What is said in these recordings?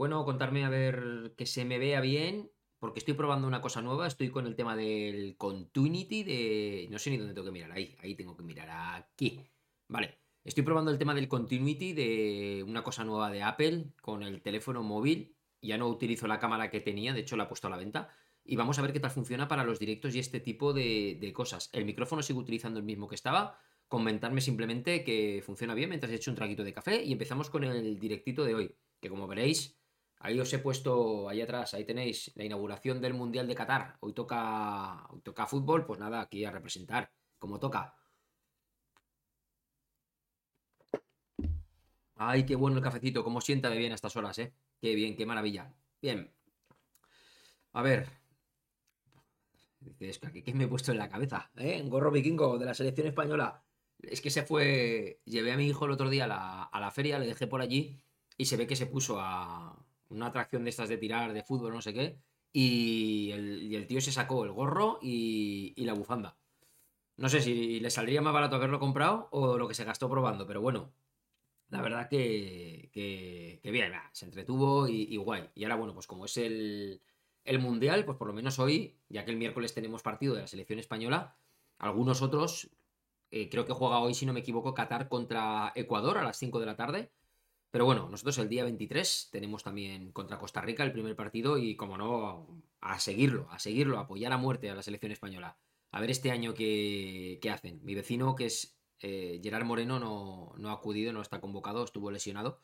Bueno, contarme a ver que se me vea bien, porque estoy probando una cosa nueva. Estoy con el tema del Continuity de. No sé ni dónde tengo que mirar. Ahí, ahí tengo que mirar. Aquí. Vale. Estoy probando el tema del Continuity de una cosa nueva de Apple con el teléfono móvil. Ya no utilizo la cámara que tenía, de hecho la he puesto a la venta. Y vamos a ver qué tal funciona para los directos y este tipo de, cosas. El micrófono sigo utilizando el mismo que estaba comentarme simplemente que funciona bien mientras he hecho un traguito de café y empezamos con el directito de hoy, que como veréis, ahí os he puesto ahí atrás, ahí tenéis la inauguración del Mundial de Qatar. Hoy toca, hoy toca fútbol, pues nada, aquí a representar, como toca. Ay, qué bueno el cafecito, cómo sienta de bien a estas horas, ¿eh? Qué bien, qué maravilla. Bien. A ver. ¿qué me he puesto en la cabeza? ¿Eh? Gorro vikingo de la selección española. Es que se fue. Llevé a mi hijo el otro día a la, feria, le dejé por allí y se ve que se puso a una atracción de estas de tirar de fútbol, no sé qué. Y el, tío se sacó el gorro y, la bufanda. No sé si le saldría más barato haberlo comprado o lo que se gastó probando, pero bueno, la verdad que, bien, se entretuvo y, guay. Y ahora, bueno, pues como es el, el Mundial, pues por lo menos hoy, ya que el miércoles tenemos partido de la selección española, algunos otros eh, creo que juega hoy, si no me equivoco, Qatar contra Ecuador a las 5 de la tarde. Pero bueno, nosotros el día 23 tenemos también contra Costa Rica el primer partido y, como no, a seguirlo, a seguirlo, apoyar a muerte a la selección española. A ver este año qué, hacen. Mi vecino, que es eh, Gerard Moreno, no, no, ha acudido, no está convocado, estuvo lesionado.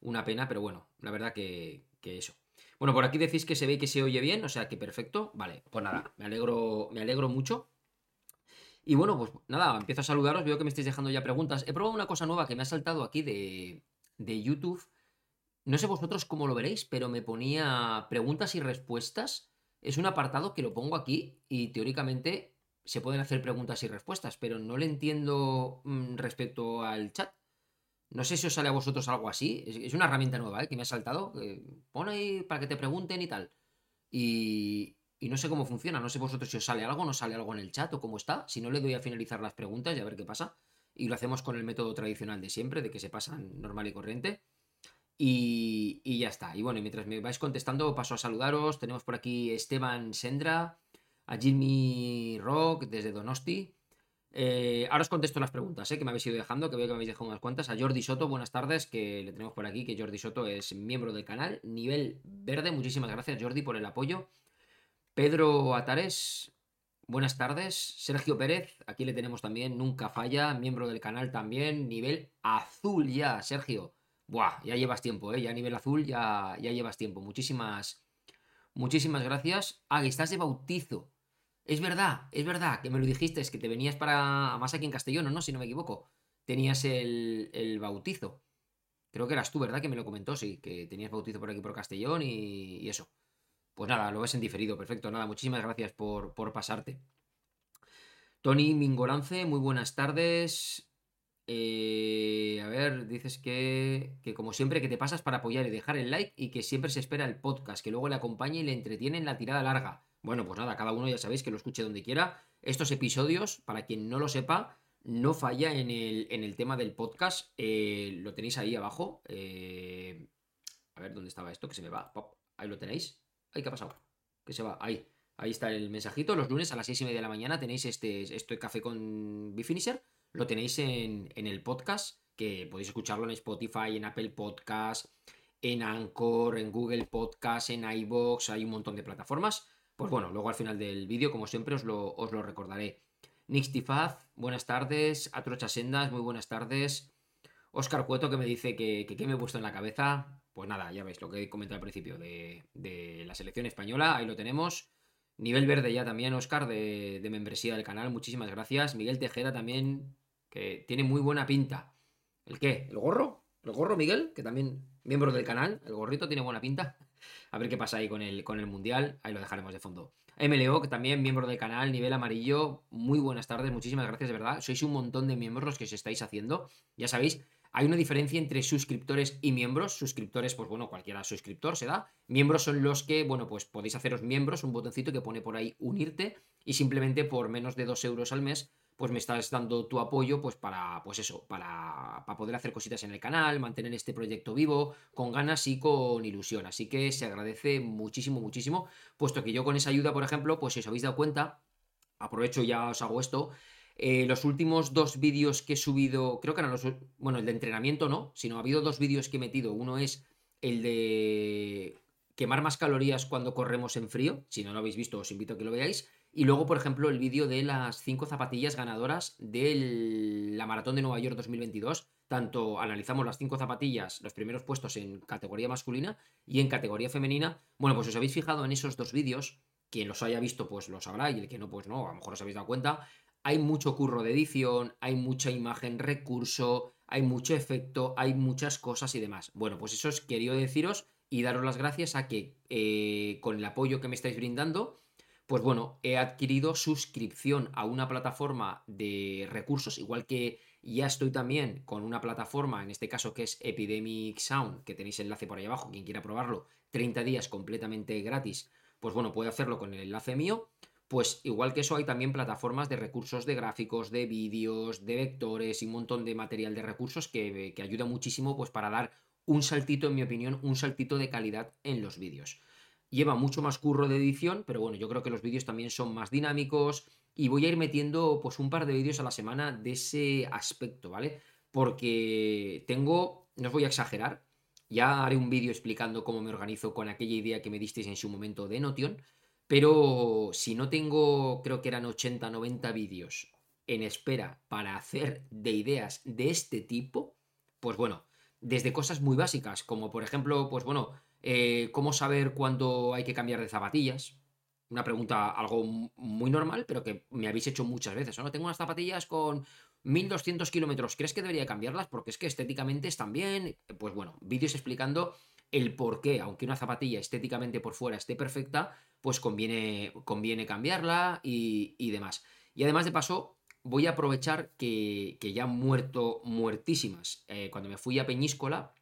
Una pena, pero bueno, la verdad que, que eso. Bueno, por aquí decís que se ve y que se oye bien, o sea que perfecto. Vale, pues nada, me alegro, me alegro mucho. Y bueno, pues nada, empiezo a saludaros, veo que me estáis dejando ya preguntas. He probado una cosa nueva que me ha saltado aquí de, de YouTube. No sé vosotros cómo lo veréis, pero me ponía preguntas y respuestas. Es un apartado que lo pongo aquí y teóricamente se pueden hacer preguntas y respuestas, pero no le entiendo mm, respecto al chat. No sé si os sale a vosotros algo así. Es, una herramienta nueva ¿eh? que me ha saltado. pone ahí para que te pregunten y tal. Y, y no sé cómo funciona, no sé vosotros si os sale algo, no sale algo en el chat o cómo está. Si no, le doy a finalizar las preguntas y a ver qué pasa. Y lo hacemos con el método tradicional de siempre, de que se pasan normal y corriente. Y, ya está. Y bueno, mientras me vais contestando, paso a saludaros. Tenemos por aquí Esteban Sendra, a Jimmy Rock desde Donosti. Eh, ahora os contesto las preguntas eh, que me habéis ido dejando, que veo que me habéis dejado unas cuantas. A Jordi Soto, buenas tardes, que le tenemos por aquí, que Jordi Soto es miembro del canal, nivel verde. Muchísimas gracias, Jordi, por el apoyo. Pedro Atares, buenas tardes. Sergio Pérez, aquí le tenemos también, nunca falla, miembro del canal también, nivel azul ya, Sergio. Buah, ya llevas tiempo, ¿eh? Ya nivel azul ya, ya llevas tiempo. Muchísimas, muchísimas gracias. Ah, que estás de bautizo. Es verdad, es verdad, que me lo dijiste, es que te venías para, más aquí en Castellón, ¿no? Si no me equivoco. Tenías el, el bautizo. Creo que eras tú, ¿verdad? Que me lo comentó, sí, que tenías bautizo por aquí por Castellón y eso. Pues nada, lo ves en diferido, perfecto. Nada, muchísimas gracias por, pasarte. Tony Mingorance, muy buenas tardes. Eh, a ver, dices que, que, como siempre que te pasas para apoyar y dejar el like y que siempre se espera el podcast, que luego le acompañe y le entretiene en la tirada larga. Bueno, pues nada, cada uno ya sabéis que lo escuche donde quiera. Estos episodios, para quien no lo sepa, no falla en el, en el tema del podcast. Eh, lo tenéis ahí abajo. Eh, a ver, ¿dónde estaba esto? Que se me va. Ahí lo tenéis. Ay, ¿qué ha pasado? Que se va. Ahí. Ahí está el mensajito. Los lunes a las seis y media de la mañana tenéis este, este café con Bifinisher. Lo tenéis en, el podcast, que podéis escucharlo en Spotify, en Apple Podcast, en Anchor, en Google Podcast, en iBox. Hay un montón de plataformas. Pues bueno, luego al final del vídeo, como siempre, os lo, os lo recordaré. Nixtifaz, buenas tardes. Atrocha Sendas, muy buenas tardes. Oscar Cueto que me dice que, que, me he puesto en la cabeza. Pues nada, ya veis lo que he comentado al principio de, la selección española, ahí lo tenemos. Nivel verde ya también, Oscar, de, membresía del canal, muchísimas gracias. Miguel Tejeda también, que tiene muy buena pinta. ¿El qué? ¿El gorro? ¿El gorro, Miguel? Que también miembro del canal, el gorrito tiene buena pinta. A ver qué pasa ahí con el, con el Mundial, ahí lo dejaremos de fondo. MLO, que también miembro del canal, nivel amarillo, muy buenas tardes, muchísimas gracias de verdad. Sois un montón de miembros los que os estáis haciendo. Ya sabéis, hay una diferencia entre suscriptores y miembros. Suscriptores, pues bueno, cualquiera suscriptor se da. Miembros son los que, bueno, pues podéis haceros miembros, un botoncito que pone por ahí unirte y simplemente por menos de 2 euros al mes, pues me estás dando tu apoyo, pues para, pues eso, para, para poder hacer cositas en el canal, mantener este proyecto vivo, con ganas y con ilusión. Así que se agradece muchísimo, muchísimo, puesto que yo con esa ayuda, por ejemplo, pues si os habéis dado cuenta, aprovecho y ya os hago esto, eh, los últimos dos vídeos que he subido, creo que eran los. Bueno, el de entrenamiento no, sino ha habido dos vídeos que he metido. Uno es el de quemar más calorías cuando corremos en frío. Si no lo habéis visto, os invito a que lo veáis. Y luego, por ejemplo, el vídeo de las cinco zapatillas ganadoras de la Maratón de Nueva York 2022. Tanto analizamos las cinco zapatillas, los primeros puestos en categoría masculina y en categoría femenina. Bueno, pues os habéis fijado en esos dos vídeos. Quien los haya visto, pues lo sabrá, y el que no, pues no, a lo mejor os habéis dado cuenta hay mucho curro de edición, hay mucha imagen recurso, hay mucho efecto, hay muchas cosas y demás. Bueno, pues eso es querido deciros y daros las gracias a que eh, con el apoyo que me estáis brindando, pues bueno, he adquirido suscripción a una plataforma de recursos, igual que ya estoy también con una plataforma, en este caso que es Epidemic Sound, que tenéis enlace por ahí abajo, quien quiera probarlo, 30 días completamente gratis, pues bueno, puede hacerlo con el enlace mío. Pues igual que eso hay también plataformas de recursos de gráficos, de vídeos, de vectores y un montón de material de recursos que, que ayuda muchísimo pues para dar un saltito, en mi opinión, un saltito de calidad en los vídeos. Lleva mucho más curro de edición, pero bueno, yo creo que los vídeos también son más dinámicos y voy a ir metiendo pues un par de vídeos a la semana de ese aspecto, ¿vale? Porque tengo, no os voy a exagerar, ya haré un vídeo explicando cómo me organizo con aquella idea que me disteis en su momento de Notion, pero si no tengo, creo que eran 80, 90 vídeos en espera para hacer de ideas de este tipo, pues bueno, desde cosas muy básicas, como por ejemplo, pues bueno, eh, cómo saber cuándo hay que cambiar de zapatillas. Una pregunta algo muy normal, pero que me habéis hecho muchas veces. ¿no? Tengo unas zapatillas con 1200 kilómetros. ¿Crees que debería cambiarlas? Porque es que estéticamente están bien. Pues bueno, vídeos explicando el por qué, aunque una zapatilla estéticamente por fuera esté perfecta, pues conviene, conviene cambiarla y, demás. Y además de paso, voy a aprovechar que, ya han muerto muertísimas. Eh, cuando me fui a Peñíscola,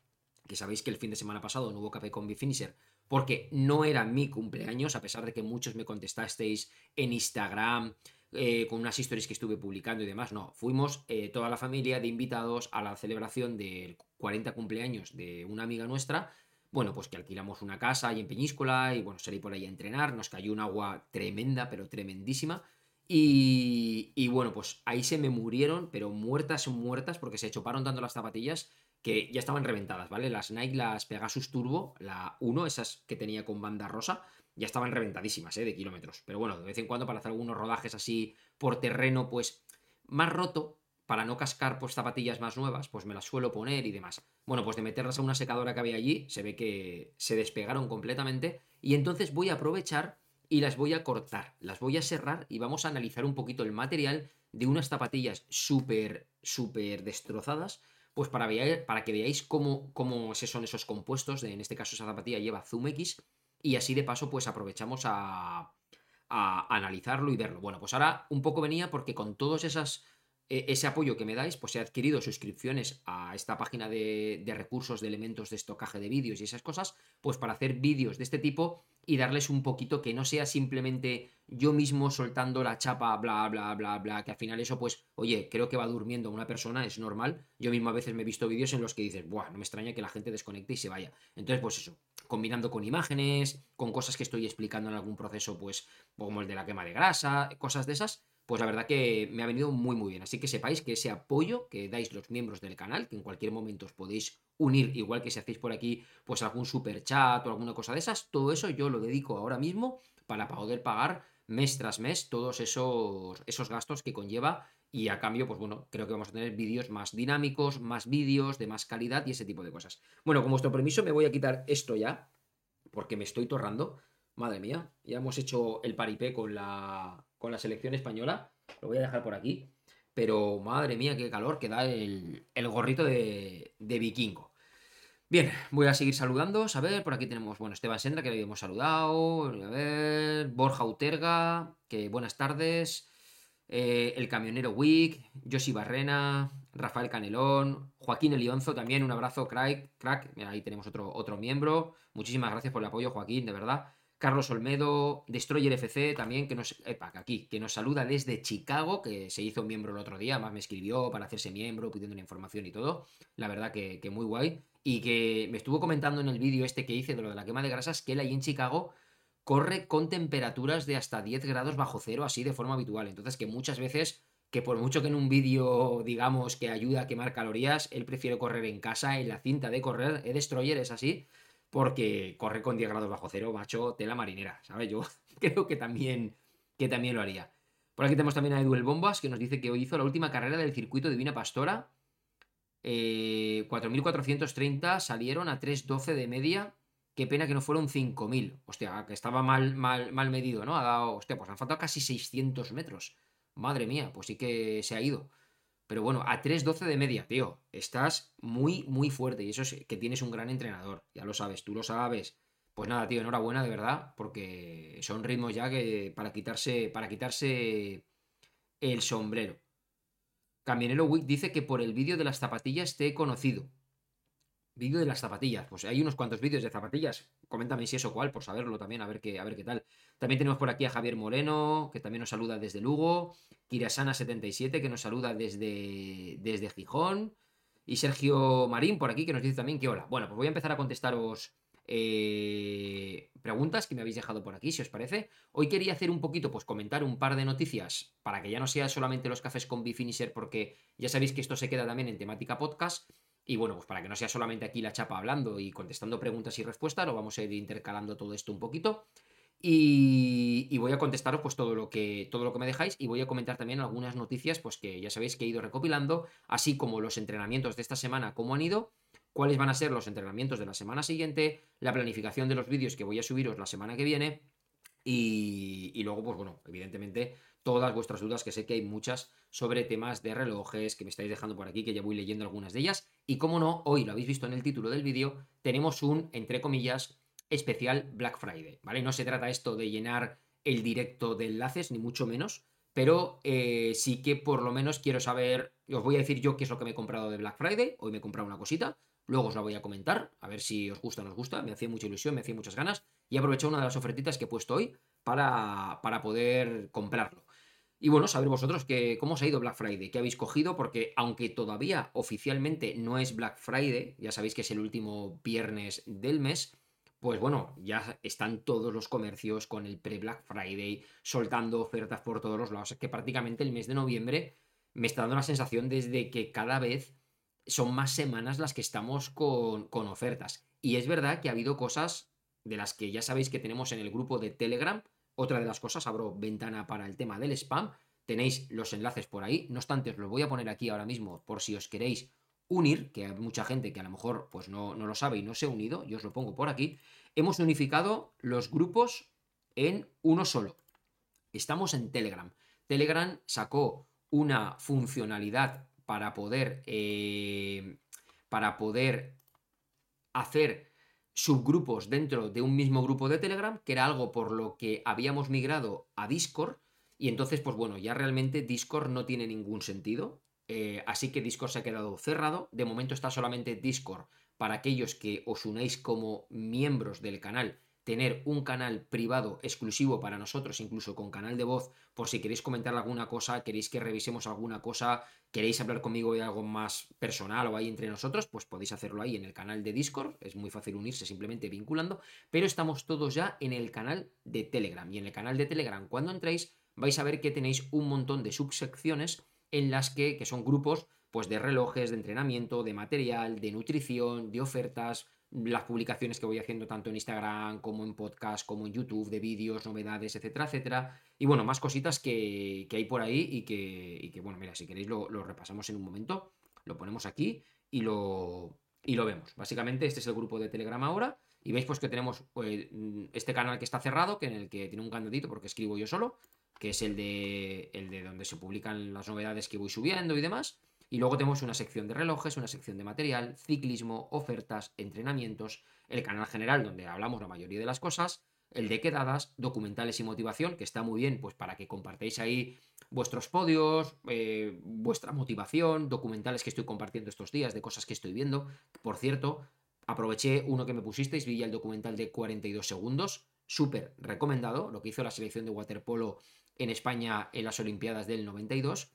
que sabéis que el fin de semana pasado no hubo café con Finisher, porque no era mi cumpleaños, a pesar de que muchos me contestasteis en Instagram, eh, con unas historias que estuve publicando y demás. No, fuimos eh, toda la familia de invitados a la celebración del 40 cumpleaños de una amiga nuestra bueno, pues que alquilamos una casa ahí en Peñíscola y bueno, salí por ahí a entrenar, nos cayó un agua tremenda, pero tremendísima. Y, y, bueno, pues ahí se me murieron, pero muertas, muertas, porque se choparon tanto las zapatillas que ya estaban reventadas, ¿vale? Las Nike, las Pegasus Turbo, la 1, esas que tenía con banda rosa, ya estaban reventadísimas, ¿eh? De kilómetros. Pero bueno, de vez en cuando para hacer algunos rodajes así por terreno, pues más roto, para no cascar pues zapatillas más nuevas, pues me las suelo poner y demás. Bueno, pues de meterlas a una secadora que había allí, se ve que se despegaron completamente y entonces voy a aprovechar y las voy a cortar, las voy a cerrar y vamos a analizar un poquito el material de unas zapatillas súper, súper destrozadas, pues para, para que veáis cómo, cómo son esos compuestos, en este caso esa zapatilla lleva Zoom X y así de paso pues aprovechamos a, a analizarlo y verlo. Bueno, pues ahora un poco venía porque con todas esas ese apoyo que me dais, pues he adquirido suscripciones a esta página de, recursos de elementos de estocaje de vídeos y esas cosas, pues para hacer vídeos de este tipo y darles un poquito que no sea simplemente yo mismo soltando la chapa, bla, bla, bla, bla, que al final eso pues, oye, creo que va durmiendo una persona, es normal. Yo mismo a veces me he visto vídeos en los que dices, buah, no me extraña que la gente desconecte y se vaya. Entonces, pues eso, combinando con imágenes, con cosas que estoy explicando en algún proceso, pues como el de la quema de grasa, cosas de esas, pues la verdad que me ha venido muy muy bien. Así que sepáis que ese apoyo que dais los miembros del canal, que en cualquier momento os podéis unir, igual que si hacéis por aquí, pues algún super chat o alguna cosa de esas, todo eso yo lo dedico ahora mismo para poder pagar mes tras mes todos esos, esos gastos que conlleva y a cambio, pues bueno, creo que vamos a tener vídeos más dinámicos, más vídeos de más calidad y ese tipo de cosas. Bueno, con vuestro permiso me voy a quitar esto ya, porque me estoy torrando. Madre mía, ya hemos hecho el paripé con la, con la selección española. Lo voy a dejar por aquí. Pero madre mía, qué calor que da el, gorrito de, vikingo. Bien, voy a seguir saludando. A ver, por aquí tenemos, bueno, Esteban Sendra, que le habíamos saludado. A ver, Borja Uterga, que buenas tardes. Eh, el camionero Wick, Josi Barrena, Rafael Canelón, Joaquín Elionzo también, un abrazo, crack, crack. ahí tenemos otro, otro miembro. Muchísimas gracias por el apoyo, Joaquín, de verdad. Carlos Olmedo, Destroyer FC también, que nos, epa, aquí, que nos saluda desde Chicago, que se hizo miembro el otro día, más me escribió para hacerse miembro, pidiendo una información y todo. La verdad que, que muy guay. Y que me estuvo comentando en el vídeo este que hice de lo de la quema de grasas, que él ahí en Chicago corre con temperaturas de hasta 10 grados bajo cero, así de forma habitual. Entonces, que muchas veces, que por mucho que en un vídeo, digamos, que ayuda a quemar calorías, él prefiere correr en casa, en la cinta de correr, e Destroyer es así porque corre con 10 grados bajo cero, macho, tela marinera, ¿sabes? Yo creo que también, que también lo haría. Por aquí tenemos también a Eduel Bombas, que nos dice que hoy hizo la última carrera del circuito Divina Pastora. 4.430 eh, salieron a 3.12 de media. Qué pena que no fueron 5.000. Hostia, que estaba mal, mal, mal medido, ¿no? Ha dado, hostia, pues han faltado casi 600 metros. Madre mía, pues sí que se ha ido. Pero bueno, a 3.12 de media, tío. Estás muy, muy fuerte. Y eso es que tienes un gran entrenador. Ya lo sabes, tú lo sabes. Pues nada, tío, enhorabuena de verdad. Porque son ritmos ya que para quitarse. Para quitarse el sombrero. Camionero Wick dice que por el vídeo de las zapatillas te he conocido. Vídeo de las zapatillas. Pues hay unos cuantos vídeos de zapatillas. Coméntame si eso cuál, por saberlo también, a ver qué, a ver qué tal. También tenemos por aquí a Javier Moreno, que también nos saluda desde Lugo. Kirasana77, que nos saluda desde, desde Gijón. Y Sergio Marín por aquí, que nos dice también que hola. Bueno, pues voy a empezar a contestaros eh, preguntas que me habéis dejado por aquí, si os parece. Hoy quería hacer un poquito, pues comentar un par de noticias para que ya no sea solamente los cafés con Bifinisher, porque ya sabéis que esto se queda también en temática podcast. Y bueno, pues para que no sea solamente aquí la chapa hablando y contestando preguntas y respuestas, lo vamos a ir intercalando todo esto un poquito. Y, voy a contestaros pues todo lo, que, todo lo que me dejáis y voy a comentar también algunas noticias pues que ya sabéis que he ido recopilando, así como los entrenamientos de esta semana, cómo han ido, cuáles van a ser los entrenamientos de la semana siguiente, la planificación de los vídeos que voy a subiros la semana que viene y, y luego pues bueno, evidentemente todas vuestras dudas, que sé que hay muchas sobre temas de relojes que me estáis dejando por aquí, que ya voy leyendo algunas de ellas. Y como no, hoy lo habéis visto en el título del vídeo, tenemos un, entre comillas, especial Black Friday, ¿vale? No se trata esto de llenar el directo de enlaces, ni mucho menos, pero eh, sí que por lo menos quiero saber, os voy a decir yo qué es lo que me he comprado de Black Friday, hoy me he comprado una cosita, luego os la voy a comentar, a ver si os gusta o no os gusta, me hacía mucha ilusión, me hacía muchas ganas, y he aprovechado una de las ofertitas que he puesto hoy para, para poder comprarlo. Y bueno, saber vosotros que, cómo os ha ido Black Friday, qué habéis cogido, porque aunque todavía oficialmente no es Black Friday, ya sabéis que es el último viernes del mes, pues bueno, ya están todos los comercios con el pre-Black Friday soltando ofertas por todos los lados. Es que prácticamente el mes de noviembre me está dando la sensación desde que cada vez son más semanas las que estamos con, con ofertas. Y es verdad que ha habido cosas de las que ya sabéis que tenemos en el grupo de Telegram, otra de las cosas, abro ventana para el tema del spam. Tenéis los enlaces por ahí. No obstante, os los voy a poner aquí ahora mismo por si os queréis unir, que hay mucha gente que a lo mejor pues no, no lo sabe y no se ha unido. Yo os lo pongo por aquí. Hemos unificado los grupos en uno solo. Estamos en Telegram. Telegram sacó una funcionalidad para poder, eh, para poder hacer subgrupos dentro de un mismo grupo de Telegram, que era algo por lo que habíamos migrado a Discord. Y entonces, pues bueno, ya realmente Discord no tiene ningún sentido. Eh, así que Discord se ha quedado cerrado. De momento está solamente Discord para aquellos que os unáis como miembros del canal tener un canal privado exclusivo para nosotros, incluso con canal de voz, por si queréis comentar alguna cosa, queréis que revisemos alguna cosa, queréis hablar conmigo de algo más personal o ahí entre nosotros, pues podéis hacerlo ahí en el canal de Discord, es muy fácil unirse simplemente vinculando, pero estamos todos ya en el canal de Telegram. Y en el canal de Telegram cuando entréis vais a ver que tenéis un montón de subsecciones en las que, que son grupos pues de relojes, de entrenamiento, de material, de nutrición, de ofertas, las publicaciones que voy haciendo tanto en Instagram como en podcast, como en YouTube, de vídeos, novedades, etcétera, etcétera. Y bueno, más cositas que, hay por ahí y que, que, bueno, mira, si queréis lo, repasamos en un momento, lo ponemos aquí y lo, y lo vemos. Básicamente este es el grupo de Telegram ahora y veis pues que tenemos pues, este canal que está cerrado, que en el que tiene un candadito porque escribo yo solo, que es el de, el de donde se publican las novedades que voy subiendo y demás. Y luego tenemos una sección de relojes, una sección de material, ciclismo, ofertas, entrenamientos, el canal general donde hablamos la mayoría de las cosas, el de quedadas, documentales y motivación, que está muy bien pues para que compartáis ahí vuestros podios, eh, vuestra motivación, documentales que estoy compartiendo estos días de cosas que estoy viendo. Por cierto, aproveché uno que me pusisteis, vi ya el documental de 42 segundos, súper recomendado, lo que hizo la selección de waterpolo en España en las Olimpiadas del 92.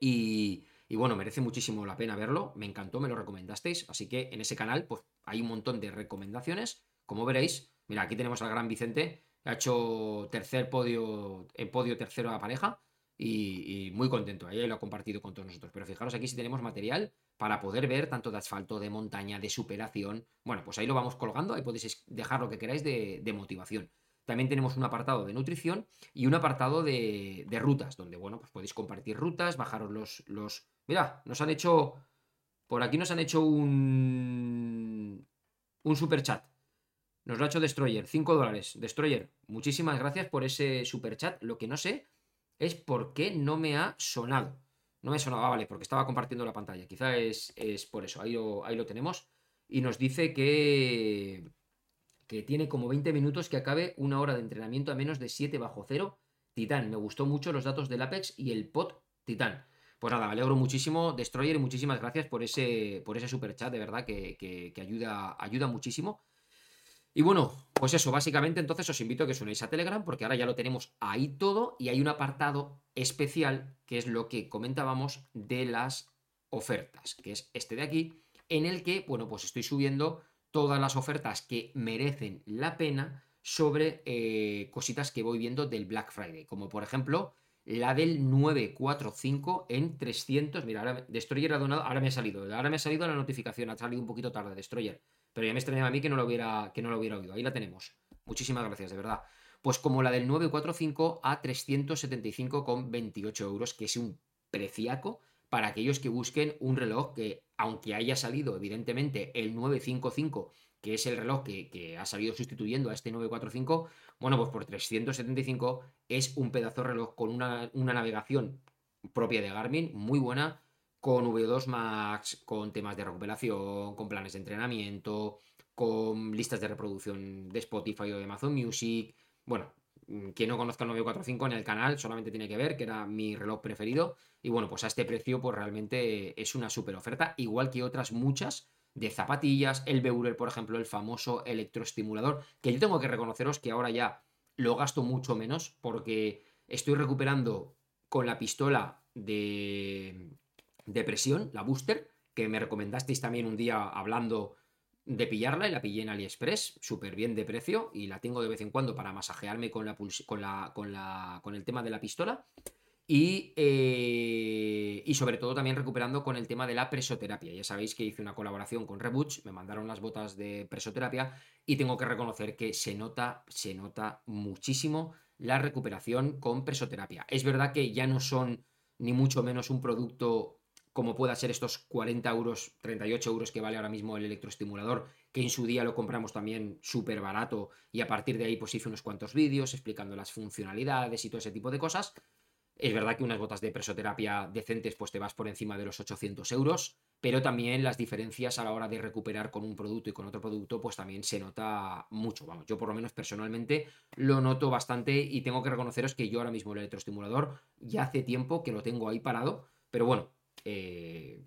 Y, y bueno, merece muchísimo la pena verlo, me encantó, me lo recomendasteis, así que en ese canal pues hay un montón de recomendaciones, como veréis, mira, aquí tenemos al gran Vicente, ha hecho tercer podio, en podio tercero a la pareja, y, muy contento. Ahí lo ha compartido con todos nosotros. Pero fijaros aquí si tenemos material para poder ver tanto de asfalto, de montaña, de superación. Bueno, pues ahí lo vamos colgando, ahí podéis dejar lo que queráis de, motivación. También tenemos un apartado de nutrición y un apartado de, rutas, donde, bueno, pues podéis compartir rutas, bajaros los... Mira, nos han hecho... Por aquí nos han hecho un... Un super chat. Nos lo ha hecho Destroyer, 5 dólares. Destroyer, muchísimas gracias por ese super chat. Lo que no sé es por qué no me ha sonado. No me sonaba, vale, porque estaba compartiendo la pantalla. Quizá es, es por eso. Ahí lo, ahí lo, tenemos. Y nos dice que, que tiene como 20 minutos que acabe una hora de entrenamiento a menos de 7 bajo cero. Titán, me gustó mucho los datos del Apex y el pot Titán. Pues nada, me alegro muchísimo, Destroyer, y muchísimas gracias por ese, por ese super chat, de verdad, que, ayuda, ayuda muchísimo. Y bueno, pues eso, básicamente entonces os invito a que os a Telegram porque ahora ya lo tenemos ahí todo y hay un apartado especial que es lo que comentábamos de las ofertas, que es este de aquí, en el que, bueno, pues estoy subiendo todas las ofertas que merecen la pena sobre eh, cositas que voy viendo del Black Friday, como por ejemplo la del 945 en 300, mira, ahora Destroyer ha donado, ahora me ha salido, ahora me ha salido la notificación, ha salido un poquito tarde Destroyer, pero ya me extrañaba a mí que no lo hubiera, que no lo hubiera oído. Ahí la tenemos. Muchísimas gracias, de verdad. Pues como la del 945 a 375,28 euros, que es un preciaco para aquellos que busquen un reloj que, aunque haya salido evidentemente el 955, que es el reloj que, ha salido sustituyendo a este 945, bueno, pues por 375 es un pedazo de reloj con una, navegación propia de Garmin, muy buena, con V2 Max, con temas de recuperación, con planes de entrenamiento, con listas de reproducción de Spotify o de Amazon Music. Bueno, mm, quien no conozca el 945 en el canal solamente tiene que ver que era mi reloj preferido. Y bueno, pues a este precio, pues realmente es una super oferta, igual que otras muchas de zapatillas, el Beurer, por ejemplo, el famoso electroestimulador, que yo tengo que reconoceros que ahora ya lo gasto mucho menos porque estoy recuperando con la pistola de Depresión, la Booster, que me recomendasteis también un día hablando de pillarla y la pillé en AliExpress, súper bien de precio y la tengo de vez en cuando para masajearme con, la con, la, con, la, con el tema de la pistola. Y, eh, y, sobre todo también recuperando con el tema de la presoterapia. Ya sabéis que hice una colaboración con Rebuch, me mandaron las botas de presoterapia y tengo que reconocer que se nota, se nota muchísimo la recuperación con presoterapia. Es verdad que ya no son ni mucho menos un producto como pueda ser estos 40 euros, 38 euros que vale ahora mismo el electroestimulador, que en su día lo compramos también súper barato y a partir de ahí pues hice unos cuantos vídeos explicando las funcionalidades y todo ese tipo de cosas. Es verdad que unas botas de presoterapia decentes pues te vas por encima de los 800 euros, pero también las diferencias a la hora de recuperar con un producto y con otro producto pues también se nota mucho. Vamos, yo por lo menos personalmente lo noto bastante y tengo que reconoceros que yo ahora mismo el electroestimulador ya hace tiempo que lo tengo ahí parado, pero bueno, eh,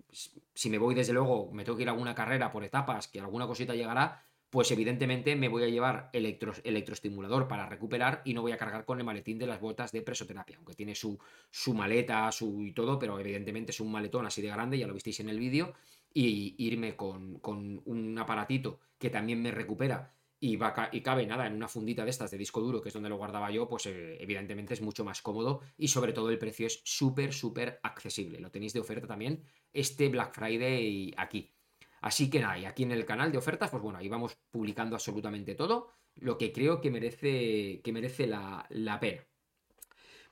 si me voy desde luego, me tengo que ir a alguna carrera por etapas, que alguna cosita llegará, pues evidentemente me voy a llevar electro, electroestimulador para recuperar y no voy a cargar con el maletín de las botas de presoterapia, aunque tiene su, su maleta su y todo, pero evidentemente es un maletón así de grande, ya lo visteis en el vídeo, y irme con, con un aparatito que también me recupera y, va, y cabe nada en una fundita de estas de disco duro, que es donde lo guardaba yo, pues eh, evidentemente es mucho más cómodo y sobre todo el precio es súper, súper accesible. Lo tenéis de oferta también este Black Friday aquí. Así que nada, y aquí en el canal de ofertas, pues bueno, ahí vamos publicando absolutamente todo, lo que creo que merece, que merece la, pena.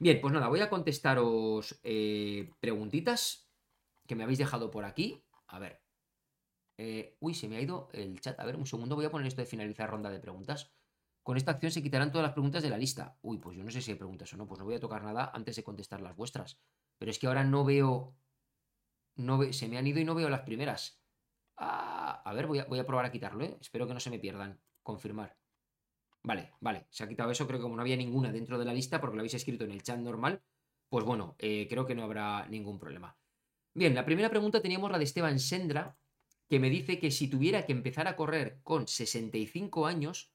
Bien, pues nada, voy a contestaros eh, preguntitas que me habéis dejado por aquí. A ver, eh, uy, se me ha ido el chat. A ver, un segundo, voy a poner esto de finalizar ronda de preguntas. Con esta acción se quitarán todas las preguntas de la lista. Uy, pues yo no sé si hay preguntas o no, pues no voy a tocar nada antes de contestar las vuestras. Pero es que ahora no veo... No se me han ido y no veo las primeras. A ver, voy a, voy a probar a quitarlo, ¿eh? Espero que no se me pierdan. Confirmar. Vale, vale, se ha quitado eso. Creo que como no había ninguna dentro de la lista, porque lo habéis escrito en el chat normal, pues bueno, eh, creo que no habrá ningún problema. Bien, la primera pregunta teníamos la de Esteban Sendra, que me dice que si tuviera que empezar a correr con 65 años,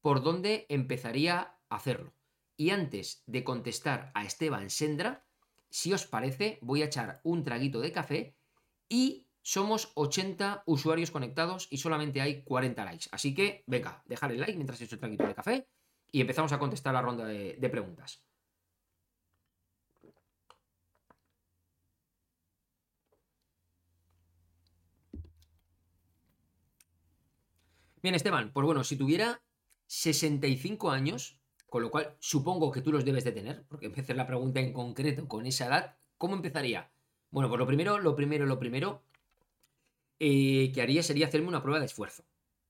por dónde empezaría a hacerlo. Y antes de contestar a Esteban Sendra, si os parece, voy a echar un traguito de café y somos 80 usuarios conectados y solamente hay 40 likes. Así que, venga, dejar el like mientras echo el traguito de café y empezamos a contestar la ronda de, de preguntas. Bien, Esteban, pues bueno, si tuviera 65 años, con lo cual supongo que tú los debes de tener, porque empecé la pregunta en concreto con esa edad, ¿cómo empezaría? Bueno, pues lo primero, lo primero, lo primero eh, que haría sería hacerme una prueba de esfuerzo.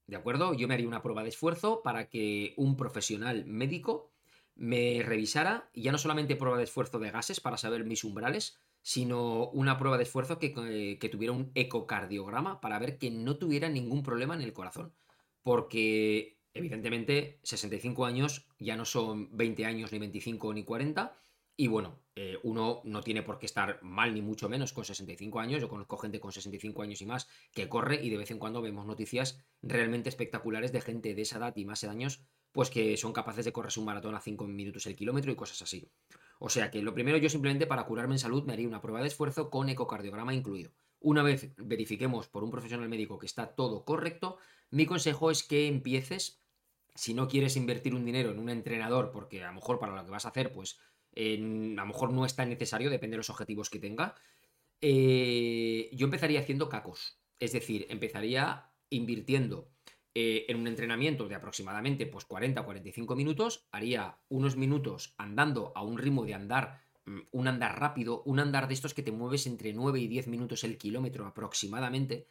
¿De acuerdo? Yo me haría una prueba de esfuerzo para que un profesional médico me revisara, y ya no solamente prueba de esfuerzo de gases para saber mis umbrales, sino una prueba de esfuerzo que, que tuviera un ecocardiograma para ver que no tuviera ningún problema en el corazón porque evidentemente 65 años ya no son 20 años, ni 25, ni 40. Y bueno, eh, uno no tiene por qué estar mal, ni mucho menos con 65 años. Yo conozco gente con 65 años y más que corre y de vez en cuando vemos noticias realmente espectaculares de gente de esa edad y más de años, pues que son capaces de correrse un maratón a 5 minutos el kilómetro y cosas así. O sea que lo primero yo simplemente para curarme en salud me haría una prueba de esfuerzo con ecocardiograma incluido. Una vez verifiquemos por un profesional médico que está todo correcto, mi consejo es que empieces, si no quieres invertir un dinero en un entrenador, porque a lo mejor para lo que vas a hacer, pues a lo mejor no es tan necesario, depende de los objetivos que tenga, eh, yo empezaría haciendo cacos. Es decir, empezaría invirtiendo eh, en un entrenamiento de aproximadamente pues, 40 o 45 minutos, haría unos minutos andando a un ritmo de andar, mm, un andar rápido, un andar de estos que te mueves entre 9 y 10 minutos el kilómetro aproximadamente,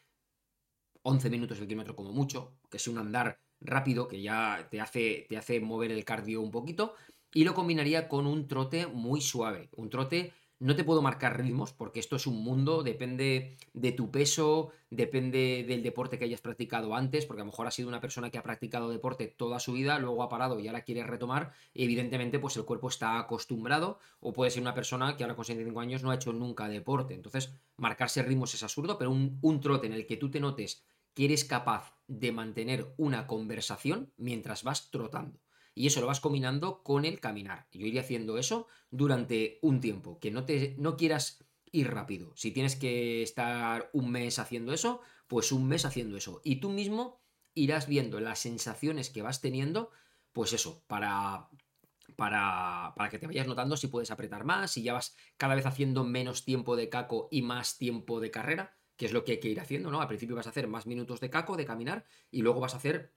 11 minutos el kilómetro como mucho, que es un andar rápido que ya te hace, te hace mover el cardio un poquito, y lo combinaría con un trote muy suave, un trote no te puedo marcar ritmos porque esto es un mundo, depende de tu peso, depende del deporte que hayas practicado antes, porque a lo mejor has sido una persona que ha practicado deporte toda su vida, luego ha parado y ahora quiere retomar, evidentemente pues el cuerpo está acostumbrado, o puede ser una persona que ahora con 65 años no ha hecho nunca deporte. Entonces, marcarse ritmos es absurdo, pero un, un trote en el que tú te notes que eres capaz de mantener una conversación mientras vas trotando. Y eso lo vas combinando con el caminar. Yo iría haciendo eso durante un tiempo, que no, te, no quieras ir rápido. Si tienes que estar un mes haciendo eso, pues un mes haciendo eso. Y tú mismo irás viendo las sensaciones que vas teniendo, pues eso, para, para, para, que te vayas notando si puedes apretar más, si ya vas cada vez haciendo menos tiempo de caco y más tiempo de carrera que es lo que hay que ir haciendo, ¿no? Al principio vas a hacer más minutos de caco, de caminar, y luego vas a hacer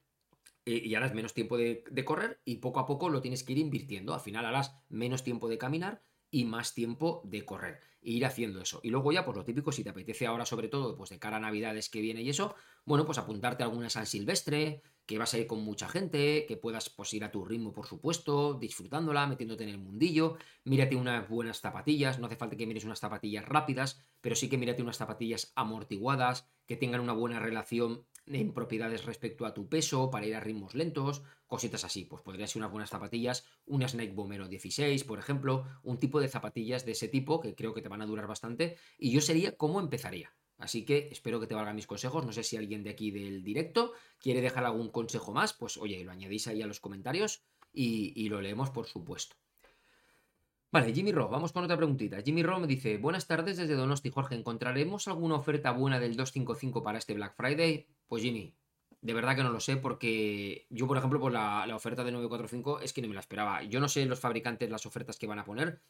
eh, y harás menos tiempo de, correr y poco a poco lo tienes que ir invirtiendo. Al final harás menos tiempo de caminar y más tiempo de correr. E ir haciendo eso. Y luego ya, pues lo típico, si te apetece ahora sobre todo, pues de cara a Navidades que viene y eso, bueno, pues apuntarte a alguna San Silvestre, que vas a ir con mucha gente, que puedas pues, ir a tu ritmo, por supuesto, disfrutándola, metiéndote en el mundillo. Mírate unas buenas zapatillas, no hace falta que mires unas zapatillas rápidas, pero sí que mírate unas zapatillas amortiguadas, que tengan una buena relación en propiedades respecto a tu peso, para ir a ritmos lentos, cositas así. Pues podrían ser unas buenas zapatillas, unas Nike Bomero 16, por ejemplo, un tipo de zapatillas de ese tipo que creo que te van a durar bastante. Y yo sería cómo empezaría. Así que espero que te valgan mis consejos. No sé si alguien de aquí del directo quiere dejar algún consejo más, pues oye, lo añadís ahí a los comentarios y, lo leemos por supuesto. Vale, Jimmy Ro, vamos con otra preguntita. Jimmy Ro me dice, buenas tardes desde Donosti, Jorge, ¿encontraremos alguna oferta buena del 255 para este Black Friday? Pues Jimmy, de verdad que no lo sé porque yo, por ejemplo, por la, oferta de 945 es que no me la esperaba. Yo no sé los fabricantes las ofertas que van a poner.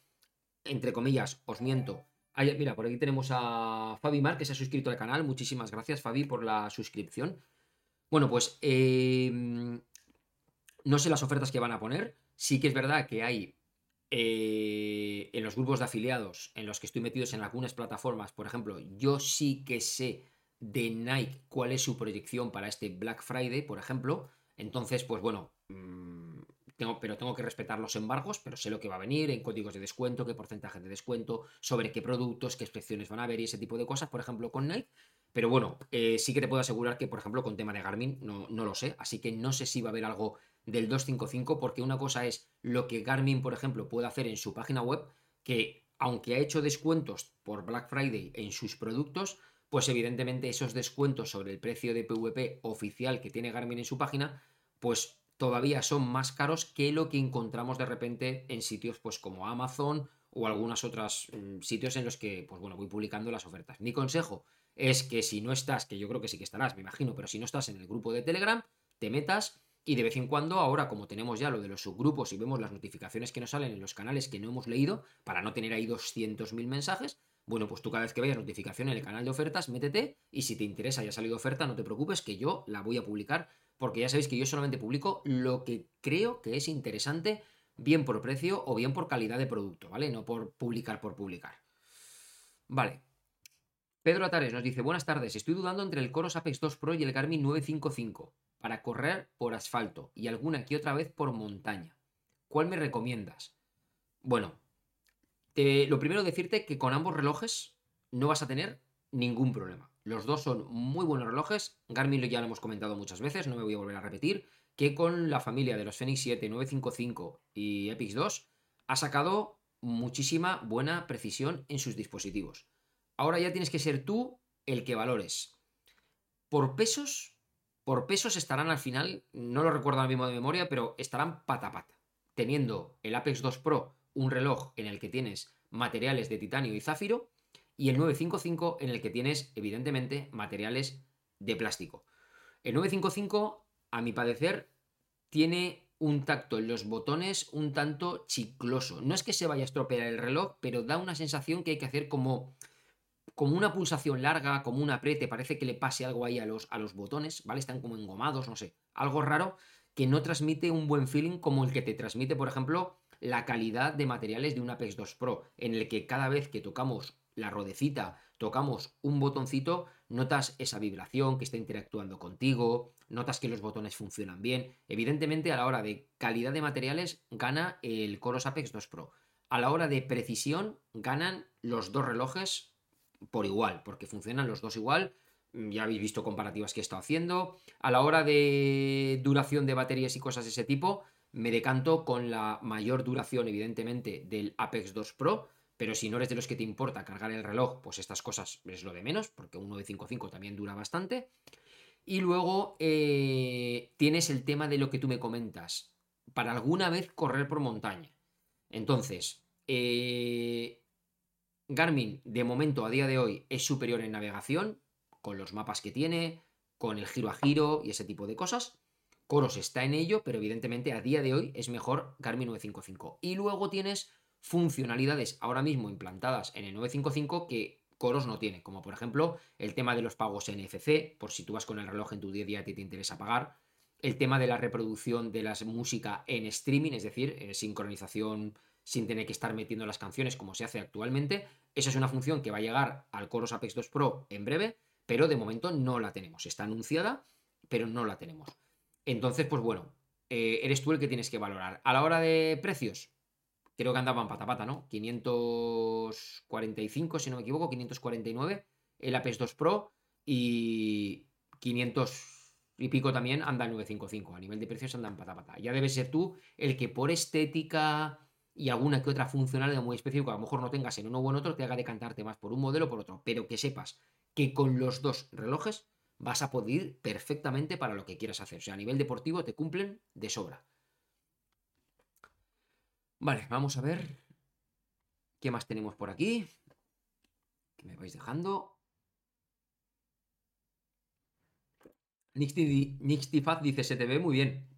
Entre comillas, os miento, mira, por aquí tenemos a Fabi Mar, que se ha suscrito al canal. Muchísimas gracias, Fabi, por la suscripción. Bueno, pues em, no sé las ofertas que van a poner. Sí que es verdad que hay eh, en los grupos de afiliados en los que estoy metidos en algunas plataformas, por ejemplo, yo sí que sé de Nike cuál es su proyección para este Black Friday, por ejemplo. Entonces, pues bueno, mm, pero tengo que respetar los embargos, pero sé lo que va a venir en códigos de descuento, qué porcentaje de descuento, sobre qué productos, qué excepciones van a haber y ese tipo de cosas, por ejemplo, con Nike. Pero bueno, eh, sí que te puedo asegurar que, por ejemplo, con tema de Garmin no, no lo sé, así que no sé si va a haber algo del 255, porque una cosa es lo que Garmin, por ejemplo, puede hacer en su página web, que aunque ha hecho descuentos por Black Friday en sus productos, pues evidentemente esos descuentos sobre el precio de PVP oficial que tiene Garmin en su página, pues todavía son más caros que lo que encontramos de repente en sitios pues como Amazon o algunos otros mm, sitios en los que, pues bueno, voy publicando las ofertas. Mi consejo es que si no estás, que yo creo que sí que estarás, me imagino, pero si no estás en el grupo de Telegram, te metas y de vez en cuando, ahora como tenemos ya lo de los subgrupos y vemos las notificaciones que nos salen en los canales que no hemos leído, para no tener ahí 200.000 mensajes, bueno, pues tú cada vez que veas notificación en el canal de ofertas, métete y si te interesa y ha salido oferta, no te preocupes que yo la voy a publicar porque ya sabéis que yo solamente publico lo que creo que es interesante, bien por precio o bien por calidad de producto, ¿vale? No por publicar por publicar. Vale. Pedro Atares nos dice, buenas tardes, estoy dudando entre el Coros Apex 2 Pro y el Garmin 955 para correr por asfalto y alguna que otra vez por montaña. ¿Cuál me recomiendas? Bueno, lo primero decirte que con ambos relojes no vas a tener ningún problema. Los dos son muy buenos relojes. Garmin ya lo hemos comentado muchas veces, no me voy a volver a repetir, que con la familia de los Fenix 7, 955 y Epix 2 ha sacado muchísima buena precisión en sus dispositivos. Ahora ya tienes que ser tú el que valores. Por pesos, por pesos estarán al final, no lo recuerdo ahora mismo de memoria, pero estarán pata pata. Teniendo el Apex 2 Pro un reloj en el que tienes materiales de titanio y zafiro y el 955 en el que tienes evidentemente materiales de plástico. El 955, a mi parecer, tiene un tacto en los botones un tanto chicloso. No es que se vaya a estropear el reloj, pero da una sensación que hay que hacer como, como una pulsación larga, como un apriete, parece que le pase algo ahí a los, a los botones, ¿vale? Están como engomados, no sé, algo raro que no transmite un buen feeling como el que te transmite, por ejemplo, la calidad de materiales de un Apex 2 Pro, en el que cada vez que tocamos la rodecita, tocamos un botoncito, notas esa vibración que está interactuando contigo, notas que los botones funcionan bien. Evidentemente, a la hora de calidad de materiales, gana el Coros Apex 2 Pro. A la hora de precisión, ganan los dos relojes por igual, porque funcionan los dos igual. Ya habéis visto comparativas que he estado haciendo. A la hora de duración de baterías y cosas de ese tipo, me decanto con la mayor duración, evidentemente, del Apex 2 Pro, pero si no eres de los que te importa cargar el reloj, pues estas cosas es lo de menos, porque un 955 también dura bastante. Y luego eh, tienes el tema de lo que tú me comentas, para alguna vez correr por montaña. Entonces, eh, Garmin, de momento, a día de hoy, es superior en navegación, con los mapas que tiene, con el giro a giro y ese tipo de cosas. Coros está en ello, pero evidentemente a día de hoy es mejor Garmin 955. Y luego tienes funcionalidades ahora mismo implantadas en el 955 que Coros no tiene, como por ejemplo el tema de los pagos NFC, por si tú vas con el reloj en tu día a día y te interesa pagar, el tema de la reproducción de la música en streaming, es decir, eh, sincronización sin tener que estar metiendo las canciones como se hace actualmente. Esa es una función que va a llegar al Coros Apex 2 Pro en breve, pero de momento no la tenemos. Está anunciada, pero no la tenemos. Entonces, pues bueno, eh, eres tú el que tienes que valorar. A la hora de precios, creo que andaban pata pata, ¿no? 545, si no me equivoco, 549 el Apex 2 Pro y 500 y pico también anda el 955. A nivel de precios andan pata pata. Ya debes ser tú el que por estética y alguna que otra funcionalidad muy específica, a lo mejor no tengas en uno u en otro, te haga decantarte más por un modelo o por otro. Pero que sepas que con los dos relojes vas a poder ir perfectamente para lo que quieras hacer. O sea, a nivel deportivo te cumplen de sobra. Vale, vamos a ver qué más tenemos por aquí. Que me vais dejando. Nixtifaz dice, se te ve muy bien.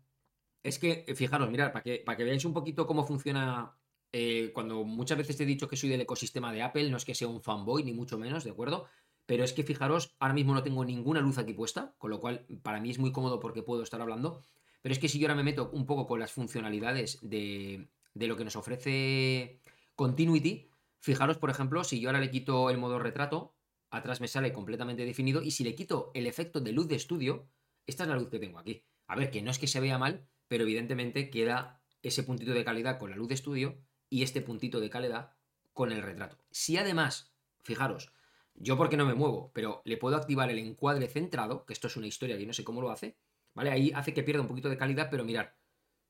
Es que, fijaros, mirad, para que, para que veáis un poquito cómo funciona eh, cuando muchas veces te he dicho que soy del ecosistema de Apple, no es que sea un fanboy, ni mucho menos, ¿de acuerdo? Pero es que fijaros, ahora mismo no tengo ninguna luz aquí puesta, con lo cual para mí es muy cómodo porque puedo estar hablando. Pero es que si yo ahora me meto un poco con las funcionalidades de, lo que nos ofrece Continuity, fijaros, por ejemplo, si yo ahora le quito el modo retrato, atrás me sale completamente definido, y si le quito el efecto de luz de estudio, esta es la luz que tengo aquí. A ver, que no es que se vea mal, pero evidentemente queda ese puntito de calidad con la luz de estudio y este puntito de calidad con el retrato. Si además, fijaros, yo porque no me muevo, pero le puedo activar el encuadre centrado, que esto es una historia que no sé cómo lo hace, ¿vale? Ahí hace que pierda un poquito de calidad, pero mirar,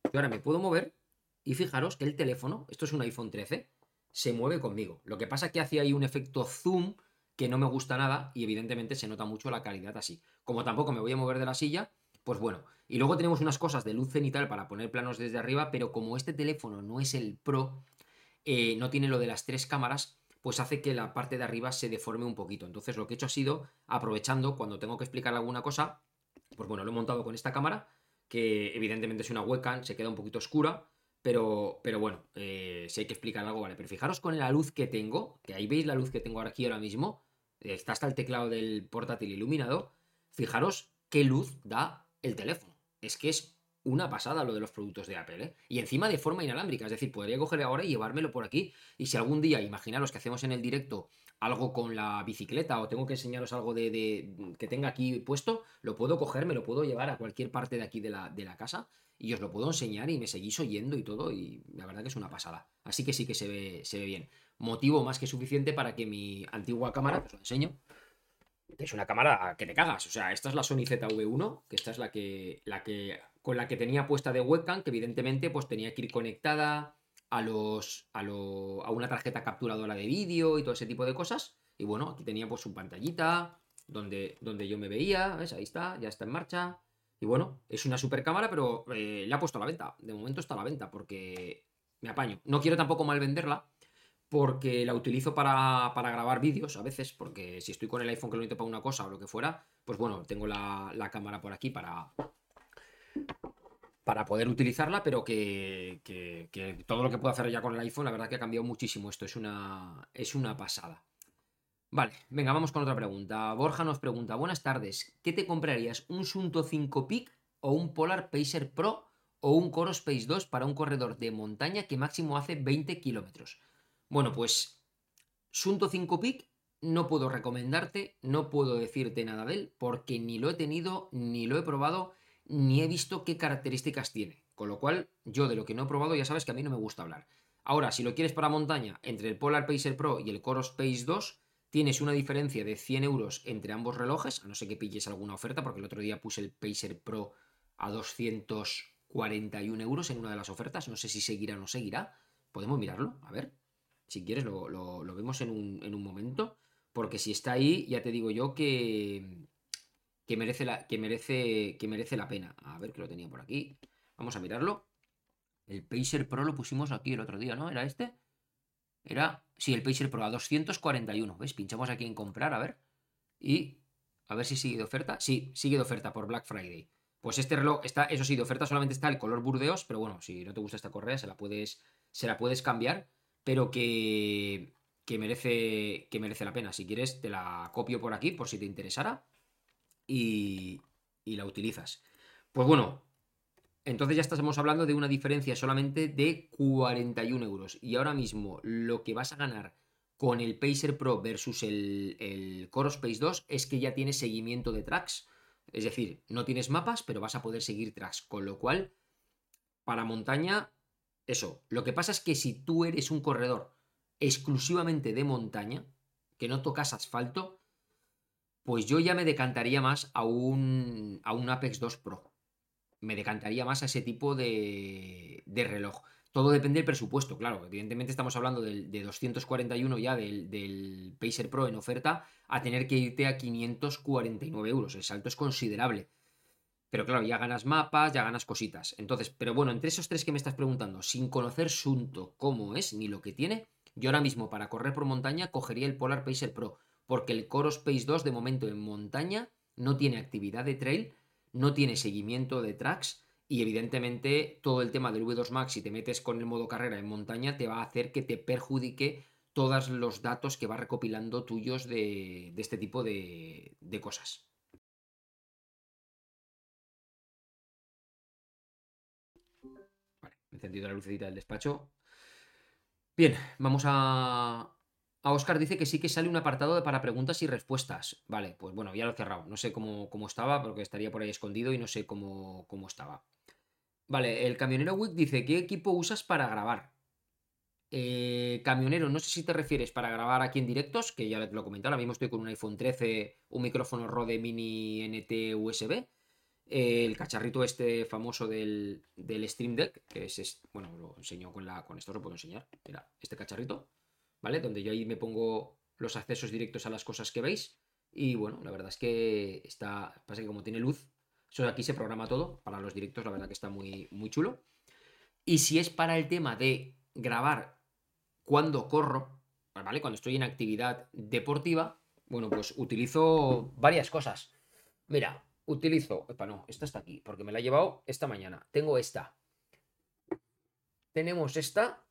yo ahora me puedo mover y fijaros que el teléfono, esto es un iPhone 13, se mueve conmigo. Lo que pasa es que hace ahí un efecto zoom que no me gusta nada y evidentemente se nota mucho la calidad así. Como tampoco me voy a mover de la silla, Pues bueno, y luego tenemos unas cosas de luz cenital para poner planos desde arriba, pero como este teléfono no es el Pro, eh, no tiene lo de las tres cámaras, pues hace que la parte de arriba se deforme un poquito. Entonces lo que he hecho ha sido, aprovechando cuando tengo que explicar alguna cosa, pues bueno, lo he montado con esta cámara, que evidentemente es una webcam, se queda un poquito oscura, pero, pero bueno, eh, si hay que explicar algo, vale. Pero fijaros con la luz que tengo, que ahí veis la luz que tengo aquí ahora mismo, está hasta el teclado del portátil iluminado, fijaros qué luz da el teléfono. Es que es una pasada lo de los productos de Apple, ¿eh? Y encima de forma inalámbrica, es decir, podría coger ahora y llevármelo por aquí. Y si algún día, imaginaros que hacemos en el directo algo con la bicicleta o tengo que enseñaros algo de, que tenga aquí puesto, lo puedo coger, me lo puedo llevar a cualquier parte de aquí de la, de la casa y os lo puedo enseñar y me seguís oyendo y todo y la verdad que es una pasada. Así que sí que se ve, se ve bien. Motivo más que suficiente para que mi antigua cámara, os lo enseño, es una cámara que te cagas. O sea, esta es la Sony ZV1, que esta es la que, la que con la que tenía puesta de webcam, que evidentemente pues tenía que ir conectada a los a, lo, a una tarjeta capturadora de vídeo y todo ese tipo de cosas. Y bueno, aquí tenía pues su pantallita donde, donde yo me veía, ¿ves? Ahí está, ya está en marcha. Y bueno, es una super cámara, pero eh, la he puesto a la venta. De momento está a la venta porque me apaño. No quiero tampoco mal venderla porque la utilizo para, para grabar vídeos a veces, porque si estoy con el iPhone que lo necesito para una cosa o lo que fuera, pues bueno, tengo la, la cámara por aquí para, para poder utilizarla, pero que, todo lo que puedo hacer ya con el iPhone, la verdad que ha cambiado muchísimo esto, es una, es una pasada. Vale, venga, vamos con otra pregunta. Borja nos pregunta, buenas tardes, ¿qué te comprarías? ¿Un Sunto 5 Peak o un Polar Pacer Pro o un Coro Space 2 para un corredor de montaña que máximo hace 20 kilómetros? Bueno, pues Sunto 5 Peak no puedo recomendarte, no puedo decirte nada de él, porque ni lo he tenido, ni lo he probado, ni he visto qué características tiene. Con lo cual, yo de lo que no he probado ya sabes que a mí no me gusta hablar. Ahora, si lo quieres para montaña, entre el Polar Pacer Pro y el Coro Space 2, tienes una diferencia de 100 euros entre ambos relojes, a no ser que pilles alguna oferta, porque el otro día puse el Pacer Pro a 241 euros en una de las ofertas, no sé si seguirá o no seguirá. Podemos mirarlo, a ver, si quieres lo, vemos en un, en un momento, porque si está ahí, ya te digo yo que, que merece la, que merece, que merece la pena. A ver que lo tenía por aquí. Vamos a mirarlo. El Pacer Pro lo pusimos aquí el otro día, ¿no? ¿Era este? Era, sí, el Pacer Pro a 241. ¿Ves? Pinchamos aquí en comprar, a ver. Y a ver si sigue de oferta. Sí, sigue de oferta por Black Friday. Pues este reloj está, eso sí, de oferta solamente está el color burdeos, pero bueno, si no te gusta esta correa, se la puedes, se la puedes cambiar, pero que, que merece, que merece la pena. Si quieres, te la copio por aquí, por si te interesara y, la utilizas. Pues bueno, entonces ya estamos hablando de una diferencia solamente de 41 euros. Y ahora mismo lo que vas a ganar con el Pacer Pro versus el, el Core Space 2 es que ya tienes seguimiento de tracks. Es decir, no tienes mapas, pero vas a poder seguir tracks. Con lo cual, para montaña, eso. Lo que pasa es que si tú eres un corredor exclusivamente de montaña, que no tocas asfalto, pues yo ya me decantaría más a un, a un Apex 2 Pro. Me decantaría más a ese tipo de, de reloj. Todo depende del presupuesto, claro. Evidentemente estamos hablando del, de 241 ya del, del, Pacer Pro en oferta a tener que irte a 549 euros. El salto es considerable. Pero claro, ya ganas mapas, ya ganas cositas. Entonces, pero bueno, entre esos tres que me estás preguntando, sin conocer Sunto cómo es ni lo que tiene, yo ahora mismo para correr por montaña cogería el Polar Pacer Pro porque el Coro Space 2 de momento en montaña no tiene actividad de trail, no tiene seguimiento de tracks y evidentemente todo el tema del V2 Max, si te metes con el modo carrera en montaña, te va a hacer que te perjudique todos los datos que va recopilando tuyos de, este tipo de cosas. Encendido la lucecita del despacho. Bien, vamos a, a Oscar dice que sí que sale un apartado para preguntas y respuestas. Vale, pues bueno, ya lo he cerrado. No sé cómo, cómo estaba, porque estaría por ahí escondido y no sé cómo, cómo estaba. Vale, el camionero Wick dice, ¿qué equipo usas para grabar? Eh, camionero, no sé si te refieres para grabar aquí en directos, que ya te lo he comentado, ahora mismo estoy con un iPhone 13, un micrófono Rode Mini NT USB, el cacharrito este famoso del, del Stream Deck, que es, bueno, lo enseño con, la, con esto, lo puedo enseñar, mira, este cacharrito, ¿vale? Donde yo ahí me pongo los accesos directos a las cosas que veis. Y bueno, la verdad es que está. Pasa que como tiene luz, Eso de aquí se programa todo. Para los directos, la verdad que está muy, muy chulo. Y si es para el tema de grabar cuando corro, ¿vale? Cuando estoy en actividad deportiva, bueno, pues utilizo varias cosas. Mira, utilizo. Epa, no, esta está aquí, porque me la he llevado esta mañana. Tengo esta. Tenemos esta.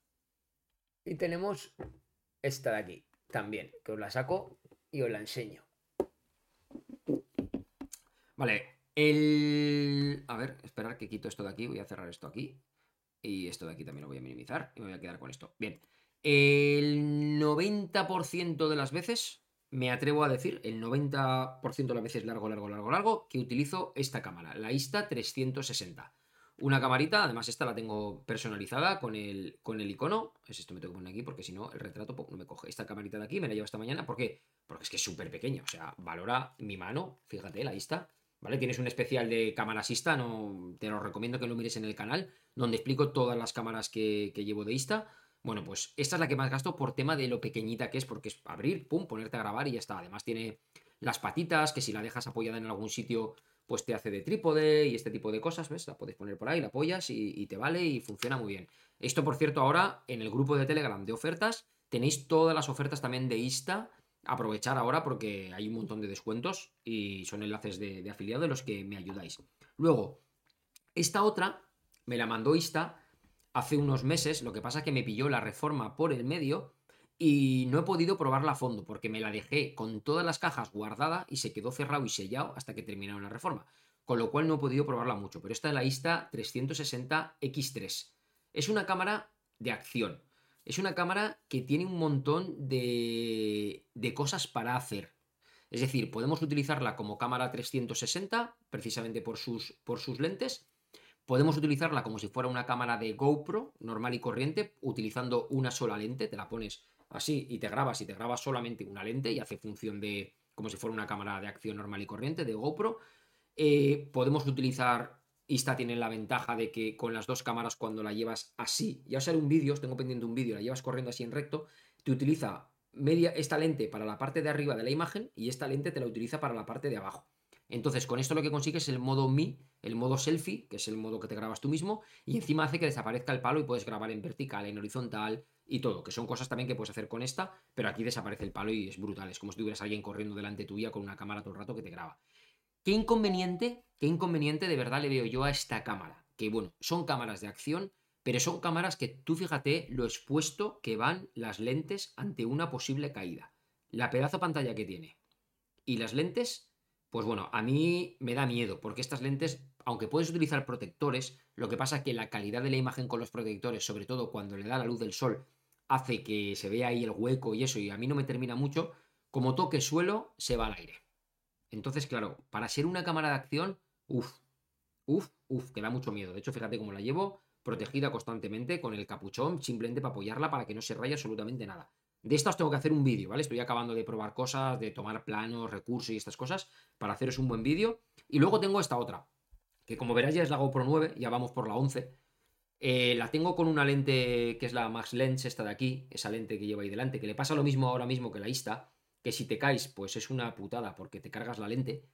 Y tenemos esta de aquí también, que os la saco y os la enseño. Vale, el... A ver, esperar que quito esto de aquí, voy a cerrar esto aquí. Y esto de aquí también lo voy a minimizar y me voy a quedar con esto. Bien, el 90% de las veces, me atrevo a decir, el 90% de las veces largo, largo, largo, largo, que utilizo esta cámara, la Insta360. Una camarita, además esta la tengo personalizada con el, con el icono. Es esto me tengo que poner aquí porque si no el retrato no me coge. Esta camarita de aquí me la llevo esta mañana. ¿Por qué? Porque es que es súper pequeño. O sea, valora mi mano. Fíjate, la Insta. ¿Vale? Tienes un especial de cámaras Insta. No, te lo recomiendo que lo mires en el canal. Donde explico todas las cámaras que, que llevo de Insta. Bueno, pues esta es la que más gasto por tema de lo pequeñita que es. Porque es abrir, pum, ponerte a grabar y ya está. Además tiene las patitas que si la dejas apoyada en algún sitio pues te hace de trípode y este tipo de cosas, ¿ves? La puedes poner por ahí, la apoyas y, te vale y funciona muy bien. Esto, por cierto, ahora en el grupo de Telegram de ofertas tenéis todas las ofertas también de Insta. Aprovechar ahora porque hay un montón de descuentos y son enlaces de, de afiliado de los que me ayudáis. Luego, esta otra me la mandó Insta hace unos meses, lo que pasa es que me pilló la reforma por el medio y no he podido probarla a fondo porque me la dejé con todas las cajas guardada y se quedó cerrado y sellado hasta que terminaron la reforma. Con lo cual no he podido probarla mucho. Pero esta es la Insta360X3. Es una cámara de acción. Es una cámara que tiene un montón de, de cosas para hacer. Es decir, podemos utilizarla como cámara 360, precisamente por sus, por sus lentes. Podemos utilizarla como si fuera una cámara de GoPro normal y corriente, utilizando una sola lente. Te la pones así y te grabas y te grabas solamente una lente y hace función de como si fuera una cámara de acción normal y corriente de GoPro. Eh, podemos utilizar, esta tiene la ventaja de que con las dos cámaras cuando la llevas así, ya os haré un vídeo, tengo pendiente un vídeo, la llevas corriendo así en recto, te utiliza media, esta lente para la parte de arriba de la imagen y esta lente te la utiliza para la parte de abajo. Entonces, con esto lo que consigues es el modo Mi, el modo selfie, que es el modo que te grabas tú mismo, y encima hace que desaparezca el palo y puedes grabar en vertical, en horizontal y todo, que son cosas también que puedes hacer con esta, pero aquí desaparece el palo y es brutal. Es como si tuvieras a alguien corriendo delante tuya con una cámara todo el rato que te graba. ¿Qué inconveniente, qué inconveniente de verdad le veo yo a esta cámara? Que bueno, son cámaras de acción, pero son cámaras que tú fíjate lo expuesto que van las lentes ante una posible caída. La pedazo pantalla que tiene. Y las lentes pues bueno, a mí me da miedo, porque estas lentes, aunque puedes utilizar protectores, lo que pasa es que la calidad de la imagen con los protectores, sobre todo cuando le da la luz del sol, hace que se vea ahí el hueco y eso, y a mí no me termina mucho, como toque suelo, se va al aire. Entonces, claro, para ser una cámara de acción, uff, uff, uff, que da mucho miedo. De hecho, fíjate cómo la llevo, protegida constantemente con el capuchón, simplemente para apoyarla para que no se raye absolutamente nada. De estas tengo que hacer un vídeo, ¿vale? Estoy acabando de probar cosas, de tomar planos, recursos y estas cosas para haceros un buen vídeo. Y luego tengo esta otra, que como verás ya es la GoPro 9, ya vamos por la 11. Eh, la tengo con una lente que es la Max Lens, esta de aquí, esa lente que lleva ahí delante, que le pasa lo mismo ahora mismo que la Insta, que si te caes, pues es una putada porque te cargas la lente.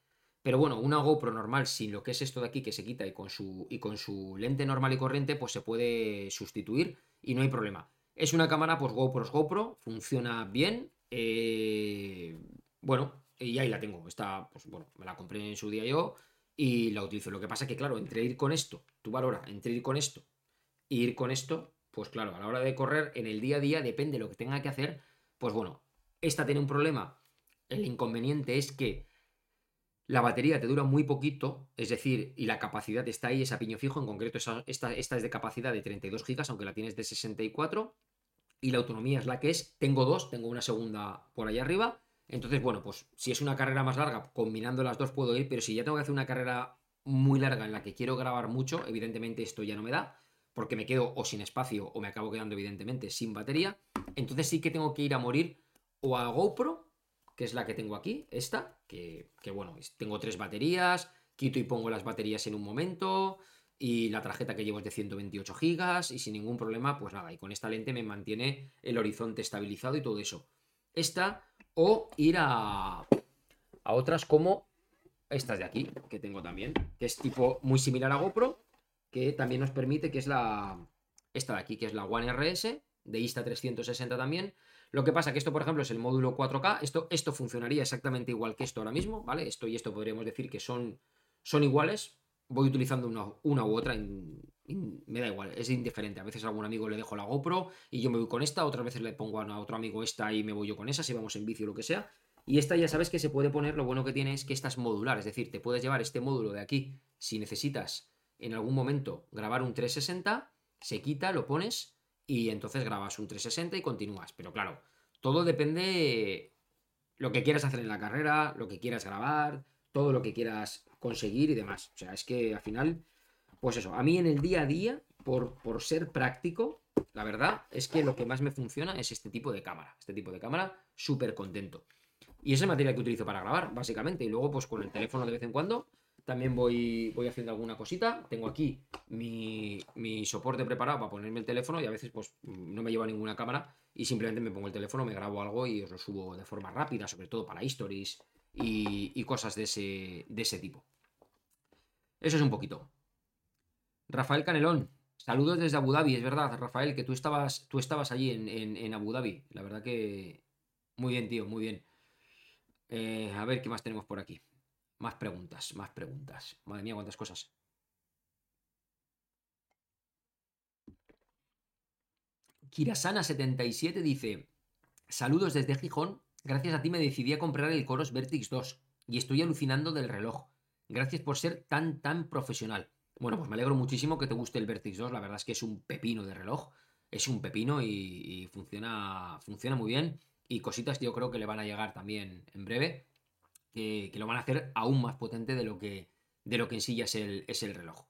Pero bueno, una GoPro normal sin lo que es esto de aquí que se quita y con su, y con su lente normal y corriente, pues se puede sustituir y no hay problema. Es una cámara, pues GoPro GoPro, funciona bien. Eh, bueno, y ahí la tengo. Está, pues bueno, me la compré en su día yo y la utilizo. Lo que pasa que, claro, entre ir con esto, tú valora, entre ir con esto e ir con esto, pues claro, a la hora de correr en el día a día, depende de lo que tenga que hacer, pues bueno, esta tiene un problema. El inconveniente es que la batería te dura muy poquito, es decir, y la capacidad está ahí, es a piño fijo, en concreto esta, esta es de capacidad de 32 GB, aunque la tienes de 64, y la autonomía es la que es. Tengo dos, tengo una segunda por ahí arriba. Entonces, bueno, pues si es una carrera más larga, combinando las dos puedo ir, pero si ya tengo que hacer una carrera muy larga en la que quiero grabar mucho, evidentemente esto ya no me da, porque me quedo o sin espacio o me acabo quedando evidentemente sin batería. Entonces sí que tengo que ir a morir o a GoPro que es la que tengo aquí, esta, que, bueno, tengo tres baterías, quito y pongo las baterías en un momento, y la tarjeta que llevo es de 128 gigas, y sin ningún problema, pues nada, y con esta lente me mantiene el horizonte estabilizado y todo eso. Esta, o ir a, a otras como estas de aquí, que tengo también, que es tipo muy similar a GoPro, que también nos permite, que es la, esta de aquí, que es la One RS, de Insta360 también. Lo que pasa que esto, por ejemplo, es el módulo 4K, esto, esto funcionaría exactamente igual que esto ahora mismo, ¿vale? Esto y esto podríamos decir que son, son iguales, voy utilizando una, una u otra, me da igual, es indiferente. A veces a algún amigo le dejo la GoPro y yo me voy con esta, otras veces le pongo a otro amigo esta y me voy yo con esa, si vamos en bici o lo que sea. Y esta ya sabes que se puede poner, lo bueno que tiene es que esta es modular, es decir, te puedes llevar este módulo de aquí si necesitas en algún momento grabar un 360, se quita, lo pones y entonces grabas un 360 y continúas. Pero claro, todo depende lo que quieras hacer en la carrera, lo que quieras grabar, todo lo que quieras conseguir y demás. O sea, es que al final, pues eso, a mí en el día a día, por, por ser práctico, la verdad es que lo que más me funciona es este tipo de cámara. Este tipo de cámara, súper contento. Y es el material que utilizo para grabar, básicamente. Y luego, pues con el teléfono de vez en cuando, también voy, voy haciendo alguna cosita. Tengo aquí mi, soporte preparado para ponerme el teléfono y a veces pues no me lleva ninguna cámara y simplemente me pongo el teléfono, me grabo algo y os lo subo de forma rápida, sobre todo para stories y, cosas de ese, de ese tipo. Eso es un poquito. Rafael Canelón, saludos desde Abu Dhabi, es verdad, Rafael, que tú estabas, tú estabas allí en, en Abu Dhabi. La verdad que... Muy bien, tío, muy bien. Eh, a ver qué más tenemos por aquí. Más preguntas, más preguntas. Madre mía, cuántas cosas. Kirasana77 dice: Saludos desde Gijón. Gracias a ti me decidí a comprar el Coros Vertix 2 y estoy alucinando del reloj. Gracias por ser tan, tan profesional. Bueno, pues me alegro muchísimo que te guste el Vertix 2. La verdad es que es un pepino de reloj. Es un pepino y, y funciona, funciona muy bien y cositas yo creo que le van a llegar también en breve, que, lo van a hacer aún más potente de lo que, de lo que en sí ya es el, es el reloj.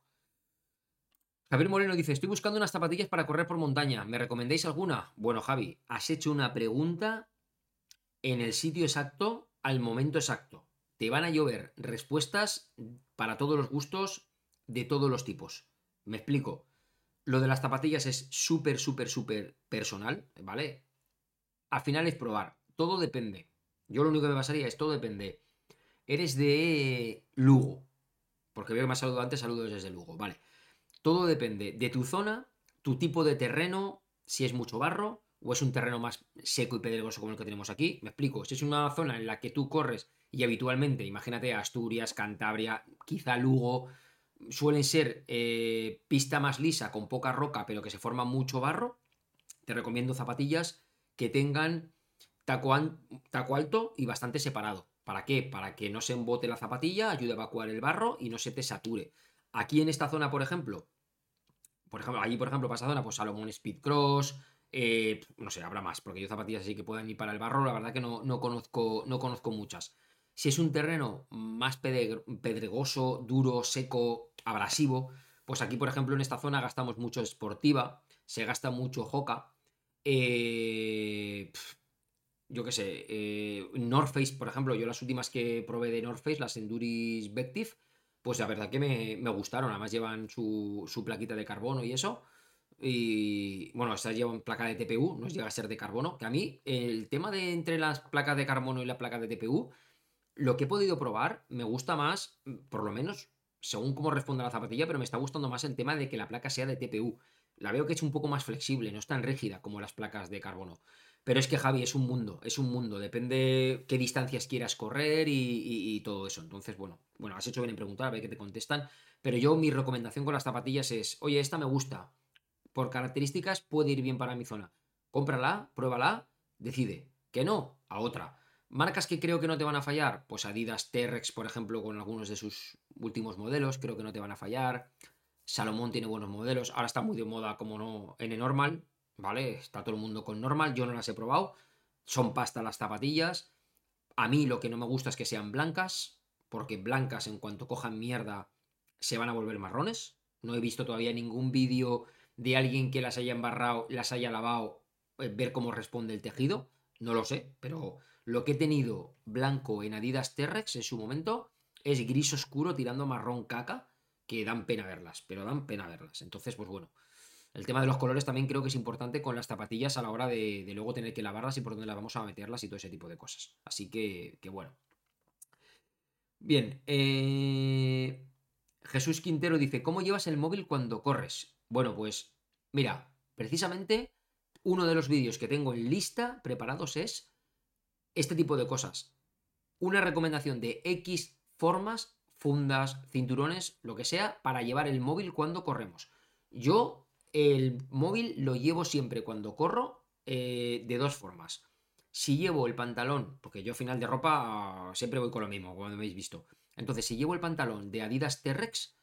Javier Moreno dice, estoy buscando unas zapatillas para correr por montaña. ¿Me recomendéis alguna? Bueno, Javi, has hecho una pregunta en el sitio exacto, al momento exacto. Te van a llover respuestas para todos los gustos, de todos los tipos. Me explico. Lo de las zapatillas es súper, súper, súper personal, ¿vale? al final es probar. Todo depende. Yo lo único que me pasaría es todo depende. Eres de Lugo. Porque veo que me has saludado antes, saludos desde Lugo. Vale. Todo depende de tu zona, tu tipo de terreno, si es mucho barro o es un terreno más seco y pedregoso como el que tenemos aquí. Me explico. Si es una zona en la que tú corres y habitualmente, imagínate Asturias, Cantabria, quizá Lugo, suelen ser eh, pista más lisa con poca roca pero que se forma mucho barro, te recomiendo zapatillas que tengan taco, alto y bastante separado. ¿Para qué? Para que no se embote la zapatilla, ayude a evacuar el barro y no se te sature. Aquí en esta zona, por ejemplo, por ejemplo, allí, por ejemplo, para zona, pues Salomon Speed Cross, eh, no sé, habrá más, porque yo zapatillas así que puedan ir para el barro, la verdad que no, no, conozco, no conozco muchas. Si es un terreno más pedregoso, duro, seco, abrasivo, pues aquí, por ejemplo, en esta zona gastamos mucho Sportiva, se gasta mucho Hoka, eh, yo qué sé, eh, North Face, por ejemplo, yo las últimas que probé de North Face, las Enduris Vective, pues la verdad que me, gustaron. Además llevan su, su, plaquita de carbono y eso. Y bueno, estas llevan placa de TPU, no llega a ser de carbono. Que a mí, el tema de entre las placas de carbono y la placa de TPU, lo que he podido probar me gusta más, por lo menos según cómo responde la zapatilla, pero me está gustando más el tema de que la placa sea de TPU la veo que es un poco más flexible, no es tan rígida como las placas de carbono. Pero es que Javi es un mundo, es un mundo, depende qué distancias quieras correr y, todo eso. Entonces, bueno, bueno, has hecho bien en preguntar, a ver qué te contestan. Pero yo mi recomendación con las zapatillas es, oye, esta me gusta, por características puede ir bien para mi zona. Cómprala, pruébala, decide. Que no, a otra. Marcas que creo que no te van a fallar, pues Adidas T-Rex, por ejemplo, con algunos de sus últimos modelos, creo que no te van a fallar. Salomón tiene buenos modelos. Ahora está muy de moda, como no, N normal, ¿vale? Está todo el mundo con normal. Yo no las he probado. Son pasta las zapatillas. A mí lo que no me gusta es que sean blancas, porque blancas en cuanto cojan mierda se van a volver marrones. No he visto todavía ningún vídeo de alguien que las haya embarrado, las haya lavado, eh, ver cómo responde el tejido. No lo sé, pero lo que he tenido blanco en Adidas T-Rex en su momento es gris oscuro tirando marrón caca que dan pena verlas, pero dan pena verlas. Entonces, pues bueno, el tema de los colores también creo que es importante con las zapatillas a la hora de, luego tener que lavarlas y por dónde las vamos a meterlas y todo ese tipo de cosas. Así que, bueno. Bien, eh, Jesús Quintero dice, ¿cómo llevas el móvil cuando corres? Bueno, pues mira, precisamente uno de los vídeos que tengo en lista preparados es este tipo de cosas. Una recomendación de X formas, fundas, cinturones, lo que sea, para llevar el móvil cuando corremos. Yo el móvil lo llevo siempre cuando corro eh, de dos formas. Si llevo el pantalón, porque yo final de ropa siempre voy con lo mismo, como habéis visto. Entonces, si llevo el pantalón de Adidas T-Rex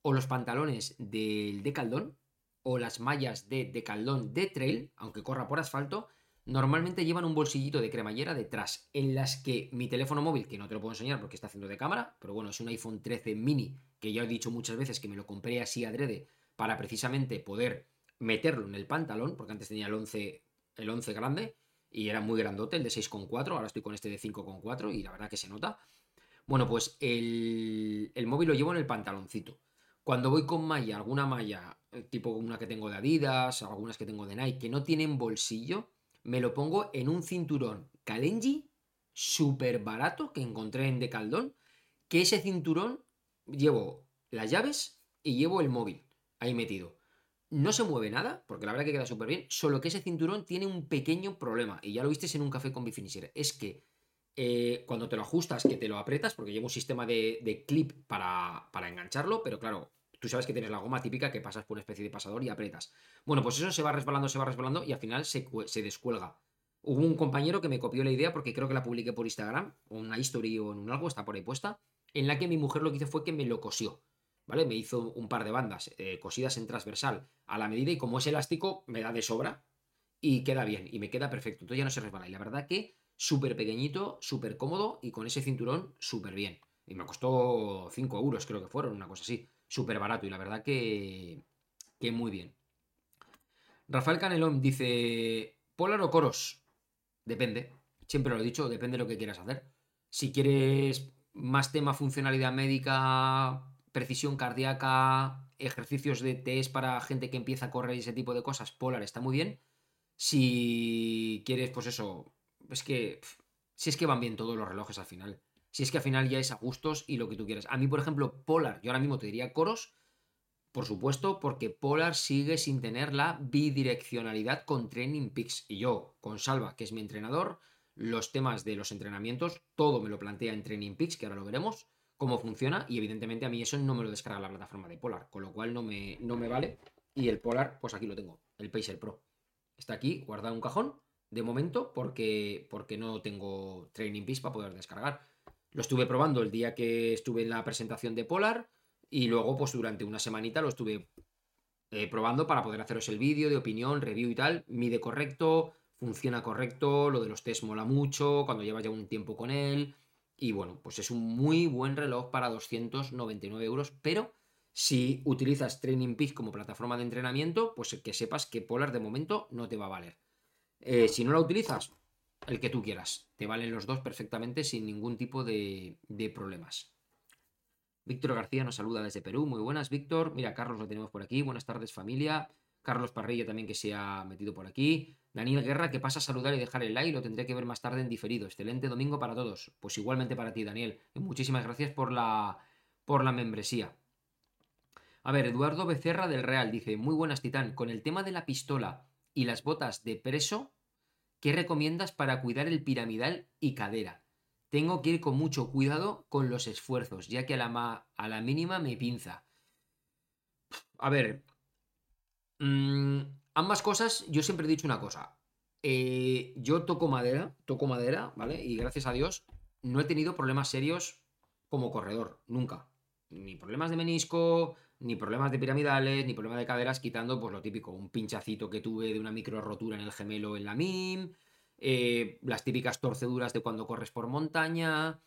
o los pantalones del Decaldón o las mallas de Decaldón de Trail, aunque corra por asfalto, normalmente llevan un bolsillito de cremallera detrás, en las que mi teléfono móvil, que no te lo puedo enseñar porque está haciendo de cámara, pero bueno, es un iPhone 13 mini, que ya he dicho muchas veces que me lo compré así adrede para precisamente poder meterlo en el pantalón, porque antes tenía el 11, el 11 grande, y era muy grandote, el de 6,4, ahora estoy con este de 5,4 y la verdad que se nota. Bueno, pues el, el móvil lo llevo en el pantaloncito. Cuando voy con malla, alguna malla, eh, tipo una que tengo de Adidas, algunas que tengo de Nike, que no tienen bolsillo, me lo pongo en un cinturón Kalenji súper barato que encontré en Decaldón, que ese cinturón llevo las llaves y llevo el móvil ahí metido. No se mueve nada, porque la verdad que queda súper bien, solo que ese cinturón tiene un pequeño problema, y ya lo visteis en un café con Bifinisher, es que eh, cuando te lo ajustas, que te lo apretas, porque lleva un sistema de, clip para, para, engancharlo, pero claro, tú sabes que tienes la goma típica que pasas por una especie de pasador y apretas. Bueno, pues eso se va resbalando, se va resbalando y al final se, descuelga. Hubo un compañero que me copió la idea porque creo que la publiqué por Instagram, o una history o en un algo, está por ahí puesta, en la que mi mujer lo que hizo fue que me lo cosió. ¿Vale? Me hizo un par de bandas eh, cosidas en transversal a la medida y como es elástico me da de sobra y queda bien y me queda perfecto. Entonces ya no se resbala. Y la verdad que súper pequeñito, súper cómodo y con ese cinturón súper bien. Y me costó 5 euros, creo que fueron, una cosa así. Súper barato y la verdad que, que muy bien. Rafael Canelón dice, Polar o Coros. Depende. Siempre lo he dicho, depende de lo que quieras hacer. Si quieres más tema funcionalidad médica precisión cardíaca, ejercicios de test para gente que empieza a correr y ese tipo de cosas, Polar está muy bien. Si quieres, pues eso, es que si es que van bien todos los relojes al final. Si es que al final ya es a gustos y lo que tú quieras. A mí, por ejemplo, Polar, yo ahora mismo te diría Coros, por supuesto, porque Polar sigue sin tener la bidireccionalidad con Training Peaks. Y yo, con Salva, que es mi entrenador, los temas de los entrenamientos, todo me lo plantea en Training Peaks, que ahora lo veremos cómo funciona y evidentemente a mí eso no me lo descarga la plataforma de Polar, con lo cual no me, no me vale. Y el Polar, pues aquí lo tengo, el Pacer Pro. Está aquí guardado en un cajón de momento porque, porque no tengo Training Peaks para poder descargar. Lo estuve probando el día que estuve en la presentación de Polar y luego pues durante una semanita lo estuve eh, probando para poder haceros el vídeo de opinión, review y tal. Mide correcto, funciona correcto, lo de los test mola mucho, cuando llevas ya un tiempo con él. Y bueno, pues es un muy buen reloj para 299 euros, pero si utilizas Training Peak como plataforma de entrenamiento, pues que sepas que Polar de momento no te va a valer. Eh, si no la utilizas, el que tú quieras. Te valen los dos perfectamente sin ningún tipo de, de problemas. Víctor García nos saluda desde Perú. Muy buenas, Víctor. Mira, Carlos lo tenemos por aquí. Buenas tardes, familia. Carlos Parrilla también que se ha metido por aquí. Daniel Guerra, que pasa a saludar y dejar el like, lo tendré que ver más tarde en diferido. Excelente domingo para todos. Pues igualmente para ti, Daniel. Muchísimas gracias por la, por la membresía. A ver, Eduardo Becerra del Real dice, muy buenas, Titán. Con el tema de la pistola y las botas de preso, ¿qué recomiendas para cuidar el piramidal y cadera? Tengo que ir con mucho cuidado con los esfuerzos, ya que a la, a la mínima me pinza. A ver, Mm, ambas cosas, yo siempre he dicho una cosa. Eh, yo toco madera, toco madera, ¿vale? Y gracias a Dios no he tenido problemas serios como corredor, nunca. Ni problemas de menisco, ni problemas de piramidales, ni problemas de caderas, quitando pues lo típico, un pinchacito que tuve de una micro rotura en el gemelo en la MIM, eh, las típicas torceduras de cuando corres por montaña,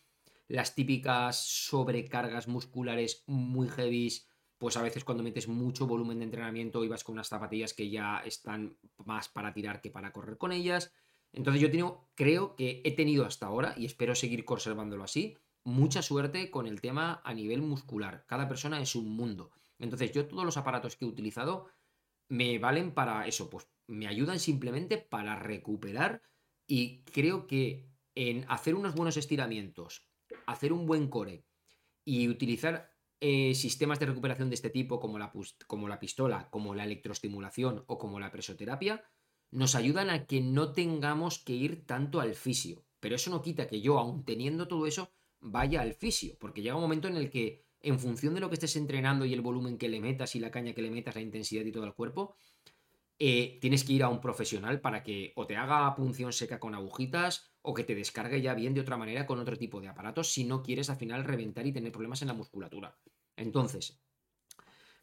las típicas sobrecargas musculares muy heavies pues a veces cuando metes mucho volumen de entrenamiento y vas con unas zapatillas que ya están más para tirar que para correr con ellas. Entonces yo tengo, creo que he tenido hasta ahora, y espero seguir conservándolo así, mucha suerte con el tema a nivel muscular. Cada persona es un mundo. Entonces yo todos los aparatos que he utilizado me valen para eso, pues me ayudan simplemente para recuperar y creo que en hacer unos buenos estiramientos, hacer un buen core y utilizar eh, sistemas de recuperación de este tipo, como la, como la pistola, como la electroestimulación o como la presoterapia, nos ayudan a que no tengamos que ir tanto al fisio. Pero eso no quita que yo, aun teniendo todo eso, vaya al fisio, porque llega un momento en el que, en función de lo que estés entrenando y el volumen que le metas y la caña que le metas, la intensidad y todo el cuerpo, eh, tienes que ir a un profesional para que o te haga punción seca con agujitas o que te descargue ya bien de otra manera con otro tipo de aparatos si no quieres al final reventar y tener problemas en la musculatura. Entonces,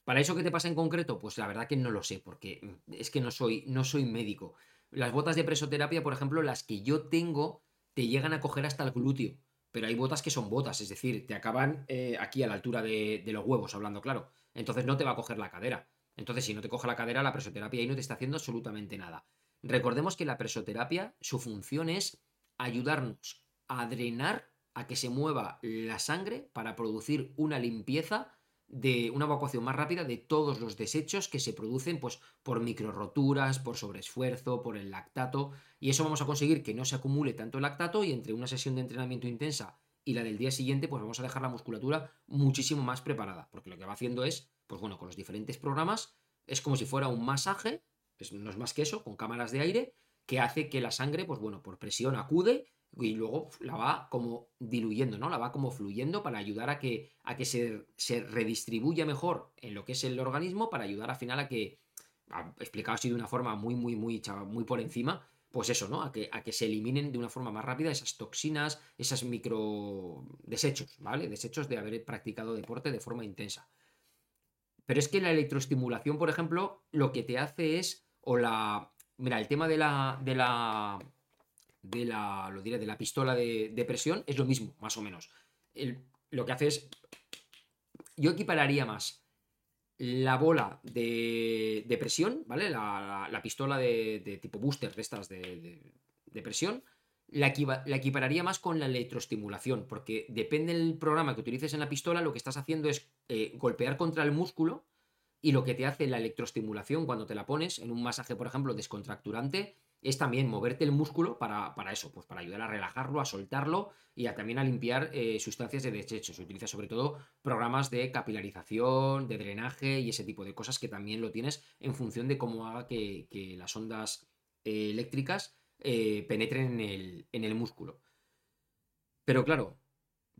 ¿para eso qué te pasa en concreto? Pues la verdad que no lo sé, porque es que no soy, no soy médico. Las botas de presoterapia, por ejemplo, las que yo tengo, te llegan a coger hasta el glúteo. Pero hay botas que son botas, es decir, te acaban eh, aquí a la altura de, de los huevos, hablando claro. Entonces no te va a coger la cadera. Entonces, si no te coge la cadera, la presoterapia ahí no te está haciendo absolutamente nada. Recordemos que la presoterapia, su función es ayudarnos a drenar, a que se mueva la sangre para producir una limpieza de una evacuación más rápida de todos los desechos que se producen pues, por microroturas, por sobreesfuerzo, por el lactato. Y eso vamos a conseguir que no se acumule tanto el lactato y entre una sesión de entrenamiento intensa y la del día siguiente, pues vamos a dejar la musculatura muchísimo más preparada. Porque lo que va haciendo es pues bueno, con los diferentes programas es como si fuera un masaje, no es más que eso, con cámaras de aire, que hace que la sangre, pues bueno, por presión acude y luego la va como diluyendo, ¿no? La va como fluyendo para ayudar a que, a que se, se redistribuya mejor en lo que es el organismo, para ayudar al final a que, explicado así de una forma muy, muy, muy, muy por encima, pues eso, ¿no? A que, a que se eliminen de una forma más rápida esas toxinas, esas micro desechos, ¿vale? Desechos de haber practicado deporte de forma intensa. Pero es que la electroestimulación, por ejemplo, lo que te hace es, o la, mira, el tema de la, de la, de la, lo diré, de la pistola de, presión es lo mismo, más o menos. lo que hace es, yo equipararía más la bola de, de presión, ¿vale? La, la, pistola de, tipo booster de estas de, presión, la, la, equipararía más con la electroestimulación, porque depende del programa que utilices en la pistola, lo que estás haciendo es eh, golpear contra el músculo y lo que te hace la electroestimulación cuando te la pones en un masaje, por ejemplo, descontracturante, es también moverte el músculo para, eso, pues para ayudar a relajarlo, a soltarlo y a, también a limpiar eh, sustancias de desecho. Se utiliza sobre todo programas de capilarización, de drenaje y ese tipo de cosas que también lo tienes en función de cómo haga que, las ondas eh, eléctricas eh, penetren en el, en el músculo. Pero claro,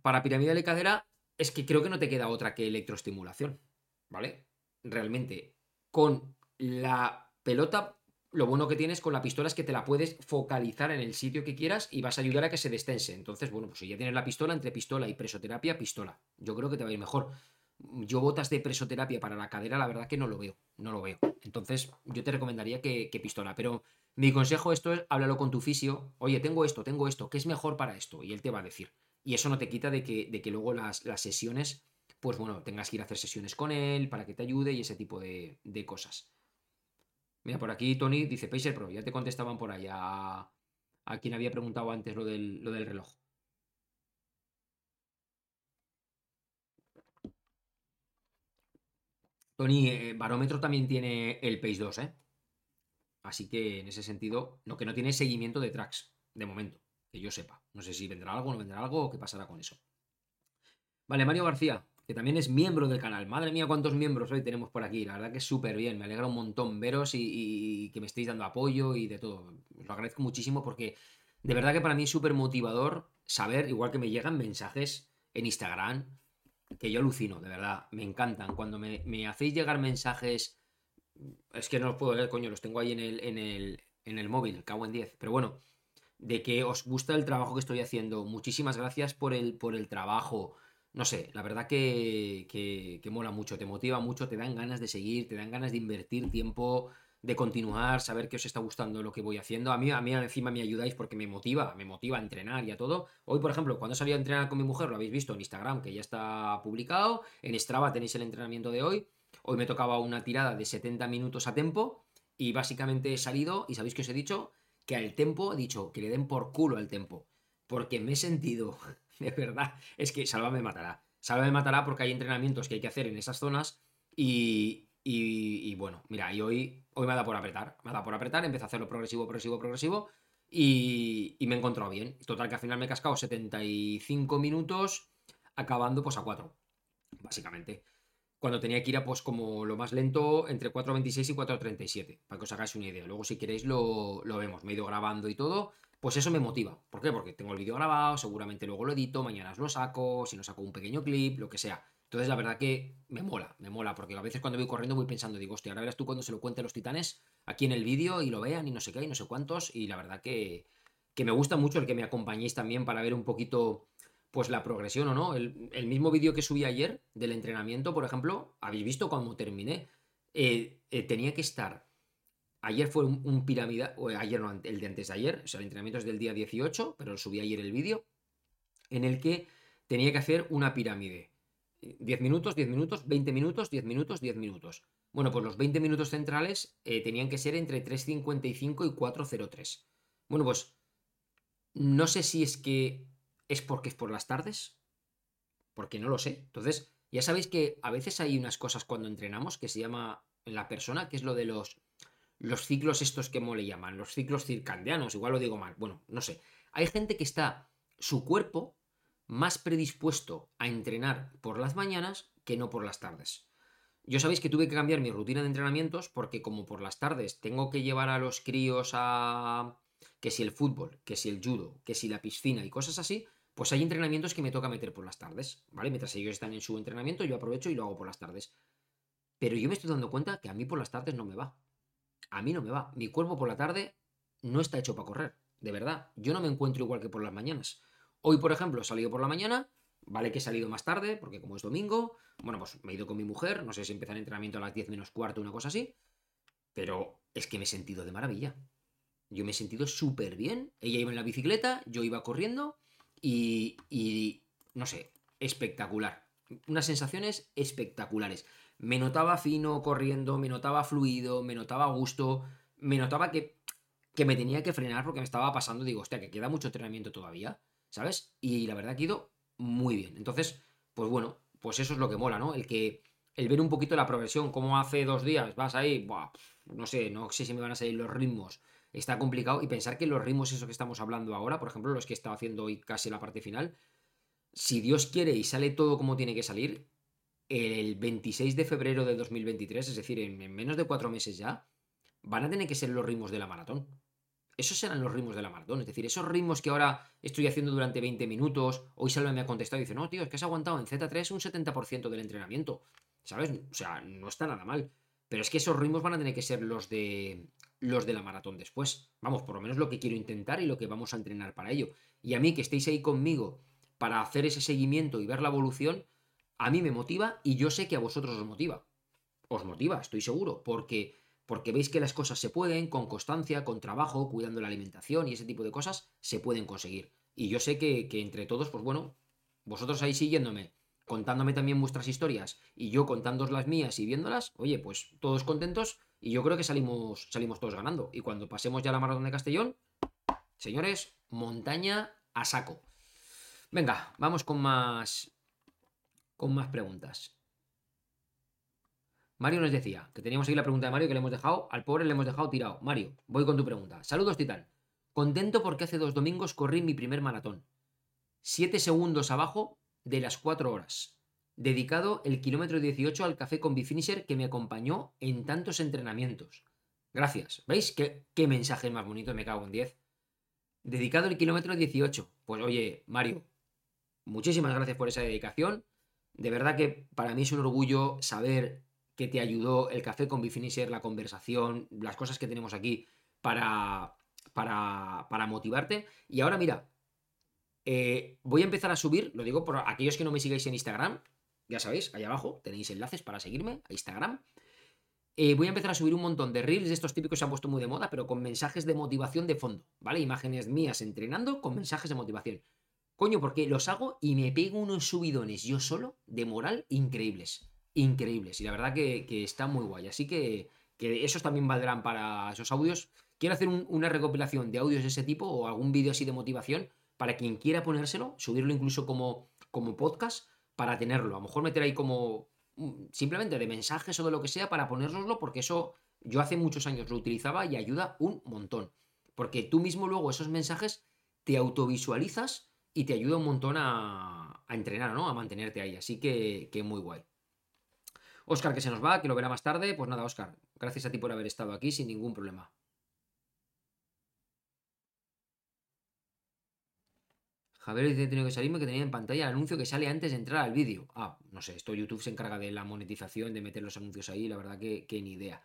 para pirámide de cadera es que creo que no te queda otra que electroestimulación, ¿vale? Realmente, con la pelota, lo bueno que tienes con la pistola es que te la puedes focalizar en el sitio que quieras y vas a ayudar a que se destense. Entonces, bueno, pues si ya tienes la pistola, entre pistola y presoterapia, pistola. Yo creo que te va a ir mejor. Yo botas de presoterapia para la cadera, la verdad que no lo veo, no lo veo. Entonces, yo te recomendaría que, pistola, pero mi consejo esto es háblalo con tu fisio. Oye, tengo esto, tengo esto, ¿qué es mejor para esto? Y él te va a decir. Y eso no te quita de que, de que luego las, las, sesiones, pues bueno, tengas que ir a hacer sesiones con él para que te ayude y ese tipo de, de cosas. Mira, por aquí Tony dice Pacer Pro, ya te contestaban por ahí a, quien había preguntado antes lo del, lo del reloj. Tony, eh, Barómetro también tiene el Pace 2, ¿eh? Así que en ese sentido, lo que no tiene seguimiento de tracks, de momento, que yo sepa. No sé si vendrá algo, no vendrá algo o qué pasará con eso. Vale, Mario García, que también es miembro del canal. Madre mía, cuántos miembros hoy tenemos por aquí. La verdad que es súper bien. Me alegra un montón veros y, que me estéis dando apoyo y de todo. Os lo agradezco muchísimo porque de verdad que para mí es súper motivador saber, igual que me llegan mensajes en Instagram, que yo alucino, de verdad. Me encantan. Cuando me, hacéis llegar mensajes es que no los puedo ver, coño, los tengo ahí en el, en el, en el móvil, cago en 10. Pero bueno, de que os gusta el trabajo que estoy haciendo. Muchísimas gracias por el, por el trabajo. No sé, la verdad que, que, que, mola mucho, te motiva mucho, te dan ganas de seguir, te dan ganas de invertir tiempo, de continuar, saber que os está gustando lo que voy haciendo. A mí, a mí encima me ayudáis porque me motiva, me motiva a entrenar y a todo. Hoy, por ejemplo, cuando salí a entrenar con mi mujer, lo habéis visto en Instagram, que ya está publicado. En Strava tenéis el entrenamiento de hoy. Hoy me tocaba una tirada de 70 minutos a tempo y básicamente he salido y sabéis que os he dicho que al tempo he dicho que le den por culo al tempo. Porque me he sentido, de verdad, es que Salva me matará. Salva me matará porque hay entrenamientos que hay que hacer en esas zonas y, bueno, mira, y hoy, hoy me ha dado por apretar. Me ha dado por apretar, empecé a hacerlo progresivo, progresivo, progresivo. y, y me he encontrado bien. Total que al final me he cascado 75 minutos acabando pues a 4, básicamente. Cuando tenía que ir a pues como lo más lento entre 4.26 y 4.37, para que os hagáis una idea. Luego si queréis lo, lo vemos, me he ido grabando y todo, pues eso me motiva. ¿Por qué? Porque tengo el vídeo grabado, seguramente luego lo edito, mañana os lo saco, si no saco un pequeño clip, lo que sea. Entonces, la verdad que me mola, me mola, porque a veces cuando voy corriendo voy pensando, digo, hostia, ahora verás tú cuando se lo cuente a los titanes aquí en el vídeo y lo vean y no sé qué, y no sé cuántos, y la verdad que, que me gusta mucho el que me acompañéis también para ver un poquito, pues la progresión o no. El, mismo vídeo que subí ayer del entrenamiento, por ejemplo, habéis visto cuando terminé, eh, eh, tenía que estar Ayer fue un, un o ayer no, el de antes de ayer, o sea, el entrenamiento es del día 18, pero subí ayer el vídeo, en el que tenía que hacer una pirámide. 10 minutos, 10 minutos, 20 minutos, 10 minutos, 10 minutos. Bueno, pues los 20 minutos centrales eh, tenían que ser entre 3.55 y 4.03. Bueno, pues no sé si es que es porque es por las tardes, porque no lo sé. Entonces, ya sabéis que a veces hay unas cosas cuando entrenamos que se llama en la persona, que es lo de los los ciclos estos que le llaman, los ciclos circandianos, igual lo digo mal, bueno, no sé. Hay gente que está, su cuerpo, más predispuesto a entrenar por las mañanas que no por las tardes. Yo sabéis que tuve que cambiar mi rutina de entrenamientos porque como por las tardes tengo que llevar a los críos a... que si el fútbol, que si el judo, que si la piscina y cosas así, pues hay entrenamientos que me toca meter por las tardes, ¿vale? Mientras ellos están en su entrenamiento, yo aprovecho y lo hago por las tardes. Pero yo me estoy dando cuenta que a mí por las tardes no me va a mí no me va. Mi cuerpo por la tarde no está hecho para correr, de verdad. Yo no me encuentro igual que por las mañanas. Hoy, por ejemplo, he salido por la mañana, vale que he salido más tarde, porque como es domingo, bueno, pues me he ido con mi mujer, no sé si empezar el entrenamiento a las 10 menos cuarto, una cosa así, pero es que me he sentido de maravilla. Yo me he sentido súper bien. Ella iba en la bicicleta, yo iba corriendo y, y, no sé, espectacular. Unas sensaciones espectaculares me notaba fino corriendo, me notaba fluido, me notaba a gusto, me notaba que, que me tenía que frenar porque me estaba pasando, digo, hostia, que queda mucho entrenamiento todavía, ¿sabes? Y la verdad que ido muy bien. Entonces, pues bueno, pues eso es lo que mola, ¿no? El que, el ver un poquito la progresión, como hace dos días vas ahí, buah, no sé, no sé si me van a salir los ritmos, está complicado y pensar que los ritmos, eso que estamos hablando ahora, por ejemplo, los que estado haciendo hoy casi la parte final, si Dios quiere y sale todo como tiene que salir, el 26 de febrero de 2023, es decir, en, menos de cuatro meses ya, van a tener que ser los ritmos de la maratón. Esos serán los ritmos de la maratón. Es decir, esos ritmos que ahora estoy haciendo durante 20 minutos, hoy Salva me ha contestado y dice, no, tío, es que has aguantado en Z3 un 70% del entrenamiento. ¿Sabes? O sea, no está nada mal. Pero es que esos ritmos van a tener que ser los de los de la maratón después. Vamos, por lo menos lo que quiero intentar y lo que vamos a entrenar para ello. Y a mí que estéis ahí conmigo para hacer ese seguimiento y ver la evolución, a mí me motiva y yo sé que a vosotros os motiva. Os motiva, estoy seguro, porque, porque veis que las cosas se pueden, con constancia, con trabajo, cuidando la alimentación y ese tipo de cosas, se pueden conseguir. Y yo sé que, entre todos, pues bueno, vosotros ahí siguiéndome, contándome también vuestras historias y yo contándoos las mías y viéndolas, oye, pues todos contentos y yo creo que salimos, salimos todos ganando. Y cuando pasemos ya la maratón de Castellón, señores, montaña a saco. Venga, vamos con más, con más preguntas. Mario nos decía que teníamos aquí la pregunta de Mario que le hemos dejado, al pobre le hemos dejado tirado. Mario, voy con tu pregunta. Saludos, Titán. Contento porque hace dos domingos corrí mi primer maratón. Siete segundos abajo de las cuatro horas. Dedicado el kilómetro 18 al café con Bifinisher que me acompañó en tantos entrenamientos. Gracias. ¿Veis qué, qué mensaje más bonito? Me cago en 10. Dedicado el kilómetro 18. Pues oye, Mario, muchísimas gracias por esa dedicación de verdad que para mí es un orgullo saber que te ayudó el café con Bifinisher, la conversación, las cosas que tenemos aquí para, para, para motivarte. Y ahora mira, eh, voy a empezar a subir, lo digo por aquellos que no me sigáis en Instagram, ya sabéis, ahí abajo tenéis enlaces para seguirme a Instagram. Eh, voy a empezar a subir un montón de reels de estos típicos que se han puesto muy de moda, pero con mensajes de motivación de fondo, ¿vale? Imágenes mías entrenando con mensajes de motivación. Coño, porque los hago y me pego unos subidones yo solo de moral increíbles. Increíbles. Y la verdad que, está muy guay. Así que, esos también valdrán para esos audios. Quiero hacer una recopilación de audios de ese tipo o algún vídeo así de motivación para quien quiera ponérselo, subirlo incluso como, como podcast para tenerlo. A lo mejor meter ahí como mm, simplemente de mensajes o de lo que sea para ponérnoslo porque eso yo hace muchos años lo utilizaba y ayuda un montón. Porque tú mismo luego esos mensajes te autovisualizas y te ayuda un montón a, a entrenar, ¿no? A mantenerte ahí. Así que, que muy guay. Oscar, que se nos va, que lo verá más tarde. Pues nada, Oscar, gracias a ti por haber estado aquí sin ningún problema. Javier dice, tengo que salirme que tenía en pantalla el anuncio que sale antes de entrar al vídeo. Ah, no sé, esto YouTube se encarga de la monetización, de meter los anuncios ahí, la verdad que, que ni idea.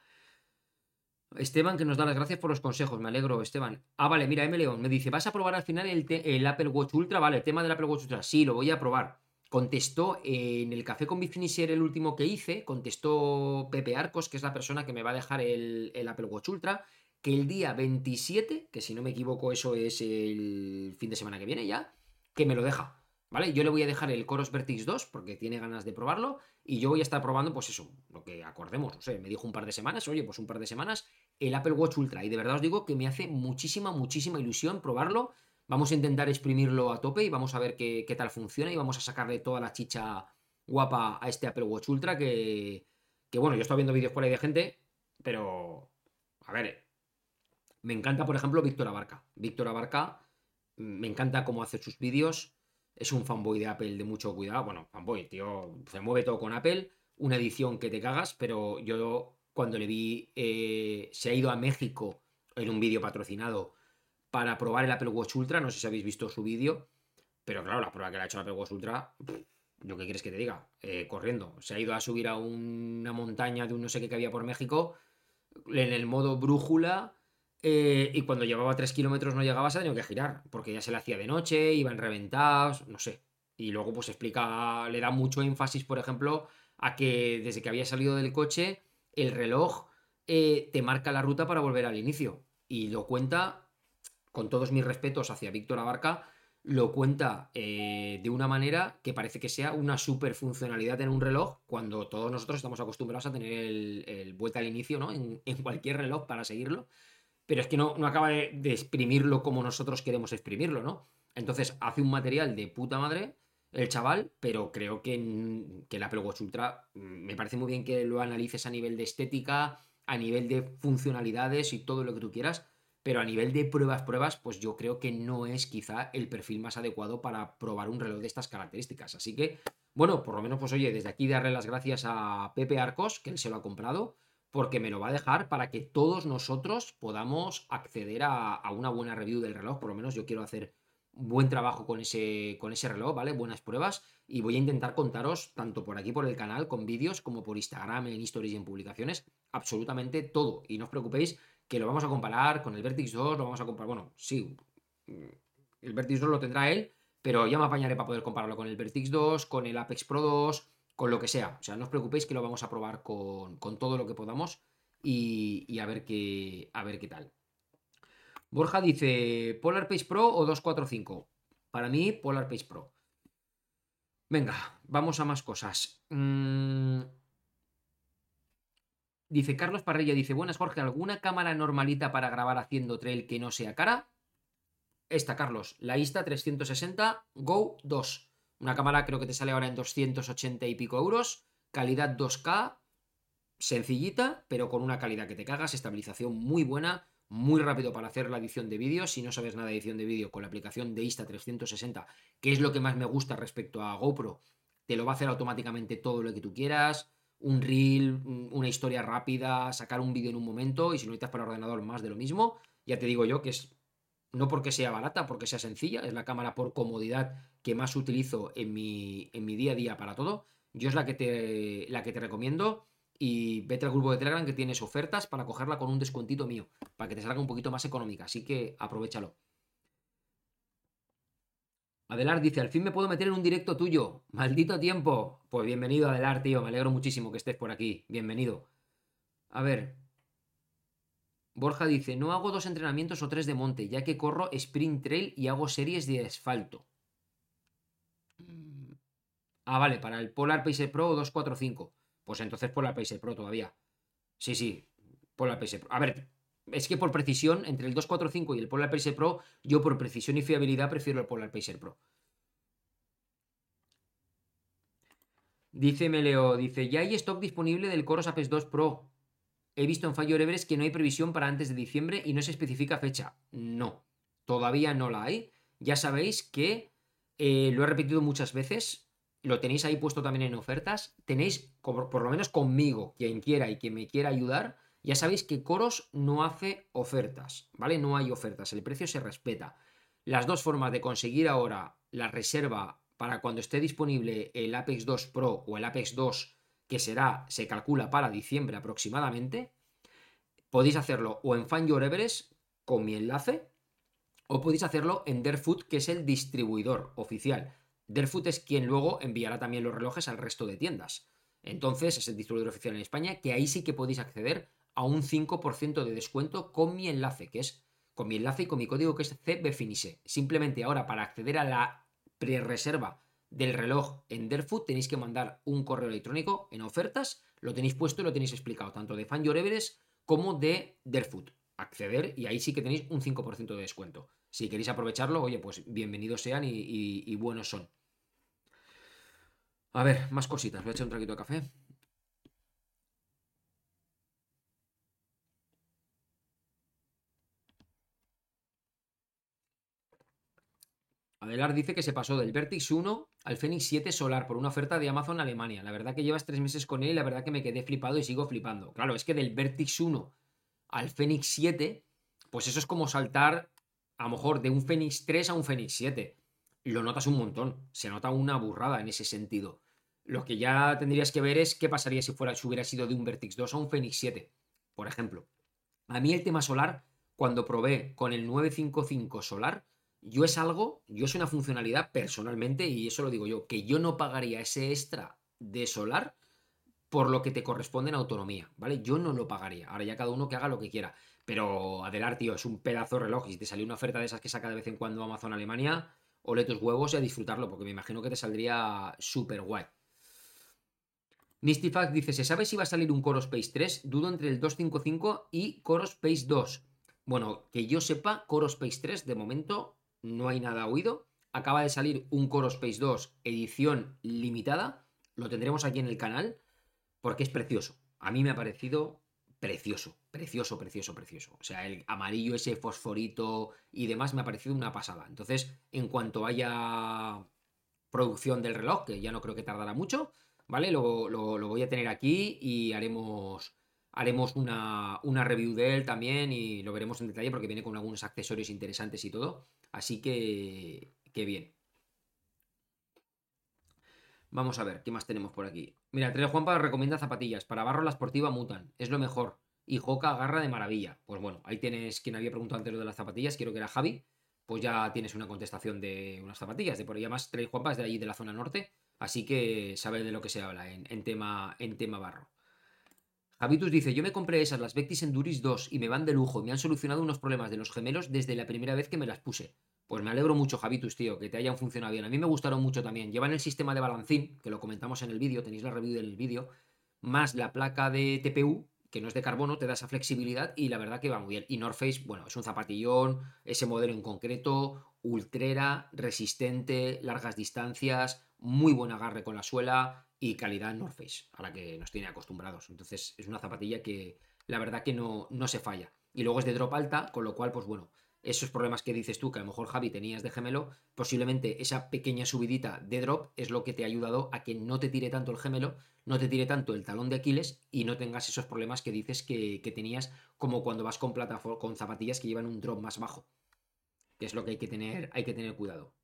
Esteban, que nos da las gracias por los consejos, me alegro, Esteban. Ah, vale, mira, M. León me dice, ¿vas a probar al final el, el, Apple Watch Ultra? Vale, el tema del Apple Watch Ultra, sí, lo voy a probar. Contestó en el café con Bifinisher el último que hice, contestó Pepe Arcos, que es la persona que me va a dejar el, el Apple Watch Ultra, que el día 27, que si no me equivoco eso es el fin de semana que viene ya, que me lo deja. ¿Vale? Yo le voy a dejar el Coros Vertix 2 porque tiene ganas de probarlo y yo voy a estar probando, pues eso, lo que acordemos, no sé, me dijo un par de semanas, oye, pues un par de semanas, el Apple Watch Ultra. Y de verdad os digo que me hace muchísima, muchísima ilusión probarlo. Vamos a intentar exprimirlo a tope y vamos a ver qué, qué tal funciona y vamos a sacarle toda la chicha guapa a este Apple Watch Ultra que, que bueno, yo estoy viendo vídeos por ahí de gente, pero, a ver, me encanta, por ejemplo, Víctor Abarca. Víctor Abarca, mm, me encanta cómo hace sus vídeos es un fanboy de Apple de mucho cuidado. Bueno, fanboy, tío, se mueve todo con Apple, una edición que te cagas, pero yo cuando le vi, eh, se ha ido a México en un vídeo patrocinado para probar el Apple Watch Ultra, no sé si habéis visto su vídeo, pero claro, la prueba que le ha hecho el Apple Watch Ultra, ¿yo qué quieres que te diga? Eh, corriendo. Se ha ido a subir a una montaña de un no sé qué que había por México, en el modo brújula, eh, y cuando llevaba 3 kilómetros no llegaba, se ha tenido que girar, porque ya se le hacía de noche, iban reventados, no sé. Y luego pues explica, le da mucho énfasis, por ejemplo, a que desde que había salido del coche, el reloj eh, te marca la ruta para volver al inicio. Y lo cuenta, con todos mis respetos hacia Víctor Abarca, lo cuenta eh, de una manera que parece que sea una super funcionalidad en un reloj, cuando todos nosotros estamos acostumbrados a tener el, vuelta al inicio, ¿no? En, cualquier reloj para seguirlo pero es que no, no acaba de, exprimirlo como nosotros queremos exprimirlo, ¿no? Entonces hace un material de puta madre el chaval, pero creo que, que el Apple Ultra mm, me parece muy bien que lo analices a nivel de estética, a nivel de funcionalidades y todo lo que tú quieras, pero a nivel de pruebas, pruebas, pues yo creo que no es quizá el perfil más adecuado para probar un reloj de estas características. Así que, bueno, por lo menos, pues oye, desde aquí darle las gracias a Pepe Arcos, que él se lo ha comprado porque me lo va a dejar para que todos nosotros podamos acceder a, una buena review del reloj. Por lo menos yo quiero hacer buen trabajo con ese, con ese reloj, ¿vale? Buenas pruebas. Y voy a intentar contaros, tanto por aquí por el canal, con vídeos, como por Instagram, en stories y en publicaciones, absolutamente todo. Y no os preocupéis que lo vamos a comparar con el Vertix 2, lo vamos a comparar. Bueno, sí, el Vertix 2 lo tendrá él, pero ya me apañaré para poder compararlo con el Vertix 2, con el Apex Pro 2 con lo que sea. O sea, no os preocupéis que lo vamos a probar con, todo lo que podamos y, a, ver qué, a ver qué tal. Borja dice, ¿Polar Pace Pro o 245? Para mí, Polar Pace Pro. Venga, vamos a más cosas. Mm. Dice Carlos Parrilla, dice, buenas Jorge, ¿alguna cámara normalita para grabar haciendo trail que no sea cara? Esta, Carlos, la Insta 360 Go 2. Una cámara creo que te sale ahora en 280 y pico euros, calidad 2K, sencillita, pero con una calidad que te cagas, estabilización muy buena, muy rápido para hacer la edición de vídeo. Si no sabes nada de edición de vídeo con la aplicación de Insta360, que es lo que más me gusta respecto a GoPro, te lo va a hacer automáticamente todo lo que tú quieras. Un reel, una historia rápida, sacar un vídeo en un momento y si lo necesitas para ordenador más de lo mismo. Ya te digo yo que es no porque sea barata, porque sea sencilla, es la cámara por comodidad que más utilizo en mi, en mi día a día para todo. Yo es la que te, la que te recomiendo y vete al grupo de Telegram que tienes ofertas para cogerla con un descuentito mío, para que te salga un poquito más económica, así que aprovechalo. Adelar dice, al fin me puedo meter en un directo tuyo. Maldito tiempo. Pues bienvenido, Adelar, tío. Me alegro muchísimo que estés por aquí. Bienvenido. A ver, Borja dice, no hago dos entrenamientos o tres de monte, ya que corro sprint trail y hago series de asfalto. Mm. Ah, vale, para el Polar Pacer Pro 245. Pues entonces Polar Pacer Pro todavía. Sí, sí, Polar Pacer Pro. A ver, es que por precisión, entre el 245 y el Polar Pacer Pro, yo por precisión y fiabilidad prefiero el Polar Pacer Pro. Dice Meleo, dice, ya hay stock disponible del Coros Apex 2 Pro. He visto en Fire Everest que no hay previsión para antes de diciembre y no se especifica fecha. No, todavía no la hay. Ya sabéis que eh, lo he repetido muchas veces, lo tenéis ahí puesto también en ofertas. Tenéis, por lo menos conmigo, quien quiera y quien me quiera ayudar, ya sabéis que Coros no hace ofertas, ¿vale? No hay ofertas, el precio se respeta. Las dos formas de conseguir ahora la reserva para cuando esté disponible el Apex 2 Pro o el Apex 2, que será, se calcula para diciembre aproximadamente, podéis hacerlo o en Fan Your Everest con mi enlace, o podéis hacerlo en Derfoot, que es el distribuidor oficial. Derfoot es quien luego enviará también los relojes al resto de tiendas. Entonces es el distribuidor oficial en España, que ahí sí que podéis acceder a un 5% de descuento con mi enlace, que es con mi enlace y con mi código que es CBFINISE. Simplemente ahora para acceder a la pre-reserva del reloj en Derfood tenéis que mandar un correo electrónico en ofertas, lo tenéis puesto y lo tenéis explicado, tanto de Fan Your Everest como de Derfood. Acceder y ahí sí que tenéis un 5% de descuento. Si queréis aprovecharlo, oye, pues bienvenidos sean y, buenos son. A ver, más cositas. Voy a echar un traguito de café. Adelar dice que se pasó del Vertix 1 al Fenix 7 Solar por una oferta de Amazon Alemania. La verdad que llevas tres meses con él y la verdad que me quedé flipado y sigo flipando. Claro, es que del Vertix 1 al Fenix 7, pues eso es como saltar a lo mejor de un Fenix 3 a un Fenix 7. Lo notas un montón. Se nota una burrada en ese sentido. Lo que ya tendrías que ver es qué pasaría si, fuera, si hubiera sido de un Vertix 2 a un Fenix 7, por ejemplo. A mí el tema solar, cuando probé con el 955 solar, yo es algo, yo es una funcionalidad personalmente, y eso lo digo yo, que yo no pagaría ese extra de solar por lo que te corresponde en autonomía, ¿vale? Yo no lo pagaría. Ahora ya cada uno que haga lo que quiera. Pero Adelar, tío, es un pedazo de reloj. Y si te salió una oferta de esas que saca de vez en cuando Amazon Alemania, ole tus huevos y a disfrutarlo, porque me imagino que te saldría súper guay. Mistyfact dice: ¿Se sabe si va a salir un Core Space 3? Dudo entre el 255 y Core Space 2. Bueno, que yo sepa, Core Space 3 de momento no hay nada oído. Acaba de salir un Core Space 2 edición limitada. Lo tendremos aquí en el canal porque es precioso. A mí me ha parecido precioso, precioso, precioso, precioso. O sea, el amarillo, ese fosforito y demás me ha parecido una pasada. Entonces, en cuanto haya producción del reloj, que ya no creo que tardará mucho, ¿vale? Lo, lo voy a tener aquí y haremos haremos una, una, review de él también y lo veremos en detalle porque viene con algunos accesorios interesantes y todo. Así que, qué bien. Vamos a ver, ¿qué más tenemos por aquí? Mira, Tres Juanpa recomienda zapatillas. Para barro la sportiva mutan. Es lo mejor. Y Joca agarra de maravilla. Pues bueno, ahí tienes quien había preguntado antes lo de las zapatillas. Quiero que era Javi. Pues ya tienes una contestación de unas zapatillas. De por ahí además Tres Juanpa es de allí de la zona norte. Así que sabe de lo que se habla en, tema, en tema barro. Javitus dice, yo me compré esas, las Vectis Enduris 2, y me van de lujo, me han solucionado unos problemas de los gemelos desde la primera vez que me las puse. Pues me alegro mucho, Javitus, tío, que te hayan funcionado bien. A mí me gustaron mucho también. Llevan el sistema de balancín, que lo comentamos en el vídeo, tenéis la review del vídeo, más la placa de TPU, que no es de carbono, te da esa flexibilidad y la verdad que va muy bien. Y North Face, bueno, es un zapatillón, ese modelo en concreto, ultrera, resistente, largas distancias, muy buen agarre con la suela y calidad North Face, a la que nos tiene acostumbrados. Entonces es una zapatilla que la verdad que no, no se falla. Y luego es de drop alta, con lo cual, pues bueno, esos problemas que dices tú, que a lo mejor Javi tenías de gemelo, posiblemente esa pequeña subidita de drop es lo que te ha ayudado a que no te tire tanto el gemelo, no te tire tanto el talón de Aquiles y no tengas esos problemas que dices que, tenías como cuando vas con, con zapatillas que llevan un drop más bajo. Que es lo que hay que tener, hay que tener cuidado.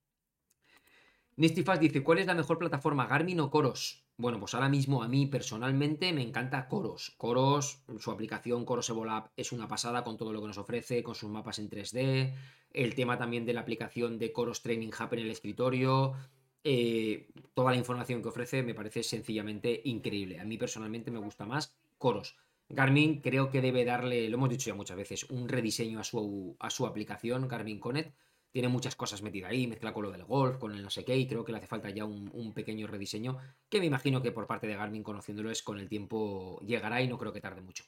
Nistifas dice, ¿cuál es la mejor plataforma, Garmin o Coros? Bueno, pues ahora mismo a mí personalmente me encanta Coros. Coros, su aplicación Coros Evolab es una pasada con todo lo que nos ofrece, con sus mapas en 3D, el tema también de la aplicación de Coros Training Hub en el escritorio, eh, toda la información que ofrece me parece sencillamente increíble. A mí personalmente me gusta más Coros. Garmin creo que debe darle, lo hemos dicho ya muchas veces, un rediseño a su, a su aplicación, Garmin Connect tiene muchas cosas metidas ahí, mezcla con lo del golf, con el no sé qué, y creo que le hace falta ya un, pequeño rediseño, que me imagino que por parte de Garmin, conociéndolo, es con el tiempo llegará y no creo que tarde mucho.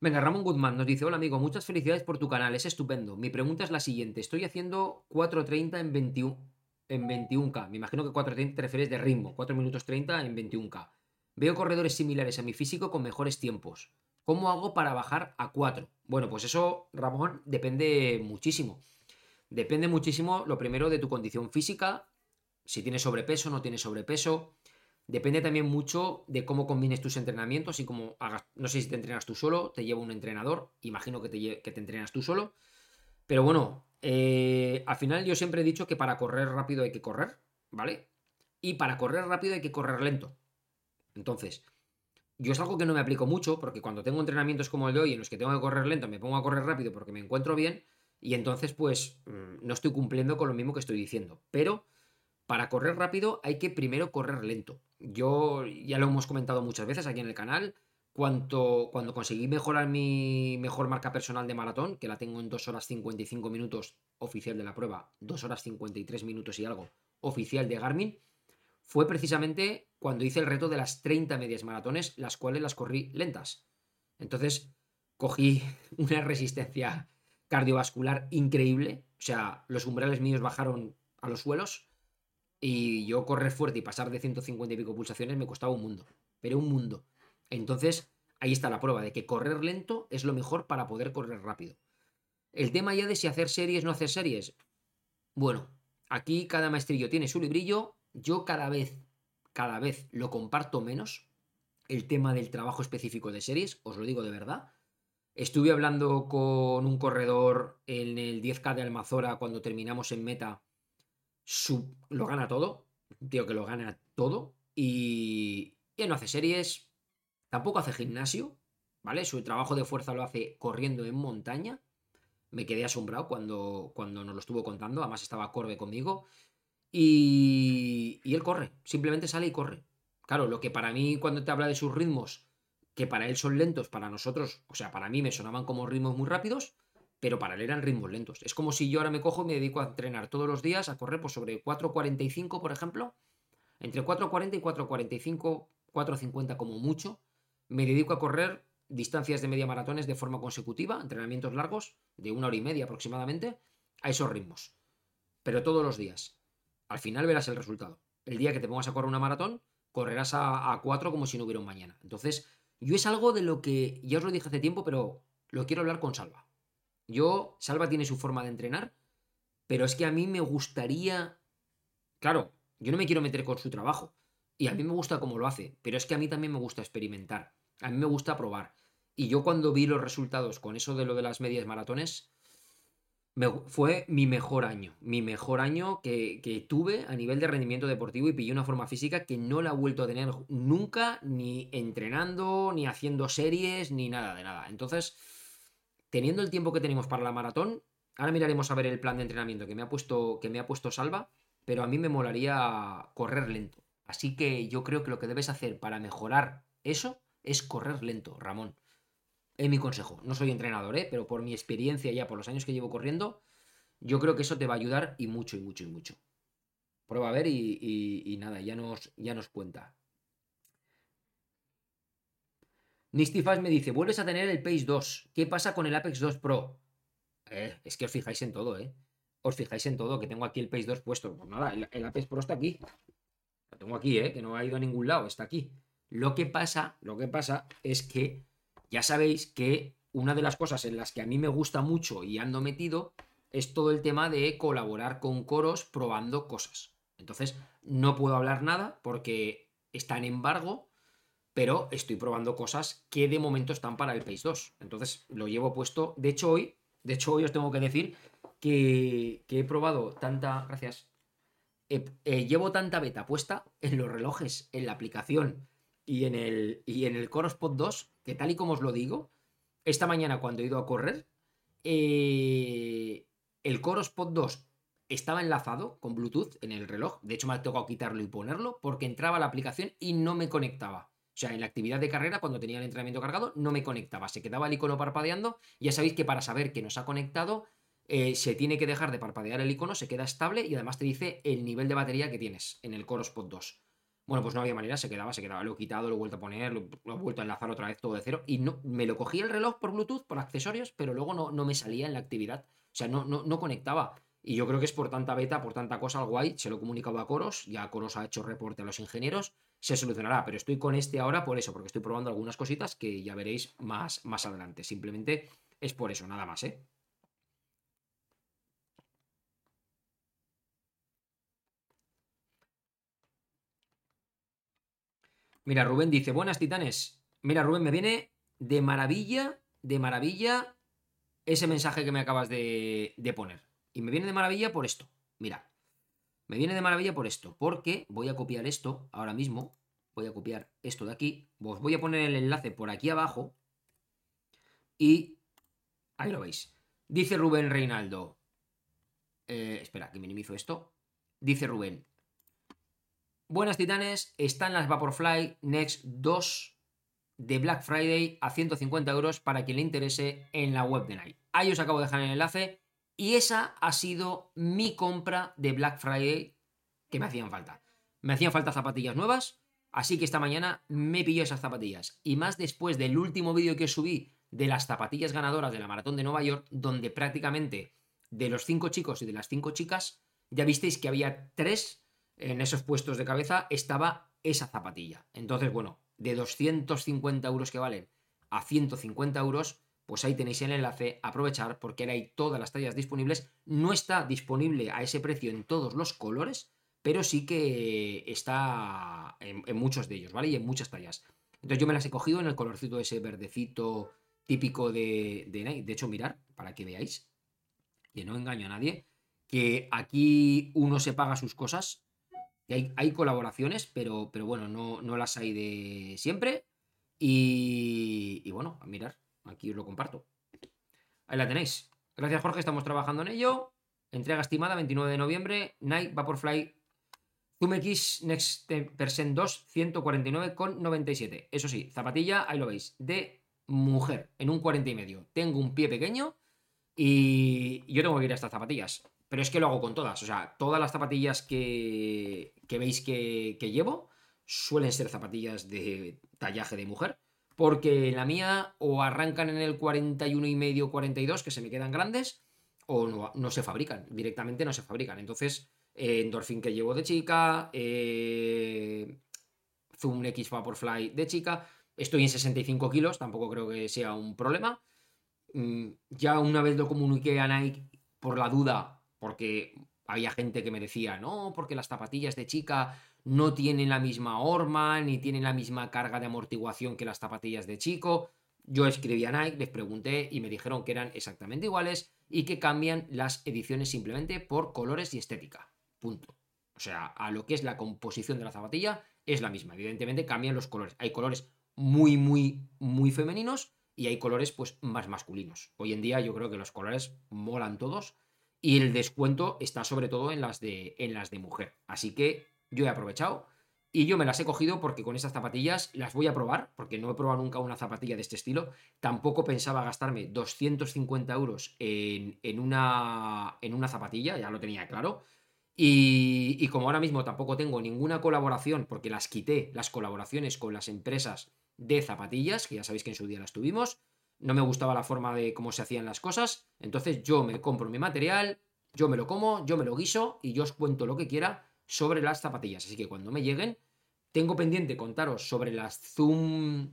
Venga, Ramón Goodman nos dice, hola amigo, muchas felicidades por tu canal, es estupendo. Mi pregunta es la siguiente, estoy haciendo 4.30 en 21, en 21K, me imagino que 4.30 te refieres de ritmo, 4 minutos 30 en 21K. Veo corredores similares a mi físico con mejores tiempos. ¿Cómo hago para bajar a 4? Bueno, pues eso, Ramón, depende muchísimo. Depende muchísimo, lo primero, de tu condición física, si tienes sobrepeso, no tienes sobrepeso. Depende también mucho de cómo combines tus entrenamientos y cómo hagas. No sé si te entrenas tú solo, te lleva un entrenador, imagino que te, que te entrenas tú solo. Pero bueno, eh, al final yo siempre he dicho que para correr rápido hay que correr, ¿vale? Y para correr rápido hay que correr lento. Entonces, yo es algo que no me aplico mucho, porque cuando tengo entrenamientos como el de hoy en los que tengo que correr lento, me pongo a correr rápido porque me encuentro bien, y entonces pues mm, no estoy cumpliendo con lo mismo que estoy diciendo. Pero para correr rápido hay que primero correr lento. Yo ya lo hemos comentado muchas veces aquí en el canal. Cuanto, cuando conseguí mejorar mi mejor marca personal de maratón, que la tengo en 2 horas 55 minutos oficial de la prueba, 2 horas 53 minutos y algo oficial de Garmin, fue precisamente cuando hice el reto de las 30 medias maratones, las cuales las corrí lentas. Entonces cogí una resistencia cardiovascular increíble. O sea, los umbrales míos bajaron a los suelos. Y yo correr fuerte y pasar de 150 y pico pulsaciones me costaba un mundo. Pero un mundo. Entonces, ahí está la prueba de que correr lento es lo mejor para poder correr rápido. El tema ya de si hacer series no hacer series. Bueno, aquí cada maestrillo tiene su librillo. Yo cada vez, cada vez lo comparto menos. El tema del trabajo específico de series, os lo digo de verdad. Estuve hablando con un corredor en el 10K de Almazora cuando terminamos en meta. lo gana todo. Tío que lo gana todo. Y, y no hace series. Tampoco hace gimnasio. ¿Vale? Su trabajo de fuerza lo hace corriendo en montaña. Me quedé asombrado cuando, cuando nos lo estuvo contando. Además estaba Corbe conmigo. Y, él corre. Simplemente sale y corre. Claro, lo que para mí cuando te habla de sus ritmos que para él son lentos, para nosotros, o sea, para mí me sonaban como ritmos muy rápidos, pero para él eran ritmos lentos. Es como si yo ahora me cojo y me dedico a entrenar todos los días a correr pues, sobre 4.45, por ejemplo, entre 4.40 y 4.45, 4.50 como mucho, me dedico a correr distancias de media maratones de forma consecutiva, entrenamientos largos, de una hora y media aproximadamente, a esos ritmos. Pero todos los días. Al final verás el resultado. El día que te pongas a correr una maratón, correrás a, 4 como si no hubiera un mañana. Entonces, yo es algo de lo que ya os lo dije hace tiempo, pero lo quiero hablar con Salva. Yo, Salva tiene su forma de entrenar, pero es que a mí me gustaría... Claro, yo no me quiero meter con su trabajo. Y a mí me gusta cómo lo hace, pero es que a mí también me gusta experimentar. A mí me gusta probar. Y yo cuando vi los resultados con eso de lo de las medias maratones, fue mi mejor año, mi mejor año que, tuve a nivel de rendimiento deportivo y pillé una forma física que no la he vuelto a tener nunca, ni entrenando, ni haciendo series, ni nada de nada. Entonces, teniendo el tiempo que tenemos para la maratón, ahora miraremos a ver el plan de entrenamiento que me ha puesto, que me ha puesto Salva, pero a mí me molaría correr lento. Así que yo creo que lo que debes hacer para mejorar eso es correr lento, Ramón. Es mi consejo. No soy entrenador, ¿eh? pero por mi experiencia ya, por los años que llevo corriendo, yo creo que eso te va a ayudar y mucho, y mucho, y mucho. Prueba a ver y, nada, ya nos, ya nos cuenta. Nistifas me dice, vuelves a tener el Pace 2. ¿Qué pasa con el Apex 2 Pro? Eh, es que os fijáis en todo, ¿eh? Os fijáis en todo, que tengo aquí el Pace 2 puesto. Pues nada, el, el Apex Pro está aquí. Lo tengo aquí, ¿eh? Que no ha ido a ningún lado, está aquí. Lo que pasa, lo que pasa es que ya sabéis que una de las cosas en las que a mí me gusta mucho y ando metido es todo el tema de colaborar con coros probando cosas. Entonces, no puedo hablar nada porque está en embargo, pero estoy probando cosas que de momento están para el Pace 2. Entonces, lo llevo puesto. De hecho, hoy, de hecho, hoy os tengo que decir que, he probado tanta. Gracias. Llevo tanta beta puesta en los relojes, en la aplicación y en el, y en el Coros Pod 2 que tal y como os lo digo, esta mañana cuando he ido a correr, eh, el Coros Pod 2 estaba enlazado con Bluetooth en el reloj. De hecho, me ha tocado quitarlo y ponerlo porque entraba la aplicación y no me conectaba. O sea, en la actividad de carrera, cuando tenía el entrenamiento cargado, no me conectaba. Se quedaba el icono parpadeando. Ya sabéis que para saber que nos ha conectado, eh, se tiene que dejar de parpadear el icono, se queda estable y además te dice el nivel de batería que tienes en el Coros Pod 2. Bueno, pues no había manera, se quedaba, se quedaba. Lo he quitado, lo he vuelto a poner, lo, he vuelto a enlazar otra vez todo de cero. Y no, me lo cogí el reloj por Bluetooth, por accesorios, pero luego no, no me salía en la actividad. O sea, no, no, no conectaba. Y yo creo que es por tanta beta, por tanta cosa, al guay. Se lo he comunicado a Coros, ya Coros ha hecho reporte a los ingenieros se solucionará. Pero estoy con este ahora por eso, porque estoy probando algunas cositas que ya veréis más, más adelante. Simplemente es por eso, nada más, ¿eh? Mira, Rubén dice, buenas titanes. Mira, Rubén, me viene de maravilla, de maravilla ese mensaje que me acabas de, de poner. Y me viene de maravilla por esto. Mira, me viene de maravilla por esto, porque voy a copiar esto ahora mismo. Voy a copiar esto de aquí. Os voy a poner el enlace por aquí abajo. Y ahí lo veis. Dice Rubén Reinaldo. Eh, espera, que minimizo esto. Dice Rubén. Buenas titanes, están las Vaporfly Next 2 de Black Friday a 150 euros para quien le interese en la web de Night. Ahí os acabo de dejar el enlace y esa ha sido mi compra de Black Friday que me hacían falta. Me hacían falta zapatillas nuevas, así que esta mañana me pilló esas zapatillas. Y más después del último vídeo que subí de las zapatillas ganadoras de la maratón de Nueva York, donde prácticamente de los cinco chicos y de las cinco chicas, ya visteis que había tres en esos puestos de cabeza, estaba esa zapatilla. Entonces, bueno, de 250 euros que valen a 150 euros, pues ahí tenéis el enlace, aprovechar porque ahora hay todas las tallas disponibles. No está disponible a ese precio en todos los colores, pero sí que está en, muchos de ellos, ¿vale? Y en muchas tallas. Entonces yo me las he cogido en el colorcito ese verdecito típico de, de Nike. De hecho, mirar, para que veáis, que no engaño a nadie, que aquí uno se paga sus cosas. Hay, colaboraciones, pero, pero bueno, no, no, las hay de siempre. Y, y bueno, a mirar, Aquí os lo comparto. Ahí la tenéis. Gracias, Jorge. Estamos trabajando en ello. Entrega estimada 29 de noviembre. Nike Vaporfly Zoom X Next Percent 2 149,97. Eso sí, zapatilla, ahí lo veis, de mujer en un 40 y medio. Tengo un pie pequeño y yo tengo que ir a estas zapatillas. Pero es que lo hago con todas. O sea, todas las zapatillas que, que veis que, llevo suelen ser zapatillas de tallaje de mujer porque la mía o arrancan en el 41 y medio, 42, que se me quedan grandes, o no, no se fabrican, directamente no se fabrican. Entonces, eh, que llevo de chica, eh, Zoom X Vaporfly de chica, estoy en 65 kilos, tampoco creo que sea un problema. Mm, ya una vez lo comuniqué a Nike por la duda, porque había gente que me decía, no, porque las zapatillas de chica no tienen la misma horma ni tienen la misma carga de amortiguación que las zapatillas de chico. Yo escribí a Nike, les pregunté y me dijeron que eran exactamente iguales y que cambian las ediciones simplemente por colores y estética. Punto. O sea, a lo que es la composición de la zapatilla es la misma. Evidentemente cambian los colores. Hay colores muy, muy, muy femeninos y hay colores pues más masculinos. Hoy en día yo creo que los colores molan todos y el descuento está sobre todo en las de, en las de mujer. Así que yo he aprovechado y yo me las he cogido porque con estas zapatillas las voy a probar, porque no he probado nunca una zapatilla de este estilo. Tampoco pensaba gastarme 250 euros en, una, en una zapatilla, ya lo tenía claro. Y, y, como ahora mismo tampoco tengo ninguna colaboración, porque las quité, las colaboraciones con las empresas de zapatillas, que ya sabéis que en su día las tuvimos, no me gustaba la forma de cómo se hacían las cosas, entonces yo me compro mi material, yo me lo como, yo me lo guiso y yo os cuento lo que quiera sobre las zapatillas. Así que cuando me lleguen, tengo pendiente contaros sobre las Zoom,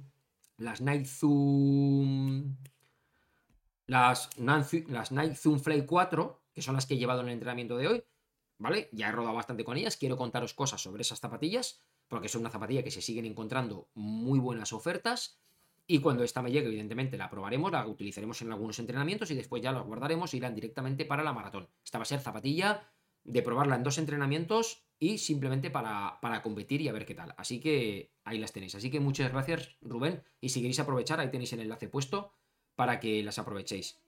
las Night Zoom, las, las Night Zoom Fly 4, que son las que he llevado en el entrenamiento de hoy, ¿vale? Ya he rodado bastante con ellas, quiero contaros cosas sobre esas zapatillas, porque son una zapatilla que se siguen encontrando muy buenas ofertas. Y cuando esta me llegue, evidentemente la probaremos, la utilizaremos en algunos entrenamientos y después ya la guardaremos e irán directamente para la maratón. Esta va a ser zapatilla de probarla en dos entrenamientos y simplemente para, para, competir y a ver qué tal. Así que ahí las tenéis. Así que muchas gracias, Rubén. Y si queréis aprovechar, ahí tenéis el enlace puesto para que las aprovechéis.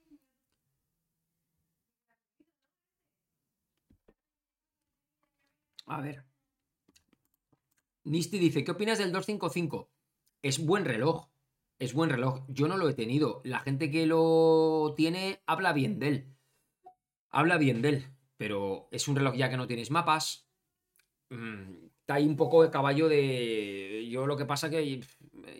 A ver. Nisty dice, ¿qué opinas del 255? Es buen reloj. Es buen reloj. Yo no lo he tenido. La gente que lo tiene habla bien de él. Habla bien de él. Pero es un reloj ya que no tienes mapas, Mm, está ahí un poco de caballo de. Yo lo que pasa que.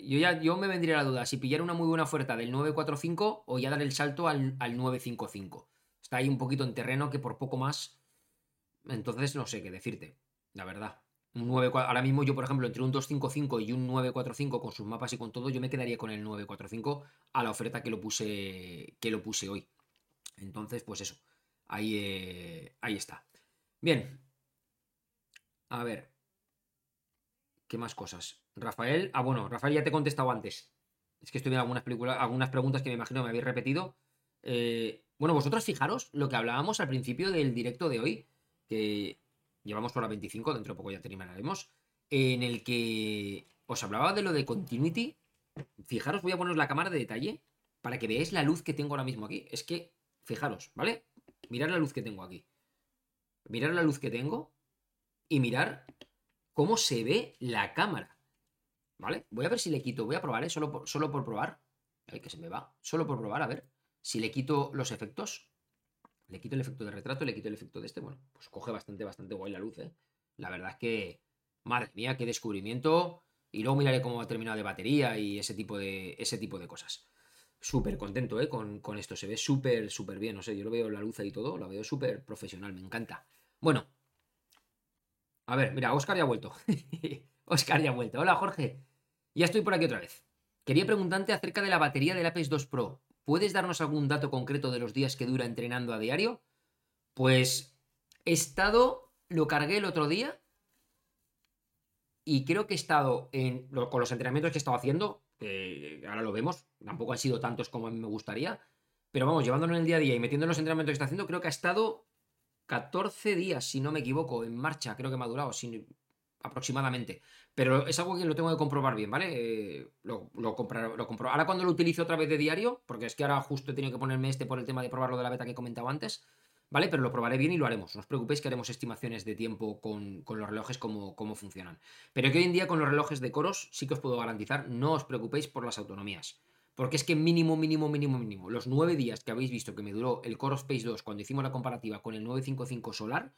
Yo ya yo me vendría la duda si pillar una muy buena oferta del 945 o ya dar el salto al, al 955. Está ahí un poquito en terreno que por poco más. Entonces no sé qué decirte, la verdad. Un 9, ahora mismo yo, por ejemplo, entre un 255 y un 945 con sus mapas y con todo, yo me quedaría con el 945 a la oferta que lo puse, que lo puse hoy. Entonces, pues eso, ahí, eh, ahí está. Bien. A ver. ¿Qué más cosas? Rafael. Ah, bueno, Rafael ya te he contestado antes. Es que estoy viendo algunas, películas, algunas preguntas que me imagino me habéis repetido. Eh, bueno, vosotros fijaros lo que hablábamos al principio del directo de hoy, que llevamos por la 25, dentro de poco ya terminaremos, en el que os hablaba de lo de continuity. Fijaros, voy a poneros la cámara de detalle para que veáis la luz que tengo ahora mismo aquí. Es que, fijaros, ¿vale? Mirad la luz que tengo aquí. Mirad la luz que tengo y mirar cómo se ve la cámara. ¿Vale? Voy a ver si le quito, voy a probar, ¿eh? Solo por, solo por probar. Ay, que se me va. Solo por probar, a ver. Si le quito los efectos, le quito el efecto de retrato, le quito el efecto de este, bueno, pues coge bastante, bastante guay la luz, ¿eh? La verdad es que, madre mía, qué descubrimiento. Y luego miraré cómo ha terminado de batería y ese tipo de, ese tipo de cosas. Súper contento, ¿eh? Con, con, esto. Se ve súper, súper bien. No sé, yo lo veo la luz y todo, lo veo súper profesional, me encanta. Bueno. A ver, mira, Oscar ya ha vuelto. Oscar ya ha vuelto. Hola, Jorge. Ya estoy por aquí otra vez. Quería preguntarte acerca de la batería del Apex 2 Pro. ¿Puedes darnos algún dato concreto de los días que dura entrenando a diario? Pues he estado, lo cargué el otro día y creo que he estado en, con los entrenamientos que he estado haciendo, ahora lo vemos, tampoco han sido tantos como me gustaría, pero vamos, llevándolo en el día a día y metiendo en los entrenamientos que está haciendo, creo que ha estado 14 días, si no me equivoco, en marcha, creo que me ha durado, aproximadamente. Pero es algo que lo tengo que comprobar bien, ¿vale? Eh, lo, lo, lo compro. Ahora cuando lo utilizo otra vez de diario, porque es que ahora justo he tenido que ponerme este por el tema de probarlo de la beta que he comentado antes, ¿vale? Pero lo probaré bien y lo haremos. No os preocupéis que haremos estimaciones de tiempo con, con los relojes, cómo, cómo funcionan. Pero que hoy en día con los relojes de coros sí que os puedo garantizar, no os preocupéis por las autonomías. Porque es que mínimo, mínimo, mínimo, mínimo, los nueve días que habéis visto que me duró el Core Space 2 cuando hicimos la comparativa con el 955 Solar,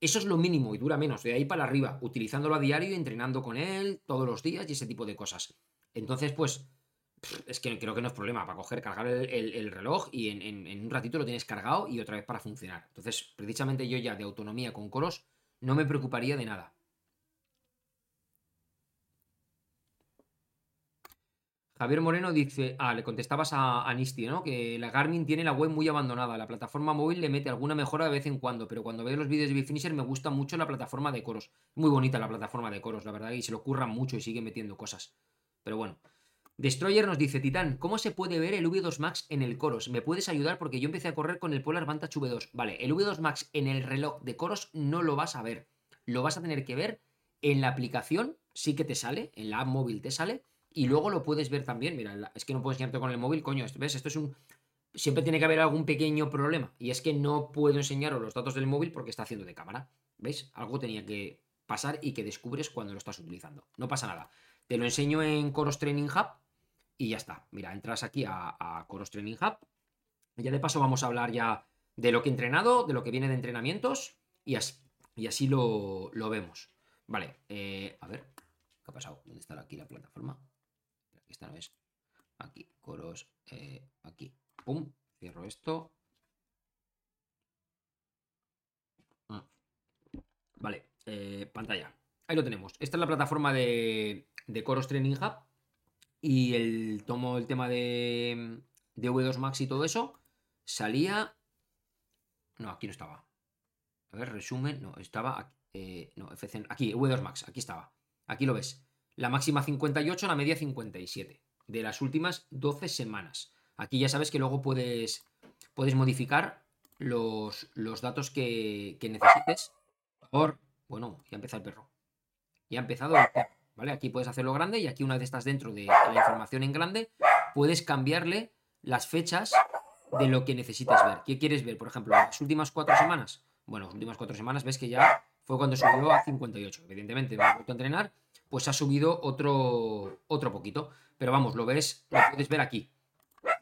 eso es lo mínimo y dura menos, de ahí para arriba, utilizándolo a diario, entrenando con él todos los días y ese tipo de cosas. Entonces, pues, es que creo que no es problema para coger, cargar el, reloj y en, un ratito lo tienes cargado y otra vez para funcionar. Entonces, precisamente yo ya de autonomía con coros no me preocuparía de nada. Javier Moreno dice, ah, le contestabas a, Anisti, ¿no? Que la Garmin tiene la web muy abandonada, la plataforma móvil le mete alguna mejora de vez en cuando, pero cuando veo los vídeos de Bifinisher me gusta mucho la plataforma de coros. Muy bonita la plataforma de coros, la verdad, y se lo curran mucho y sigue metiendo cosas. Pero bueno. Destroyer nos dice, Titán, ¿cómo se puede ver el V2 Max en el Coros? ¿Me puedes ayudar? Porque yo empecé a correr con el Polar Vantage V2. Vale, el V2 Max en el reloj de Coros no lo vas a ver. Lo vas a tener que ver en la aplicación, sí que te sale, en la app móvil te sale, y luego lo puedes ver también. Mira, es que no puedo enseñarte con el móvil, coño. ¿Ves? Esto es un. Siempre tiene que haber algún pequeño problema. Y es que no puedo enseñaros los datos del móvil porque está haciendo de cámara. ¿Veis? Algo tenía que pasar y que descubres cuando lo estás utilizando. No pasa nada. Te lo enseño en Coros Training Hub y ya está. Mira, entras aquí a, Coros Training Hub. Ya de paso vamos a hablar ya de lo que he entrenado, de lo que viene de entrenamientos y así, y así lo, vemos. Vale, eh, a ver, ¿qué ha pasado? ¿Dónde está aquí la plataforma? Esta no es. Aquí, coros, eh, aquí. Pum, cierro esto. Ah. Vale, eh, pantalla. Ahí lo tenemos. Esta es la plataforma de, de Coros Training Hub. Y el tomo el tema de, de V2 Max y todo eso. Salía. No, aquí no estaba. A ver, resumen. No, estaba aquí. Eh, no, FC, aquí, V2 Max, aquí estaba. Aquí lo ves. La máxima 58, la media 57. De las últimas 12 semanas. Aquí ya sabes que luego puedes, puedes modificar los, los datos que, necesites. Por. Bueno, ya empezado el perro. Ya ha empezado el perro. ¿Vale? Aquí puedes hacerlo grande y aquí una vez estás dentro de la información en grande, puedes cambiarle las fechas de lo que necesitas ver. ¿Qué quieres ver? Por ejemplo, las últimas cuatro semanas. Bueno, las últimas cuatro semanas ves que ya fue cuando subió a 58. Evidentemente, me he vuelto a entrenar pues ha subido otro, otro poquito. Pero vamos, lo ves, lo puedes ver aquí,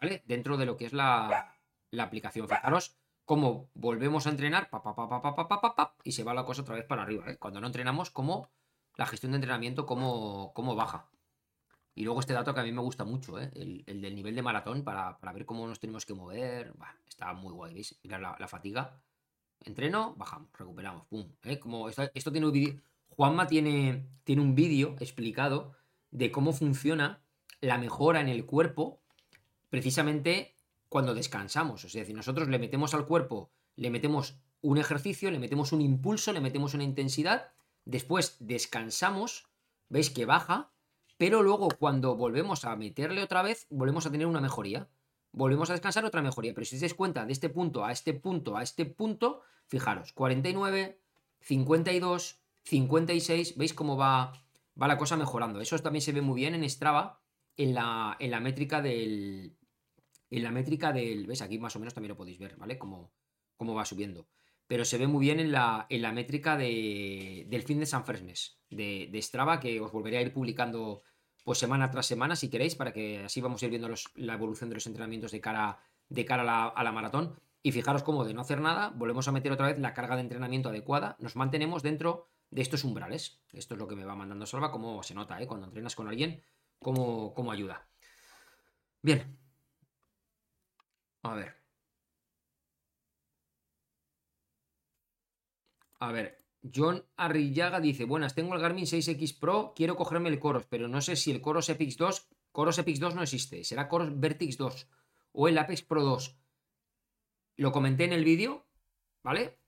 ¿vale? Dentro de lo que es la, la aplicación. Fijaros cómo volvemos a entrenar, pa, y se va la cosa otra vez para arriba. ¿eh? Cuando no entrenamos, cómo la gestión de entrenamiento, cómo, baja. Y luego este dato que a mí me gusta mucho, ¿eh? el, del nivel de maratón, para, ver cómo nos tenemos que mover. está muy guay, ¿veis? Mira la, fatiga. Entreno, bajamos, recuperamos, pum. ¿eh? Como esto, Juanma tiene, tiene un vídeo explicado de cómo funciona la mejora en el cuerpo precisamente cuando descansamos. Es decir, nosotros le metemos al cuerpo, le metemos un ejercicio, le metemos un impulso, le metemos una intensidad, después descansamos, veis que baja, pero luego cuando volvemos a meterle otra vez, volvemos a tener una mejoría. Volvemos a descansar otra mejoría. Pero si os dais cuenta de este punto a este punto a este punto, fijaros, 49, 52, 56, veis cómo va, va la cosa mejorando. Eso también se ve muy bien en Strava, en la, en la métrica del. En la métrica del. ¿Ves? Aquí más o menos también lo podéis ver, ¿vale? Cómo, cómo va subiendo. Pero se ve muy bien en la, en la métrica de, del fin de San Fresmes, de, de, Strava, que os volveré a ir publicando pues semana tras semana, si queréis, para que así vamos a ir viendo los, la evolución de los entrenamientos de cara, de cara a, la, a la maratón. Y fijaros cómo de no hacer nada, volvemos a meter otra vez la carga de entrenamiento adecuada, nos mantenemos dentro de estos umbrales. Esto es lo que me va mandando Salva, como se nota, ¿eh? cuando entrenas con alguien, cómo, cómo ayuda. Bien. A ver. A ver, John Arrillaga dice, buenas, tengo el Garmin 6X Pro, quiero cogerme el Coros, pero no sé si el Coros Epix 2, Coros Epix 2 no existe, será Coros Vertix 2 o el Apex Pro 2. Lo comenté en el vídeo, ¿vale?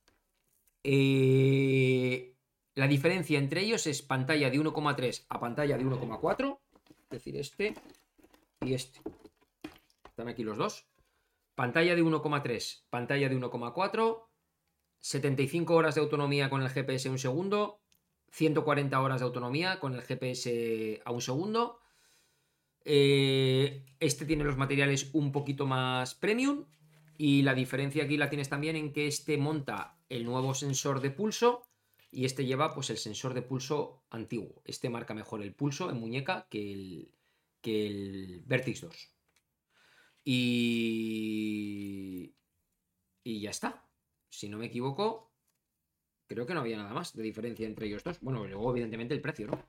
Eh, la diferencia entre ellos es pantalla de 1,3 a pantalla de 1,4, es decir, este y este. Están aquí los dos. Pantalla de 1,3, pantalla de 1,4 75 horas de autonomía con el GPS un segundo, 140 horas de autonomía con el GPS a un segundo. Eh, este tiene los materiales un poquito más premium y la diferencia aquí la tienes también en que este monta el nuevo sensor de pulso y este lleva pues el sensor de pulso antiguo. Este marca mejor el pulso en muñeca que el, que el Vertix 2. Y... Y ya está si no me equivoco, creo que no había nada más de diferencia entre ellos dos. Bueno, luego evidentemente el precio, ¿no?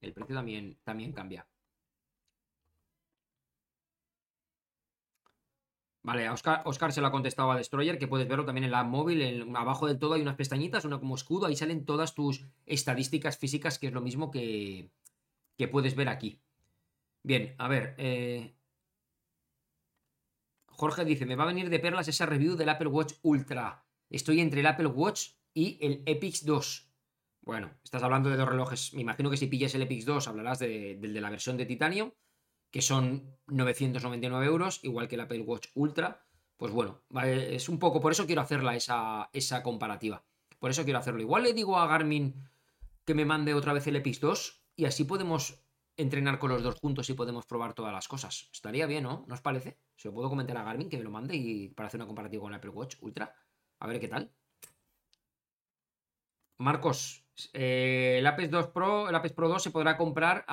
El precio también, también cambia. Vale, Oscar, Oscar, se lo ha contestado a Destroyer, que puedes verlo también en la móvil. abajo del todo hay unas pestañitas, una como escudo, ahí salen todas tus estadísticas físicas, que es lo mismo que, que puedes ver aquí. Bien, a ver. Eh, Jorge dice: Me va a venir de perlas esa review del Apple Watch Ultra. Estoy entre el Apple Watch y el Epix 2. Bueno, estás hablando de dos relojes. Me imagino que si pillas el Epix 2 hablarás del de, la versión de titanio, que son 999 euros, igual que el Apple Watch Ultra. Pues bueno, es un poco, por eso quiero hacerla esa, esa comparativa. Por eso quiero hacerlo. Igual le digo a Garmin que me mande otra vez el Epix 2 y así podemos entrenar con los dos juntos y podemos probar todas las cosas. Estaría bien, ¿no? ¿No os parece? Se lo puedo comentar a Garmin que me lo mande y para hacer una comparativa con el Apple Watch Ultra. A ver qué tal. Marcos, eh, el Apex 2 Pro, el Pro 2 se podrá comprar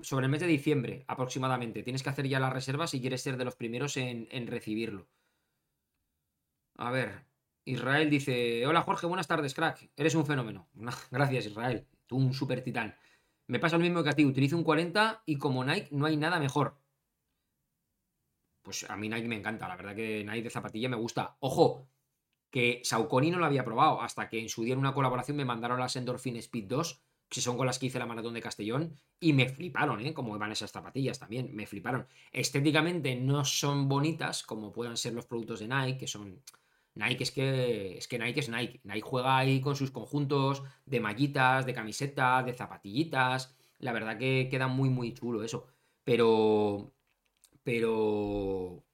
sobre el mes de diciembre aproximadamente. Tienes que hacer ya la reserva si quieres ser de los primeros en, recibirlo. A ver, Israel dice: Hola Jorge, buenas tardes, crack. Eres un fenómeno. Gracias, Israel. Tú un super titán. Me pasa lo mismo que a ti. Utilizo un 40 y como Nike no hay nada mejor. Pues a mí Nike me encanta. La verdad que Nike de zapatilla me gusta. Ojo, que Saucony no lo había probado, hasta que en su día en una colaboración me mandaron las Endorphin Speed 2, que son con las que hice la maratón de Castellón, y me fliparon, ¿eh? Como van esas zapatillas también, me fliparon. Estéticamente no son bonitas como puedan ser los productos de Nike, que son... Nike es que, es que Nike es Nike. Nike juega ahí con sus conjuntos de mallitas, de camisetas, de zapatillitas. La verdad que queda muy, muy chulo eso. Pero, pero,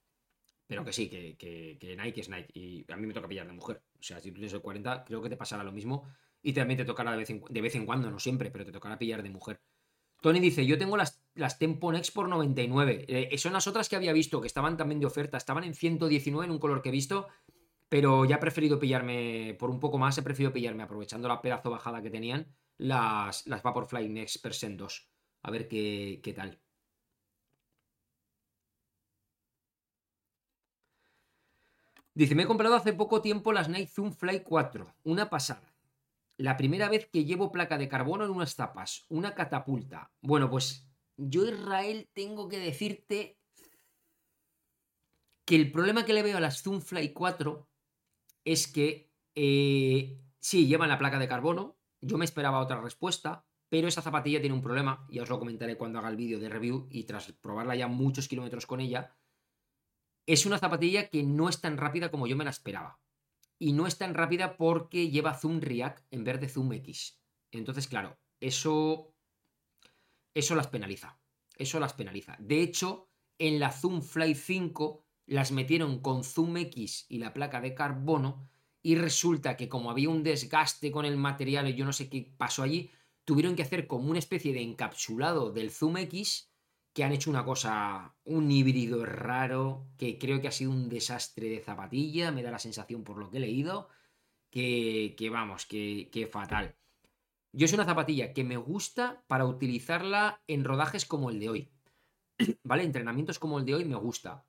pero que sí, que, Nike es Nike. Y a mí me toca pillar de mujer. O sea, si tú tienes el 40, creo que te pasará lo mismo. Y también te tocará de vez en, de vez en cuando, no siempre, pero te tocará pillar de mujer. Tony dice, yo tengo las, las Tempo Next por 99. Eh, son las otras que había visto, que estaban también de oferta. Estaban en 119 en un color que he visto. Pero ya he preferido pillarme, por un poco más, he preferido pillarme, aprovechando la pedazo bajada que tenían, las, las Vaporfly Next Percent 2. A ver qué, qué tal. Dice, me he comprado hace poco tiempo las Nike Zoom Fly 4, una pasada. La primera vez que llevo placa de carbono en unas tapas, una catapulta. Bueno, pues yo Israel tengo que decirte que el problema que le veo a las Zoom Fly 4 es que eh, sí, llevan la placa de carbono, yo me esperaba otra respuesta, pero esa zapatilla tiene un problema, y os lo comentaré cuando haga el vídeo de review y tras probarla ya muchos kilómetros con ella. Es una zapatilla que no es tan rápida como yo me la esperaba. Y no es tan rápida porque lleva Zoom React en vez de Zoom X. Entonces, claro, eso. Eso las penaliza. Eso las penaliza. De hecho, en la Zoom Fly 5 las metieron con Zoom X y la placa de carbono y resulta que como había un desgaste con el material y yo no sé qué pasó allí, tuvieron que hacer como una especie de encapsulado del Zoom X que han hecho una cosa, un híbrido raro, que creo que ha sido un desastre de zapatilla, me da la sensación por lo que he leído, que, vamos, que, que fatal. Yo es una zapatilla que me gusta para utilizarla en rodajes como el de hoy. ¿Vale? Entrenamientos como el de hoy me gusta.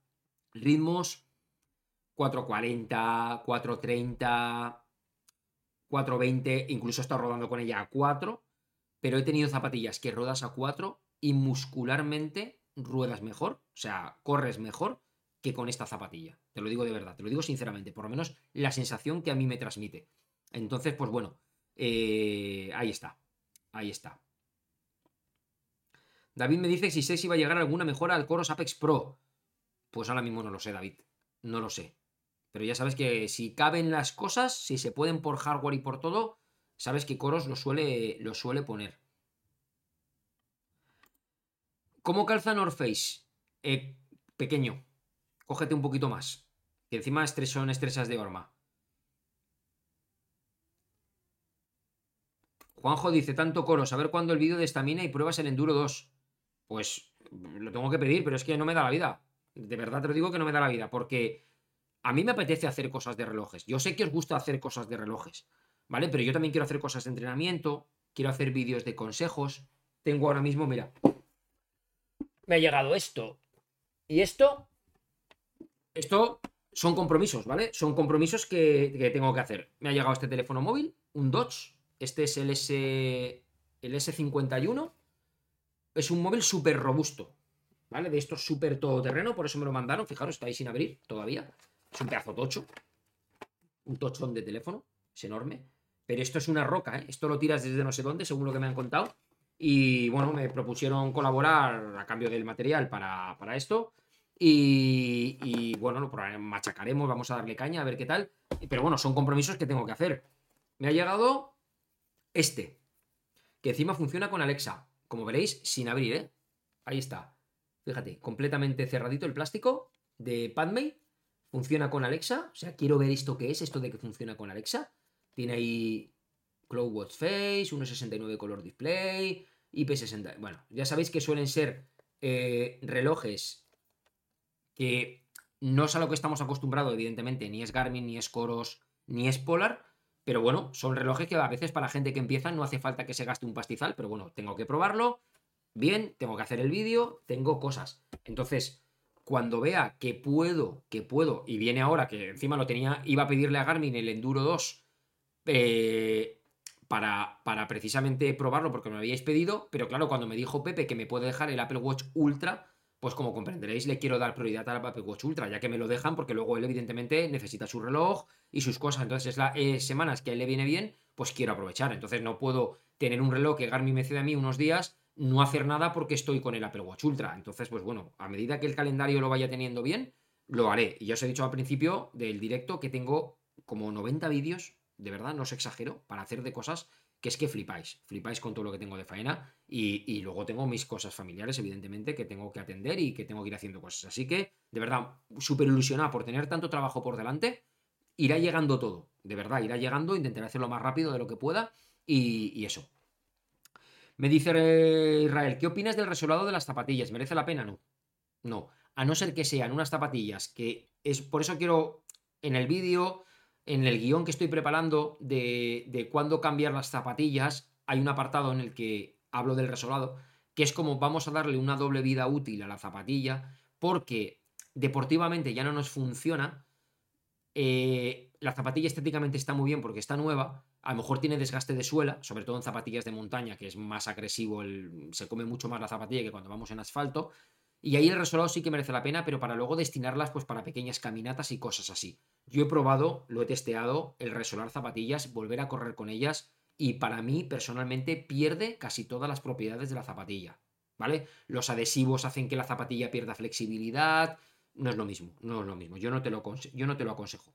Ritmos 440, 430, 420, incluso he estado rodando con ella a 4, pero he tenido zapatillas que rodas a 4 y muscularmente ruedas mejor, o sea, corres mejor que con esta zapatilla. Te lo digo de verdad, te lo digo sinceramente, por lo menos la sensación que a mí me transmite. Entonces, pues bueno, eh, ahí está. Ahí está. David me dice si sé si va a llegar alguna mejora al Coros Apex Pro. Pues ahora mismo no lo sé, David. No lo sé. Pero ya sabes que si caben las cosas, si se pueden por hardware y por todo, sabes que Coros lo suele, lo suele poner. ¿Cómo calza North Face? Eh, pequeño. Cógete un poquito más. Que encima son estresas de horma. Juanjo dice, tanto coro, saber cuándo el vídeo de estamina y pruebas el Enduro 2. Pues lo tengo que pedir, pero es que no me da la vida. De verdad te lo digo que no me da la vida, porque a mí me apetece hacer cosas de relojes. Yo sé que os gusta hacer cosas de relojes, ¿vale? Pero yo también quiero hacer cosas de entrenamiento, quiero hacer vídeos de consejos. Tengo ahora mismo, mira, me ha llegado esto. Y esto, esto son compromisos, ¿vale? Son compromisos que, tengo que hacer. Me ha llegado este teléfono móvil, un Dodge, este es el, S, el S51. Es un móvil súper robusto. ¿Vale? De estos súper todoterreno, por eso me lo mandaron. Fijaros, está ahí sin abrir todavía. Es un pedazo tocho. Un tochón de teléfono. Es enorme. Pero esto es una roca, ¿eh? Esto lo tiras desde no sé dónde, según lo que me han contado. Y bueno, me propusieron colaborar a cambio del material para, esto. Y, y, bueno, lo machacaremos, vamos a darle caña, a ver qué tal. Pero bueno, son compromisos que tengo que hacer. Me ha llegado este, que encima funciona con Alexa. Como veréis, sin abrir, ¿eh? Ahí está. Fíjate, completamente cerradito el plástico de Padme. Funciona con Alexa. O sea, quiero ver esto que es, esto de que funciona con Alexa. Tiene ahí CloudWatch Face, 1.69 color display, IP60. Bueno, ya sabéis que suelen ser eh, relojes que no es a lo que estamos acostumbrados, evidentemente, ni es Garmin, ni es Coros, ni es Polar, pero bueno, son relojes que a veces para gente que empieza no hace falta que se gaste un pastizal, pero bueno, tengo que probarlo. Bien, tengo que hacer el vídeo, tengo cosas. Entonces, cuando vea que puedo, que puedo, y viene ahora que encima lo tenía, iba a pedirle a Garmin el Enduro 2 eh, para, precisamente probarlo porque me lo habíais pedido, pero claro, cuando me dijo Pepe que me puede dejar el Apple Watch Ultra, pues como comprenderéis, le quiero dar prioridad al Apple Watch Ultra, ya que me lo dejan, porque luego él evidentemente necesita su reloj y sus cosas. Entonces, es las eh, semanas que a él le viene bien, pues quiero aprovechar. Entonces, no puedo tener un reloj que Garmin me cede a mí unos días, no hacer nada porque estoy con el Apple Watch Ultra. Entonces, pues bueno, a medida que el calendario lo vaya teniendo bien, lo haré. Y ya os he dicho al principio del directo que tengo como 90 vídeos, de verdad, no os exagero, para hacer de cosas que es que flipáis, flipáis con todo lo que tengo de faena y, luego tengo mis cosas familiares, evidentemente, que tengo que atender y que tengo que ir haciendo cosas. Así que, de verdad, súper ilusionado por tener tanto trabajo por delante, irá llegando todo, de verdad, irá llegando, intentaré hacerlo más rápido de lo que pueda y, eso. Me dice Israel, ¿qué opinas del resolado de las zapatillas? ¿Merece la pena? No. No. A no ser que sean unas zapatillas que es. Por eso quiero en el vídeo en el guion que estoy preparando de, de cuándo cambiar las zapatillas, hay un apartado en el que hablo del resolado, que es como vamos a darle una doble vida útil a la zapatilla, porque deportivamente ya no nos funciona. Eh, la zapatilla estéticamente está muy bien porque está nueva, a lo mejor tiene desgaste de suela, sobre todo en zapatillas de montaña, que es más agresivo, se come mucho más la zapatilla que cuando vamos en asfalto, y ahí el resolado sí que merece la pena, pero para luego destinarlas pues para pequeñas caminatas y cosas así. Yo he probado, lo he testeado, el resolar zapatillas, volver a correr con ellas y para mí personalmente pierde casi todas las propiedades de la zapatilla. ¿Vale? Los adhesivos hacen que la zapatilla pierda flexibilidad. No es lo mismo, no es lo mismo. Yo no te lo, yo no te lo aconsejo.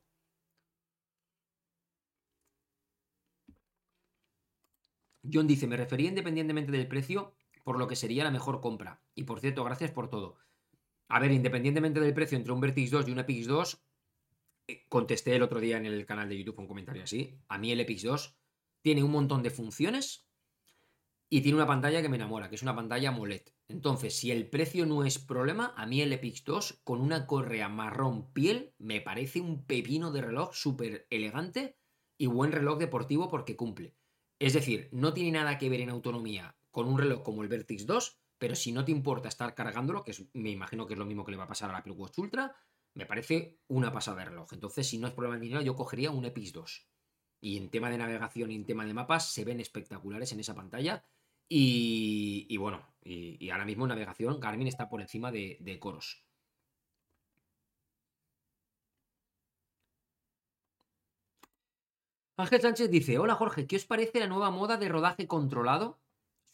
John dice, me refería independientemente del precio por lo que sería la mejor compra. Y por cierto, gracias por todo. A ver, independientemente del precio entre un Vertix 2 y un Epix 2, eh, contesté el otro día en el canal de YouTube un comentario así. A mí el Epix 2 tiene un montón de funciones y tiene una pantalla que me enamora, que es una pantalla AMOLED. Entonces, si el precio no es problema, a mí el Epix 2 con una correa marrón piel me parece un pepino de reloj súper elegante y buen reloj deportivo porque cumple. Es decir, no tiene nada que ver en autonomía con un reloj como el Vertix 2, pero si no te importa estar cargándolo, que me imagino que es lo mismo que le va a pasar a la Apple Ultra, me parece una pasada de reloj. Entonces, si no es problema de dinero, yo cogería un Epix 2. Y en tema de navegación y en tema de mapas, se ven espectaculares en esa pantalla. Y, bueno, y, ahora mismo en navegación, Garmin está por encima de, de Coros. Ángel Sánchez dice: Hola Jorge, ¿qué os parece la nueva moda de rodaje controlado?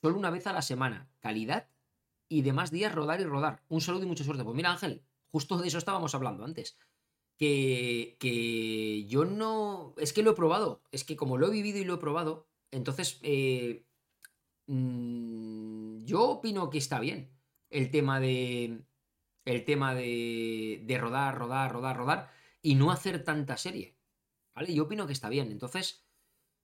Solo una vez a la semana. Calidad y demás días rodar y rodar. Un saludo y mucha suerte. Pues mira, Ángel, justo de eso estábamos hablando antes. Que, que yo no. Es que lo he probado. Es que como lo he vivido y lo he probado, entonces. Eh, mm, yo opino que está bien. El tema de. El tema de. De rodar, rodar, rodar, rodar. Y no hacer tanta serie. ¿Vale? Yo opino que está bien. Entonces.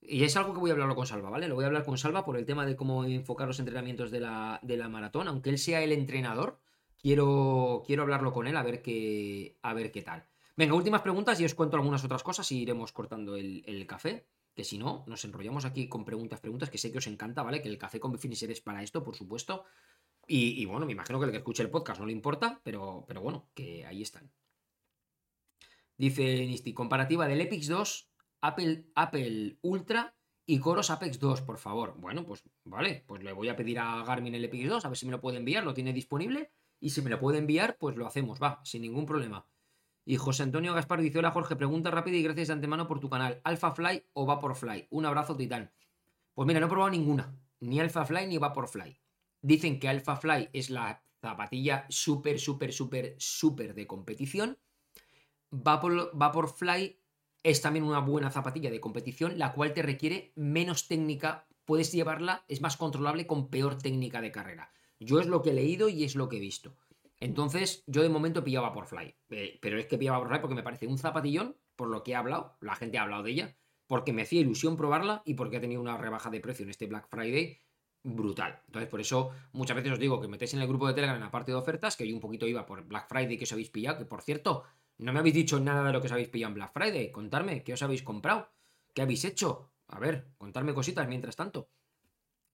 Y es algo que voy a hablarlo con Salva, ¿vale? Lo voy a hablar con Salva por el tema de cómo enfocar los entrenamientos de la, de la maratón. Aunque él sea el entrenador, quiero, quiero hablarlo con él a ver qué, a ver qué tal. Venga, últimas preguntas y os cuento algunas otras cosas y iremos cortando el, café. Que si no, nos enrollamos aquí con preguntas, preguntas, que sé que os encanta, ¿vale? Que el café con Finisher es para esto, por supuesto. Y, bueno, me imagino que el que escuche el podcast no le importa, pero, pero bueno, que ahí están. Dice Nisti, comparativa del Epix 2 Apple, Apple Ultra y Coros Apex 2, por favor. Bueno, pues vale, pues le voy a pedir a Garmin el Epix 2, a ver si me lo puede enviar, lo tiene disponible. Y si me lo puede enviar, pues lo hacemos, va, sin ningún problema. Y José Antonio Gaspar dice: Hola Jorge, pregunta rápida y gracias de antemano por tu canal. ¿Alpha Fly o Vaporfly? Un abrazo, titán. Pues mira, no he probado ninguna, ni Alpha Fly ni Vaporfly. Dicen que Alpha Fly es la zapatilla súper, súper, súper, súper de competición. Vapor, Vaporfly es también una buena zapatilla de competición, la cual te requiere menos técnica, puedes llevarla, es más controlable con peor técnica de carrera. Yo es lo que he leído y es lo que he visto. Entonces, yo de momento pillaba por Fly, eh, pero es que pillaba por Fly porque me parece un zapatillón, por lo que he hablado, la gente ha hablado de ella, porque me hacía ilusión probarla y porque ha tenido una rebaja de precio en este Black Friday brutal. Entonces, por eso muchas veces os digo que metéis en el grupo de Telegram en la parte de ofertas, que yo un poquito iba por Black Friday que os habéis pillado, que por cierto, no me habéis dicho nada de lo que os habéis pillado en Black Friday. Contarme qué os habéis comprado, qué habéis hecho. A ver, contarme cositas mientras tanto.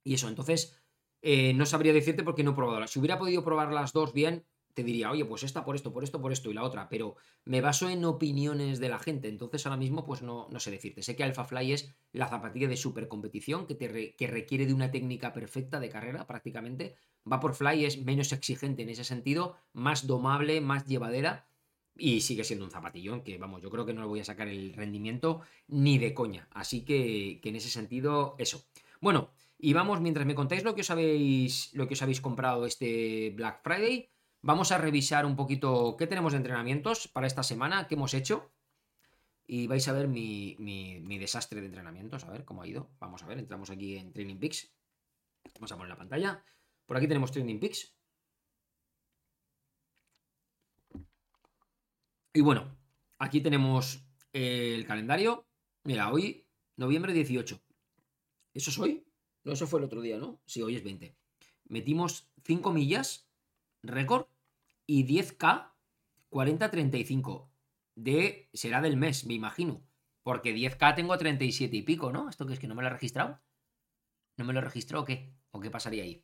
Y eso, entonces, eh, no sabría decirte porque no he probado. Si hubiera podido probar las dos bien, te diría, oye, pues esta por esto, por esto, por esto y la otra. Pero me baso en opiniones de la gente. Entonces, ahora mismo, pues no, no sé decirte. Sé que Alpha Fly es la zapatilla de super competición que, te que requiere de una técnica perfecta de carrera, prácticamente. Vaporfly es menos exigente en ese sentido, más domable, más llevadera y sigue siendo un zapatillón que, vamos, yo creo que no le voy a sacar el rendimiento ni de coña. Así que, que en ese sentido, eso. Bueno, y vamos, mientras me contáis lo que os habéis, lo que os habéis comprado este Black Friday, vamos a revisar un poquito qué tenemos de entrenamientos para esta semana, qué hemos hecho. Y vais a ver mi, mi, mi desastre de entrenamientos, a ver cómo ha ido. Vamos a ver, entramos aquí en Training Peaks. Vamos a poner la pantalla. Por aquí tenemos Training Peaks. Y bueno, aquí tenemos el calendario. Mira, hoy, noviembre 18. ¿Eso es hoy? No, eso fue el otro día, ¿no? Sí, hoy es 20. Metimos 5 millas, récord, y 10K, 40-35. De, será del mes, me imagino. Porque 10K tengo 37 y pico, ¿no? ¿Esto que es que no me lo he registrado? ¿No me lo he registrado o qué? ¿O qué pasaría ahí?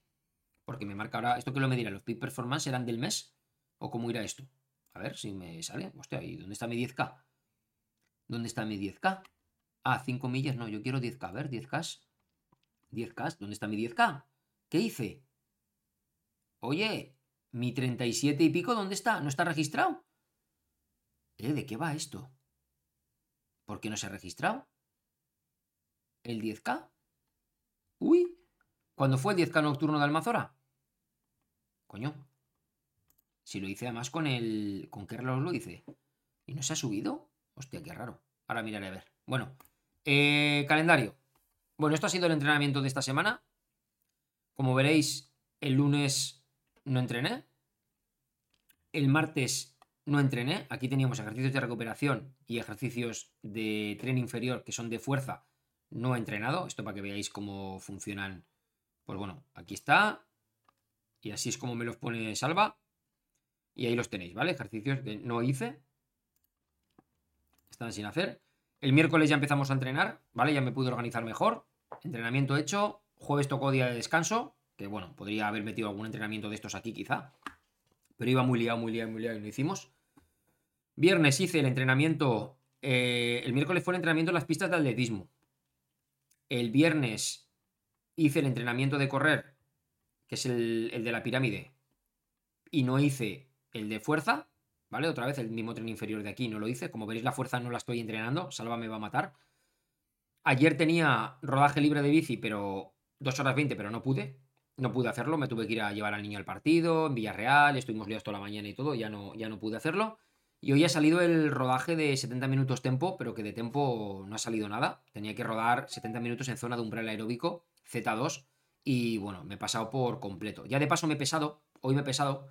Porque me marca ahora, ¿esto que lo me dirá? ¿Los peak performance serán del mes? ¿O cómo irá esto? A ver si me sale. Hostia, ¿y dónde está mi 10K? ¿Dónde está mi 10K? Ah, 5 millas, no, yo quiero 10K. A ver, 10K. 10K, ¿dónde está mi 10K? ¿Qué hice? Oye, mi 37 y pico, ¿dónde está? ¿No está registrado? ¿Eh? ¿De qué va esto? ¿Por qué no se ha registrado? ¿El 10K? Uy, ¿cuándo fue el 10K nocturno de Almazora? Coño. Si lo hice además con el. ¿Con qué reloj lo hice? ¿Y no se ha subido? Hostia, qué raro. Ahora miraré a ver. Bueno, eh, calendario. Bueno, esto ha sido el entrenamiento de esta semana. Como veréis, el lunes no entrené. El martes no entrené. Aquí teníamos ejercicios de recuperación y ejercicios de tren inferior que son de fuerza. No he entrenado. Esto para que veáis cómo funcionan. Pues bueno, aquí está. Y así es como me los pone Salva. Y ahí los tenéis, ¿vale? Ejercicios que no hice. Están sin hacer. El miércoles ya empezamos a entrenar, ¿vale? Ya me pude organizar mejor. Entrenamiento hecho. Jueves tocó día de descanso. Que bueno, podría haber metido algún entrenamiento de estos aquí quizá. Pero iba muy liado, muy liado, muy liado y lo hicimos. Viernes hice el entrenamiento. Eh, el miércoles fue el entrenamiento en las pistas de atletismo. El viernes hice el entrenamiento de correr, que es el de la pirámide. Y no hice el de fuerza, ¿vale? Otra vez el mismo tren inferior de aquí no lo hice. Como veréis, la fuerza no la estoy entrenando. Salva me va a matar. Ayer tenía rodaje libre de bici, pero 2 horas 20, pero no pude. No pude hacerlo. Me tuve que ir a llevar al niño al partido, en Villarreal. Estuvimos liados toda la mañana y todo. Ya no, ya no pude hacerlo. Y hoy ha salido el rodaje de 70 minutos tempo, pero que de tempo no ha salido nada. Tenía que rodar 70 minutos en zona de umbral aeróbico, Z2. Y bueno, me he pasado por completo. Ya de paso me he pesado. Hoy me he pesado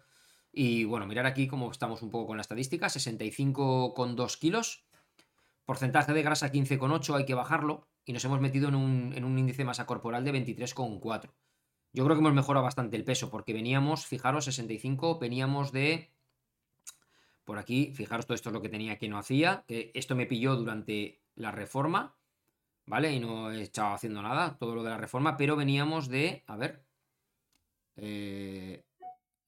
y bueno, mirar aquí cómo estamos un poco con la estadística, 65,2 kilos, porcentaje de grasa 15,8, hay que bajarlo, y nos hemos metido en un, en un índice de masa corporal de 23,4. Yo creo que hemos mejorado bastante el peso, porque veníamos, fijaros, 65, veníamos de... Por aquí, fijaros, todo esto es lo que tenía que no hacía, que esto me pilló durante la reforma, ¿vale? Y no he estado haciendo nada, todo lo de la reforma, pero veníamos de, a ver, eh,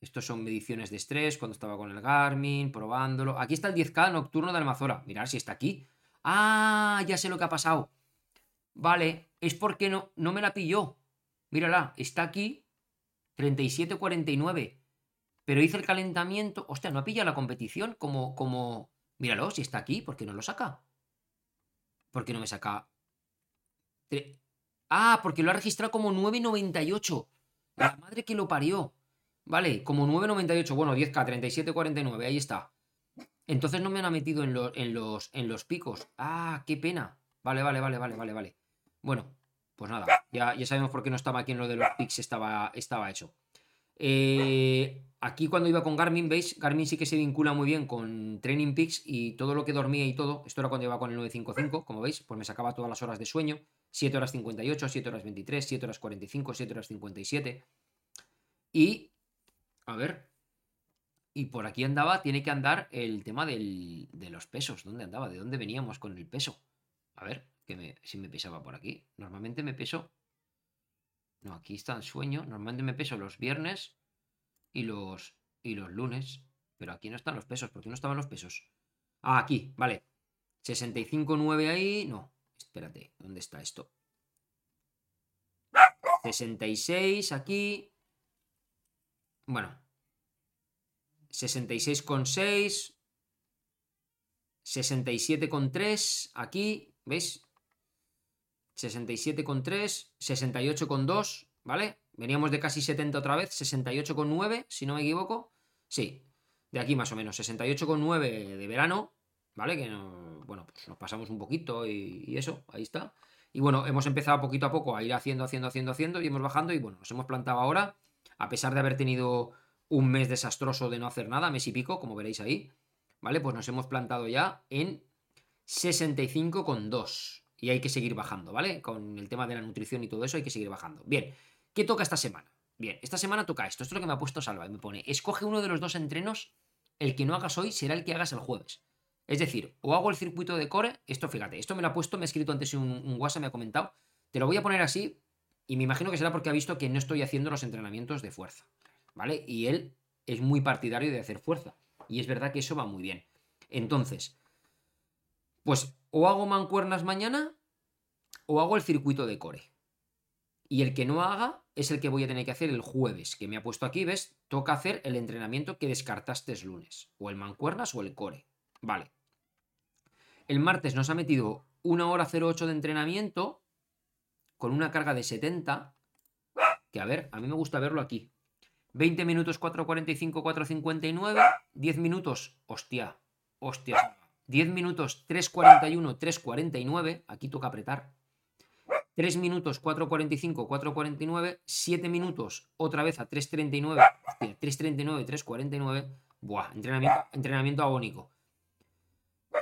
estos son mediciones de estrés cuando estaba con el Garmin, probándolo. Aquí está el 10K nocturno de Almazora. Mirad si está aquí. Ah, ya sé lo que ha pasado. Vale, es porque no, no me la pilló. Mírala, está aquí 37.49. Pero hice el calentamiento. Hostia, no ha pillado la competición como, como... Míralo, si está aquí, ¿por qué no lo saca? ¿Por qué no me saca? Ah, porque lo ha registrado como 9.98. La madre que lo parió. Vale, como 9.98, bueno, 10K, 37.49, ahí está. Entonces no me han metido en, en, los, en los picos. Ah, qué pena. Vale, vale, vale, vale, vale, vale. Bueno, pues nada, ya, ya sabemos por qué no estaba aquí en lo de los pics, estaba, estaba hecho. Eh, aquí cuando iba con Garmin, ¿veis? Garmin sí que se vincula muy bien con Training Peaks y todo lo que dormía y todo. Esto era cuando iba con el 955, como veis, pues me sacaba todas las horas de sueño. 7 horas 58, 7 horas 23, 7 horas 45, 7 horas 57. Y a ver. Y por aquí andaba, tiene que andar el tema de los pesos. ¿Dónde andaba? ¿De dónde veníamos con el peso? A ver, que si me pesaba por aquí. Normalmente me peso. No, aquí está el sueño. Normalmente me peso los viernes y los, y los lunes. Pero aquí no están los pesos. ¿Por qué no estaban los pesos? Ah, aquí, vale. 65,9 ahí. No, espérate, ¿dónde está esto? 66 aquí. Bueno. 66,6. 67,3. Aquí, ¿veis? 67,3. 68,2. ¿Vale? Veníamos de casi 70 otra vez. 68,9, si no me equivoco. Sí, de aquí más o menos. 68,9 de verano. ¿Vale? Que no, bueno, pues nos pasamos un poquito y, y eso, ahí está. Y bueno, hemos empezado poquito a poco a ir haciendo, haciendo, haciendo, haciendo y hemos bajando y bueno, nos hemos plantado ahora a pesar de haber tenido un mes desastroso de no hacer nada, mes y pico, como veréis ahí, ¿vale? Pues nos hemos plantado ya en 65,2 y hay que seguir bajando, ¿vale? Con el tema de la nutrición y todo eso hay que seguir bajando. Bien, ¿qué toca esta semana? Bien, esta semana toca esto, esto es lo que me ha puesto Salva y me pone, escoge uno de los dos entrenos, el que no hagas hoy será el que hagas el jueves. Es decir, o hago el circuito de core, esto fíjate, esto me lo ha puesto, me ha escrito antes un, un WhatsApp, me ha comentado, te lo voy a poner así y me imagino que será porque ha visto que no estoy haciendo los entrenamientos de fuerza, ¿vale? Y él es muy partidario de hacer fuerza. Y es verdad que eso va muy bien. Entonces, pues o hago mancuernas mañana o hago el circuito de core. Y el que no haga es el que voy a tener que hacer el jueves, que me ha puesto aquí, ¿ves? Toca hacer el entrenamiento que descartaste el lunes. O el mancuernas o el core. Vale. El martes nos ha metido una hora 08 de entrenamiento con una carga de 70 Que a ver, a mí me gusta verlo aquí. 20 minutos 4.45, 4.59. 10 minutos, hostia, hostia. 10 minutos 3.41, 3.49. Aquí toca apretar. 3 minutos 4.45, 4.49. 7 minutos otra vez a 3.39. 3.39, 3.49. Buah, entrenamiento, entrenamiento agónico.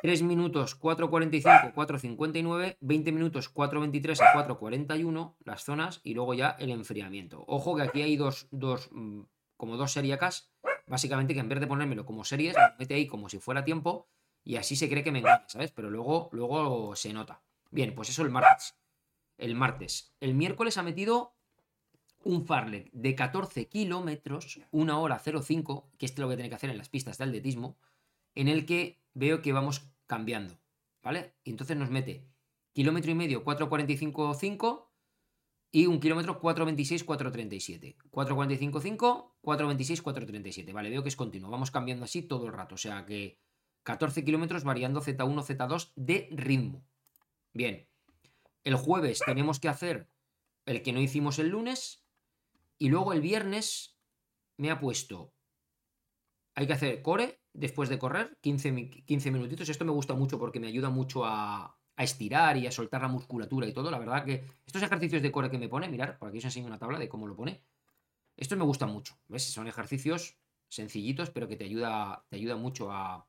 3 minutos 4.45, 4.59, 20 minutos 4.23 a 4.41 las zonas y luego ya el enfriamiento. Ojo que aquí hay dos, dos mm, como dos seriacas, básicamente que en vez de ponérmelo como series, me mete ahí como si fuera tiempo y así se cree que me engaña, ¿sabes? Pero luego, luego se nota. Bien, pues eso el martes. El martes. El miércoles ha metido un farlek de 14 kilómetros, una hora 05, que este lo voy a tener que hacer en las pistas de atletismo, en el que veo que vamos cambiando, ¿vale? Y entonces nos mete kilómetro y medio 4.45.5 y un kilómetro 4.26, 4.37. 4.45, 5, 4.26, 4.37. Vale, veo que es continuo. Vamos cambiando así todo el rato. O sea que 14 kilómetros variando Z1, Z2 de ritmo. Bien. El jueves tenemos que hacer el que no hicimos el lunes. Y luego el viernes me ha puesto. Hay que hacer core después de correr, 15, 15 minutitos. Esto me gusta mucho porque me ayuda mucho a, estirar y a soltar la musculatura y todo. La verdad que estos ejercicios de core que me pone, mirar, por aquí os enseño una tabla de cómo lo pone. Estos me gustan mucho. ¿Ves? Son ejercicios sencillitos, pero que te ayuda, te ayuda mucho a,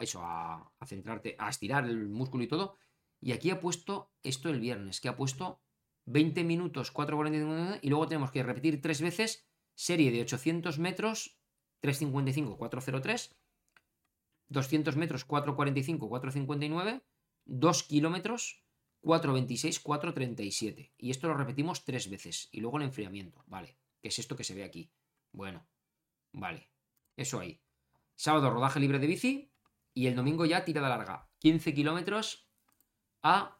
eso, a, a, centrarte, a estirar el músculo y todo. Y aquí ha puesto esto el viernes, que ha puesto 20 minutos, 4.45 y luego tenemos que repetir tres veces serie de 800 metros 355, 403, 200 metros, 445, 459, 2 kilómetros, 426, 437. Y esto lo repetimos tres veces. Y luego el enfriamiento, vale. ¿Qué es esto que se ve aquí? Bueno, vale. Eso ahí. Sábado rodaje libre de bici y el domingo ya tirada larga. 15 kilómetros a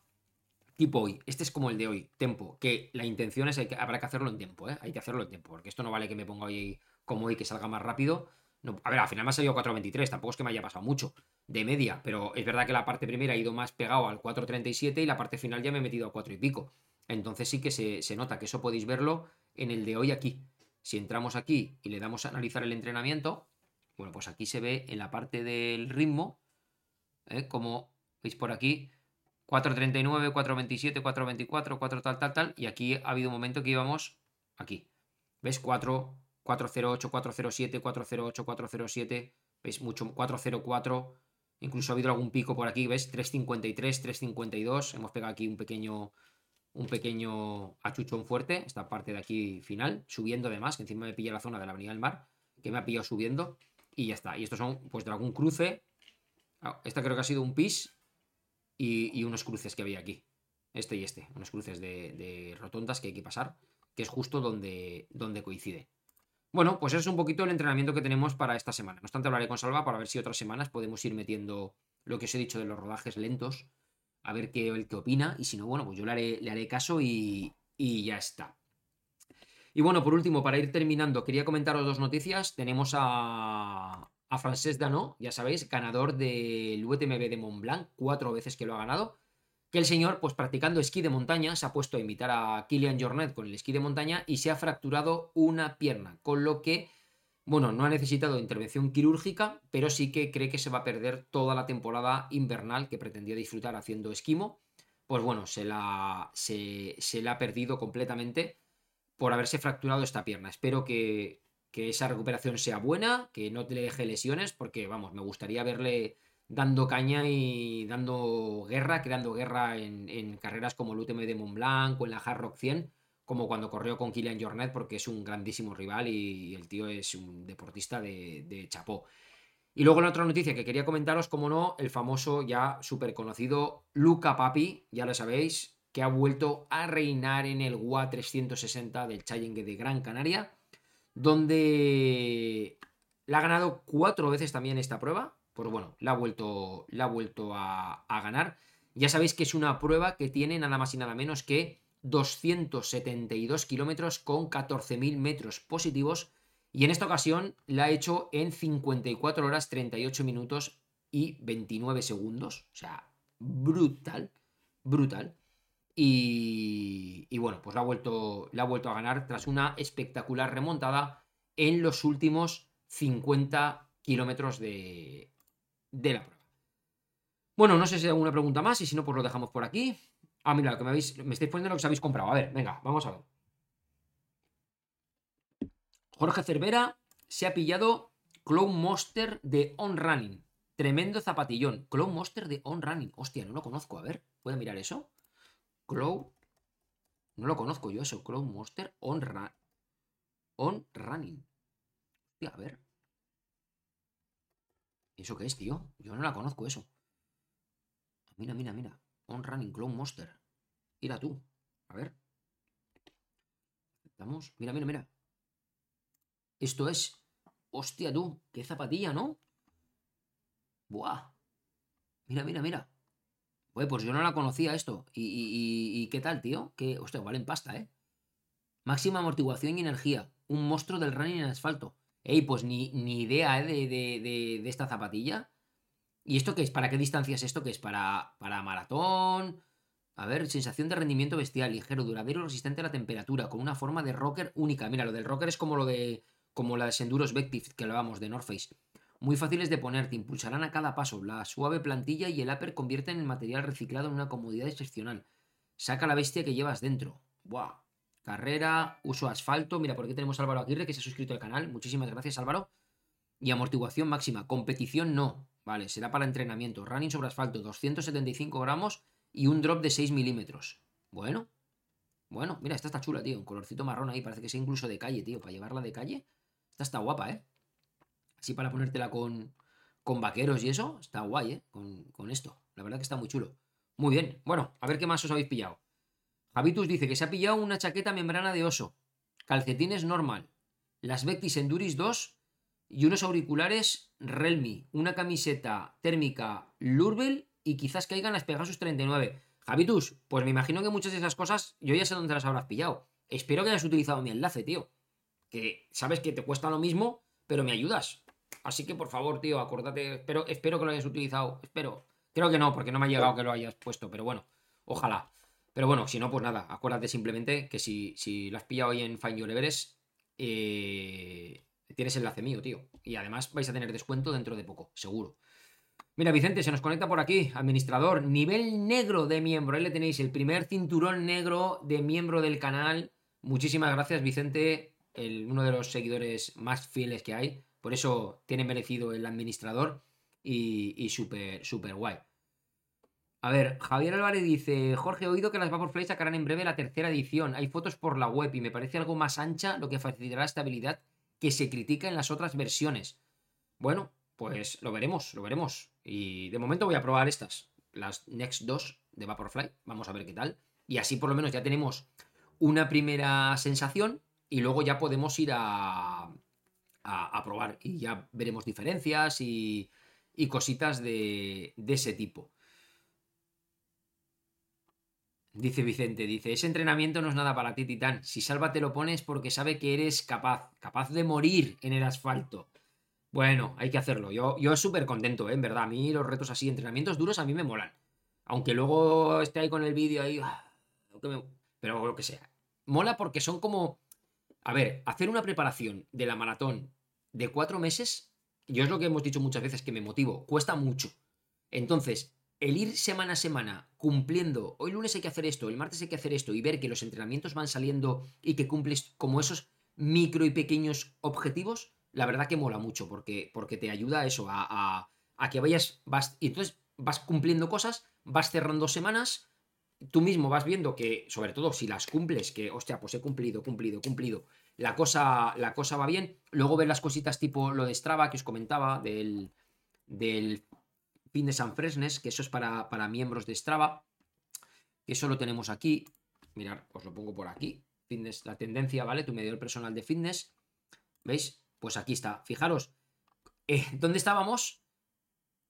tipo hoy. Este es como el de hoy, tempo. Que la intención es que habrá que hacerlo en tiempo, ¿eh? Hay que hacerlo en tiempo. Porque esto no vale que me ponga hoy como hoy que salga más rápido. No, a ver, al final me ha salido 4.23, tampoco es que me haya pasado mucho de media, pero es verdad que la parte primera ha ido más pegado al 4.37 y la parte final ya me he metido a 4 y pico. Entonces sí que se, nota que eso podéis verlo en el de hoy aquí. Si entramos aquí y le damos a analizar el entrenamiento, bueno, pues aquí se ve en la parte del ritmo, ¿eh? como veis por aquí, 4.39, 4.27, 4.24, 4 tal, tal, tal, y aquí ha habido un momento que íbamos aquí. ¿Ves? 4, 408, 407, 408, 407, ¿veis? Mucho, 404, incluso ha habido algún pico por aquí, ¿ves? 353, 352, hemos pegado aquí un pequeño, un pequeño achuchón fuerte, esta parte de aquí final, subiendo además, que encima me pilla la zona de la Avenida del Mar, que me ha pillado subiendo, y ya está. Y estos son, pues, de algún cruce, ah, esta creo que ha sido un pis, y, unos cruces que había aquí, este y este, unos cruces de, rotondas que hay que pasar, que es justo donde, donde coincide. Bueno, pues eso es un poquito el entrenamiento que tenemos para esta semana. No obstante, hablaré con Salva para ver si otras semanas podemos ir metiendo lo que os he dicho de los rodajes lentos, a ver qué, el qué opina, y si no, bueno, pues yo le haré, caso y, ya está. Y bueno, por último, para ir terminando, quería comentaros dos noticias. Tenemos a, a Francesc Danó, ya sabéis, ganador del UTMB de Mont Blanc, cuatro veces que lo ha ganado que el señor, pues practicando esquí de montaña, se ha puesto a imitar a Kilian Jornet con el esquí de montaña y se ha fracturado una pierna, con lo que, bueno, no ha necesitado intervención quirúrgica, pero sí que cree que se va a perder toda la temporada invernal que pretendía disfrutar haciendo esquimo. Pues bueno, se la, se, la ha perdido completamente por haberse fracturado esta pierna. Espero que, que esa recuperación sea buena, que no te deje lesiones, porque vamos, me gustaría verle dando caña y dando guerra, creando guerra en, carreras como el UTM de Mont Blanc o en la Hard Rock 100, como cuando corrió con Kilian Jornet, porque es un grandísimo rival y, el tío es un deportista de, chapó. Y luego la otra noticia que quería comentaros, como no, el famoso ya súper conocido Luca Papi, ya lo sabéis, que ha vuelto a reinar en el WA 360 del Challenge de Gran Canaria, donde la ha ganado cuatro veces también esta prueba, pues bueno, la ha vuelto, la ha vuelto a, ganar. Ya sabéis que es una prueba que tiene nada más y nada menos que 272 kilómetros con 14.000 metros positivos. Y en esta ocasión la ha hecho en 54 horas 38 minutos y 29 segundos. O sea, brutal, brutal. Y, bueno, pues la ha, vuelto, ha vuelto a ganar tras una espectacular remontada en los últimos 50 kilómetros de, de la prueba. Bueno, no sé si hay alguna pregunta más y si no, pues lo dejamos por aquí. Ah, mira, que me, habéis, me estáis poniendo lo que os habéis comprado. A ver, venga, vamos a ver. Jorge Cervera se ha pillado Clown Monster de On Running. Tremendo zapatillón. Clown Monster de On Running. Hostia, no lo conozco. A ver, ¿puedo mirar eso? Clown. No lo conozco yo eso. Clown Monster On, on Running. Hostia, a ver. ¿Eso qué es, tío? Yo no la conozco eso. Mira, mira, mira. On Running Clown Monster. Mira tú. A ver. Aceptamos. Mira, mira, mira. Esto es. Hostia, tú. Qué zapatilla, ¿no? Buah. Mira, mira, mira. pues yo no la conocía esto. ¿Y, qué tal, tío? Que, hostia, valen pasta, ¿eh? Máxima amortiguación y energía. Un monstruo del running en asfalto. Ey, pues ni, ni idea ¿eh? de, de, de, esta zapatilla. ¿Y esto qué es? ¿Para qué distancia es esto? ¿Qué es? ¿Para, para maratón? A ver, sensación de rendimiento bestial, ligero, duradero, resistente a la temperatura, con una forma de rocker única. Mira, lo del rocker es como lo de como la de Senduros Vective que hablábamos de North Face. Muy fáciles de poner, te impulsarán a cada paso. La suave plantilla y el upper convierten el material reciclado en una comodidad excepcional. Saca la bestia que llevas dentro. Buah. Carrera, uso asfalto. Mira, por aquí tenemos a Álvaro Aguirre que se ha suscrito al canal. Muchísimas gracias, Álvaro. Y amortiguación máxima. Competición no. Vale, será para entrenamiento. Running sobre asfalto, 275 gramos y un drop de 6 milímetros. Bueno. Bueno, mira, esta está chula, tío. Un colorcito marrón ahí. Parece que sea incluso de calle, tío. Para llevarla de calle. Esta está guapa, ¿eh? Así para ponértela con, con vaqueros y eso, está guay, ¿eh? Con, esto. La verdad que está muy chulo. Muy bien. Bueno, a ver qué más os habéis pillado. Javitus dice que se ha pillado una chaqueta membrana de oso, calcetines normal, las Vectis Enduris 2 y unos auriculares Realme, una camiseta térmica Lurbel y quizás caigan las Pegasus 39. Javitus, pues me imagino que muchas de esas cosas yo ya sé dónde las habrás pillado. Espero que hayas utilizado mi enlace, tío que sabes que te cuesta lo mismo, pero me ayudas. Así que por favor, tío, acuérdate, espero, espero que lo hayas utilizado, espero. Creo que no, porque no me ha llegado que lo hayas puesto, pero bueno, ojalá. Pero bueno, si no, pues nada, acuérdate simplemente que si, si lo has pillado hoy en Find Your Everest, eh, tienes enlace mío, tío. Y además vais a tener descuento dentro de poco, seguro. Mira, Vicente, se nos conecta por aquí, administrador, nivel negro de miembro. Ahí le tenéis el primer cinturón negro de miembro del canal. Muchísimas gracias, Vicente uno de los seguidores más fieles que hay. Por eso tiene merecido el administrador y, súper, súper guay. A ver, Javier Álvarez dice, Jorge, he oído que las Vaporfly sacarán en breve la tercera edición. Hay fotos por la web y me parece algo más ancha, lo que facilitará la estabilidad que se critica en las otras versiones. Bueno, pues lo veremos, lo veremos. Y de momento voy a probar estas, las Next 2 de Vaporfly. Vamos a ver qué tal. Y así por lo menos ya tenemos una primera sensación y luego ya podemos ir a, a, probar y ya veremos diferencias y, y cositas de, de, ese tipo. Dice Vicente, dice, ese entrenamiento no es nada para ti, Titán. Si Salva te lo pones porque sabe que eres capaz, capaz de morir en el asfalto. Bueno, hay que hacerlo. Yo, yo súper contento, ¿eh? en verdad. A mí los retos así, entrenamientos duros, a mí me molan. Aunque luego esté ahí con el vídeo ahí... Ah, pero lo que sea. Mola porque son como a ver, hacer una preparación de la maratón de cuatro meses, yo es lo que hemos dicho muchas veces que me motivo, cuesta mucho. Entonces, el ir semana a semana cumpliendo, hoy lunes hay que hacer esto, el martes hay que hacer esto, y ver que los entrenamientos van saliendo y que cumples como esos micro y pequeños objetivos, la verdad que mola mucho, porque, porque te ayuda a eso, a, a, que vayas, vas, y entonces vas cumpliendo cosas, vas cerrando semanas, tú mismo vas viendo que, sobre todo si las cumples, que, hostia, pues he cumplido, cumplido, cumplido, la cosa, la cosa va bien. Luego ver las cositas tipo lo de Strava que os comentaba, del, del fin de San Fresnes, que eso es para, para miembros de Strava, que eso lo tenemos aquí. Mirad, os lo pongo por aquí. Fitness, la tendencia, ¿vale? Tu medidor personal de fitness. ¿Veis? Pues aquí está. Fijaros, eh, ¿dónde estábamos?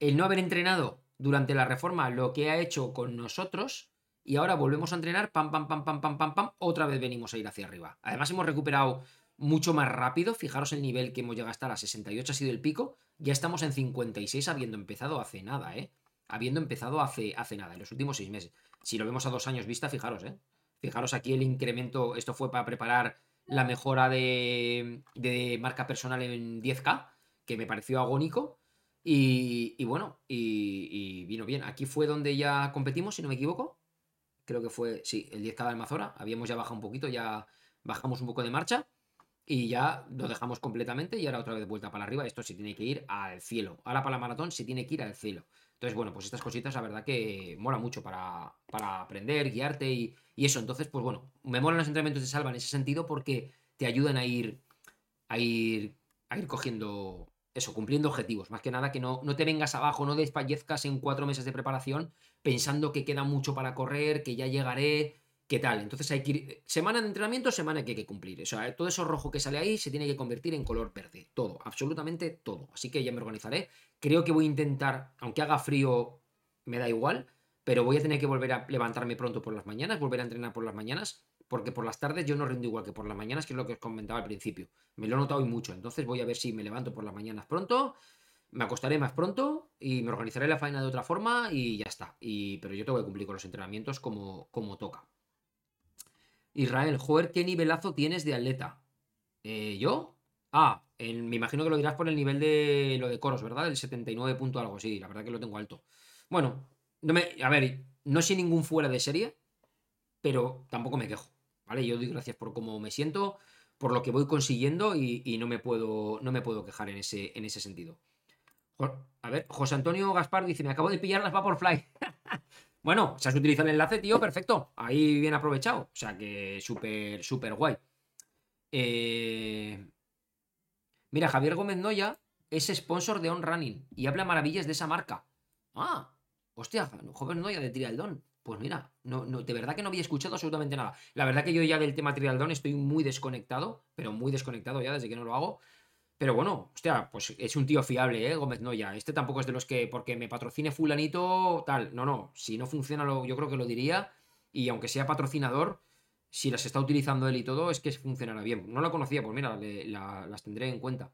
El no haber entrenado durante la reforma lo que ha hecho con nosotros y ahora volvemos a entrenar, pam, pam, pam, pam, pam, pam, pam, otra vez venimos a ir hacia arriba. Además hemos recuperado mucho más rápido, fijaros el nivel que hemos llegado hasta la 68 ha sido el pico, ya estamos en 56 habiendo empezado hace nada, ¿eh? Habiendo empezado hace, hace nada, en los últimos seis meses. Si lo vemos a dos años vista, fijaros, ¿eh? Fijaros aquí el incremento, esto fue para preparar la mejora de, de marca personal en 10K, que me pareció agónico. Y, bueno, y, vino bien. Aquí fue donde ya competimos, si no me equivoco. Creo que fue, sí, el 10K de Almazora. Habíamos ya bajado un poquito, ya bajamos un poco de marcha. Y ya lo dejamos completamente y ahora otra vez vuelta para arriba. Esto se tiene que ir al cielo. Ahora para la maratón se tiene que ir al cielo. Entonces, bueno, pues estas cositas la verdad que mola mucho para, aprender, guiarte y, eso. Entonces, pues bueno, me molan los entrenamientos de salva en ese sentido porque te ayudan a ir, a ir, a ir cogiendo eso, cumpliendo objetivos. Más que nada que no, no te vengas abajo, no despallezcas en cuatro meses de preparación pensando que queda mucho para correr, que ya llegaré, ¿Qué tal? Entonces hay que ir. Semana de entrenamiento, semana que hay que cumplir. O sea, todo eso rojo que sale ahí se tiene que convertir en color verde. Todo, absolutamente todo. Así que ya me organizaré. Creo que voy a intentar, aunque haga frío, me da igual, pero voy a tener que volver a levantarme pronto por las mañanas, volver a entrenar por las mañanas, porque por las tardes yo no rindo igual que por las mañanas, que es lo que os comentaba al principio. Me lo he notado hoy mucho. Entonces voy a ver si me levanto por las mañanas pronto. Me acostaré más pronto y me organizaré la faena de otra forma y ya está. Pero yo tengo que cumplir con los entrenamientos como, como toca. Israel, joder, ¿qué nivelazo tienes de atleta? Eh, ¿Yo? Ah, me imagino que lo dirás por el nivel de lo de coros, ¿verdad? El 79 punto algo, sí, la verdad que lo tengo alto. Bueno, no me, a ver, no soy ningún fuera de serie, pero tampoco me quejo, ¿vale? Yo doy gracias por cómo me siento, por lo que voy consiguiendo y, no, me puedo, no me puedo quejar en ese, en ese sentido. A ver, José Antonio Gaspar dice, me acabo de pillar las Vaporfly. Bueno, se has utilizado el enlace, tío, perfecto. Ahí bien aprovechado. O sea que súper, súper guay. Eh, mira, Javier Gómez Noya es sponsor de On Running y habla maravillas de esa marca. Ah, hostia, joven Noya de Trialdón. Pues mira, no, de verdad que no había escuchado absolutamente nada. La verdad que yo ya del tema Trialdón estoy muy desconectado, pero muy desconectado ya desde que no lo hago. Pero bueno, hostia, pues es un tío fiable, ¿eh? Gómez Noya. Este tampoco es de los que, porque me patrocine fulanito, tal. No, no. Si no funciona, lo, yo creo que lo diría. Y aunque sea patrocinador, si las está utilizando él y todo, es que funcionará bien. No lo conocía, pues mira, las tendré en cuenta.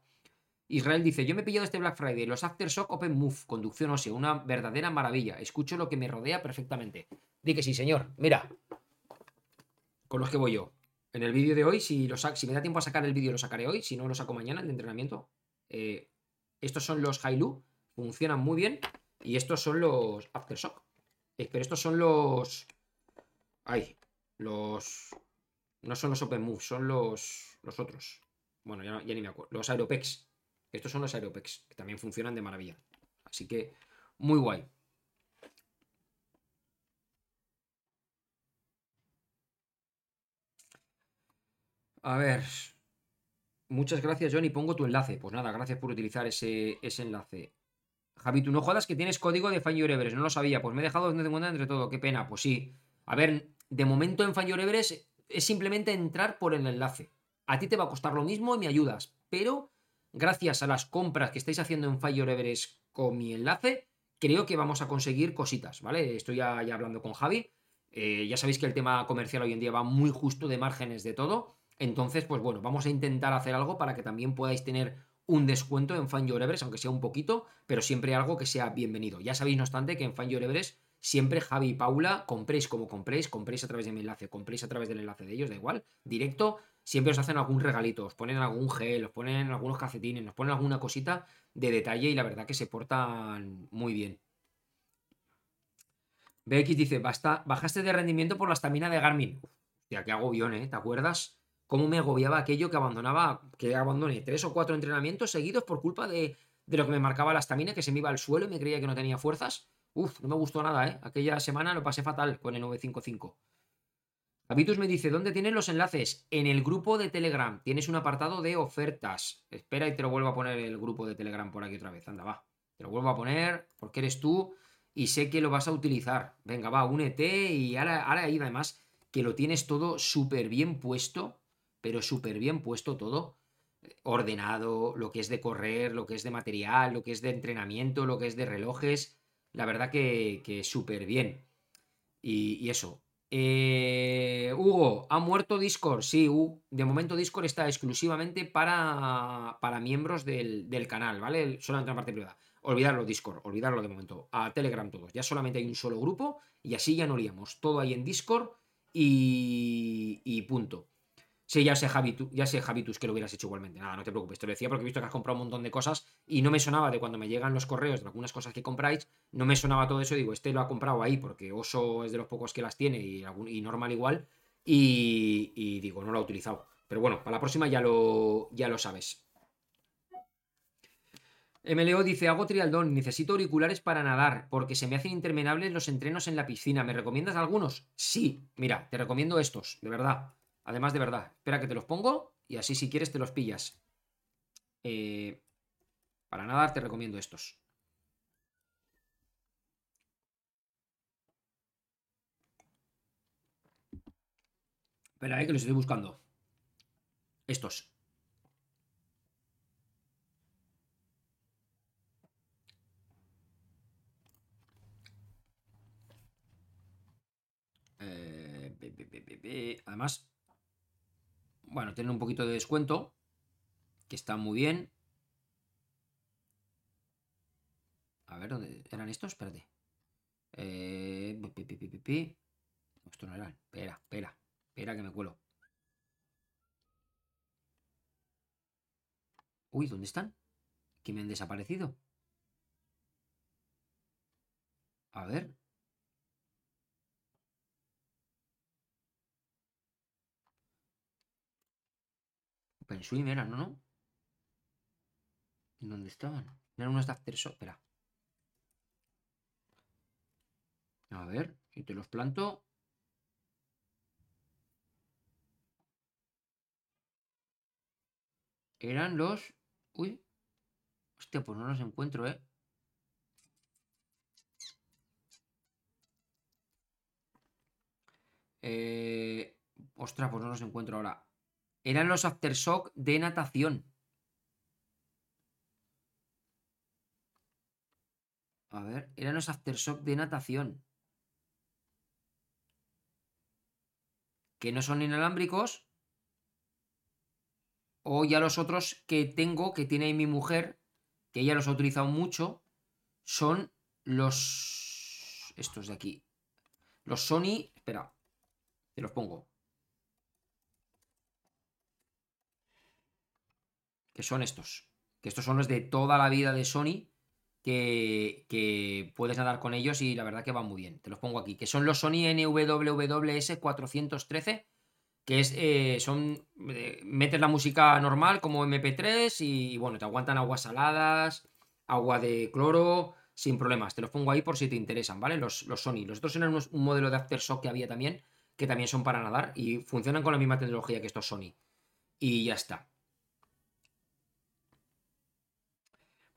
Israel dice, yo me he pillado este Black Friday, los Aftershock Open Move, conducción ósea, una verdadera maravilla. Escucho lo que me rodea perfectamente. Di que sí, señor. Mira, con los que voy yo. En el vídeo de hoy, si, lo si me da tiempo a sacar el vídeo, lo sacaré hoy. Si no, lo saco mañana, el de entrenamiento. Eh, estos son los Hailu. Funcionan muy bien. Y estos son los Aftershock. Eh, pero estos son los... Ay, los... No son los Open Move, son los, los otros. Bueno, ya, ya ni me acuerdo. Los Aeropex. Estos son los Aeropex, que también funcionan de maravilla. Así que, muy guay. A ver. Muchas gracias, Johnny. Pongo tu enlace. Pues nada, gracias por utilizar ese, ese enlace. Javi, tú no jodas que tienes código de Find Your Everest. No lo sabía. Pues me he dejado donde tengo entre todo. Qué pena. Pues sí. A ver, de momento en Find Your Everest es simplemente entrar por el enlace. A ti te va a costar lo mismo y me ayudas. Pero gracias a las compras que estáis haciendo en Find Your Everest con mi enlace, creo que vamos a conseguir cositas, ¿vale? Estoy ya, hablando con Javi. Eh, ya sabéis que el tema comercial hoy en día va muy justo de márgenes de todo. Entonces, pues bueno, vamos a intentar hacer algo para que también podáis tener un descuento en Fan Your Everest, aunque sea un poquito, pero siempre algo que sea bienvenido. Ya sabéis, no obstante, que en Fan Your Everest siempre Javi y Paula, compréis como compréis, compréis a través de mi enlace, compréis a través del enlace de ellos, da igual, directo, siempre os hacen algún regalito, os ponen algún gel, os ponen algunos calcetines, nos ponen alguna cosita de detalle y la verdad que se portan muy bien. BX dice, Basta, bajaste de rendimiento por la estamina de Garmin. Hostia, qué agobión, ¿eh? ¿Te acuerdas? Cómo me agobiaba aquello que abandonaba, que abandoné tres o cuatro entrenamientos seguidos por culpa de, lo que me marcaba la estamina, que se me iba al suelo y me creía que no tenía fuerzas. Uf, no me gustó nada, ¿eh? Aquella semana lo pasé fatal con el 955. Habitus me dice, ¿dónde tienes los enlaces? En el grupo de Telegram. Tienes un apartado de ofertas. Espera y te lo vuelvo a poner el grupo de Telegram por aquí otra vez. Anda, va. Te lo vuelvo a poner porque eres tú y sé que lo vas a utilizar. Venga, va, únete y ahora, ahora ahí además que lo tienes todo súper bien puesto pero súper bien puesto todo, ordenado, lo que es de correr, lo que es de material, lo que es de entrenamiento, lo que es de relojes, la verdad que, súper bien. Y, eso. Eh, Hugo, ¿ha muerto Discord? Sí, de momento Discord está exclusivamente para, para miembros del, canal, ¿vale? Solamente la parte privada. olvidarlo Discord, olvidarlo de momento, a Telegram todos, ya solamente hay un solo grupo y así ya no liamos, todo ahí en Discord y, y punto. Sí, ya sé, Javitus, ya sé, Javitus, que lo hubieras hecho igualmente. Nada, no te preocupes. Te lo decía porque he visto que has comprado un montón de cosas y no me sonaba de cuando me llegan los correos de algunas cosas que compráis, no me sonaba todo eso. Digo, este lo ha comprado ahí porque Oso es de los pocos que las tiene y, y normal igual. Y, y, digo, no lo ha utilizado. Pero bueno, para la próxima ya lo, ya lo sabes. MLO dice, hago trialdón, necesito auriculares para nadar, porque se me hacen interminables los entrenos en la piscina. ¿Me recomiendas algunos? Sí, mira, te recomiendo estos, de verdad. Además, de verdad, espera que te los pongo y así si quieres te los pillas. Eh, para nadar te recomiendo estos. Espera, eh, que los estoy buscando. Estos. Eh, además, bueno, tienen un poquito de descuento, que está muy bien. A ver, ¿dónde eran estos? Espérate. Eh, Esto no era. Espera, espera, espera que me cuelo. Uy, ¿dónde están? ¿Que me han desaparecido? A ver. OpenSwim eran, ¿no? ¿no? ¿Dónde estaban? Eran unos de Aftershock. Espera. A ver, y te los planto. Eran los... Uy. Hostia, pues no los encuentro, ¿eh? Eh... Ostras, pues no los encuentro ahora. Eran los aftershock de natación. A ver, eran los aftershock de natación. Que no son inalámbricos. O ya los otros que tengo, que tiene mi mujer, que ella los ha utilizado mucho, son los... Estos de aquí. Los Sony... Espera, te los pongo. Que son estos. Que estos son los de toda la vida de Sony, que, puedes nadar con ellos y la verdad que van muy bien. Te los pongo aquí, que son los Sony NWWS 413, que es, eh, son, eh, metes la música normal como MP3 y, bueno, te aguantan aguas saladas, agua de cloro, sin problemas. Te los pongo ahí por si te interesan, ¿vale? Los, los Sony. Los otros eran un modelo de Aftershock que había también, que también son para nadar y funcionan con la misma tecnología que estos Sony. Y ya está.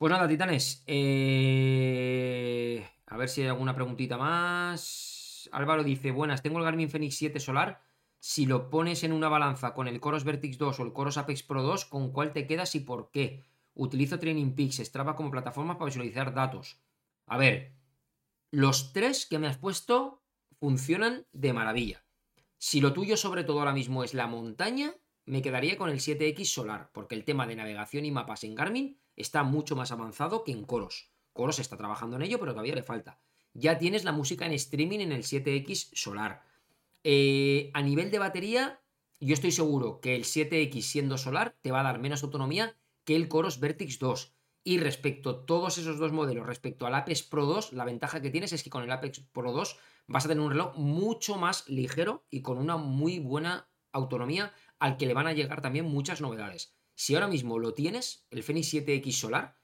Pues nada, titanes. Eh, a ver si hay alguna preguntita más. Álvaro dice: Buenas, tengo el Garmin Fenix 7 Solar. Si lo pones en una balanza con el Coros Vertix 2 o el Coros Apex Pro 2, ¿con cuál te quedas y por qué? Utilizo Training Peaks, Strava como plataforma para visualizar datos. A ver, los tres que me has puesto funcionan de maravilla. Si lo tuyo sobre todo ahora mismo es la montaña, me quedaría con el 7X Solar, porque el tema de navegación y mapas en Garmin está mucho más avanzado que en Coros. Coros está trabajando en ello, pero todavía le falta. Ya tienes la música en streaming en el 7X Solar. Eh, a nivel de batería, yo estoy seguro que el 7X siendo solar te va a dar menos autonomía que el Coros Vertix 2. Y respecto a todos esos dos modelos, respecto al Apex Pro 2, la ventaja que tienes es que con el Apex Pro 2 vas a tener un reloj mucho más ligero y con una muy buena autonomía al que le van a llegar también muchas novedades. Si ahora mismo lo tienes, el Fenix 7X Solar,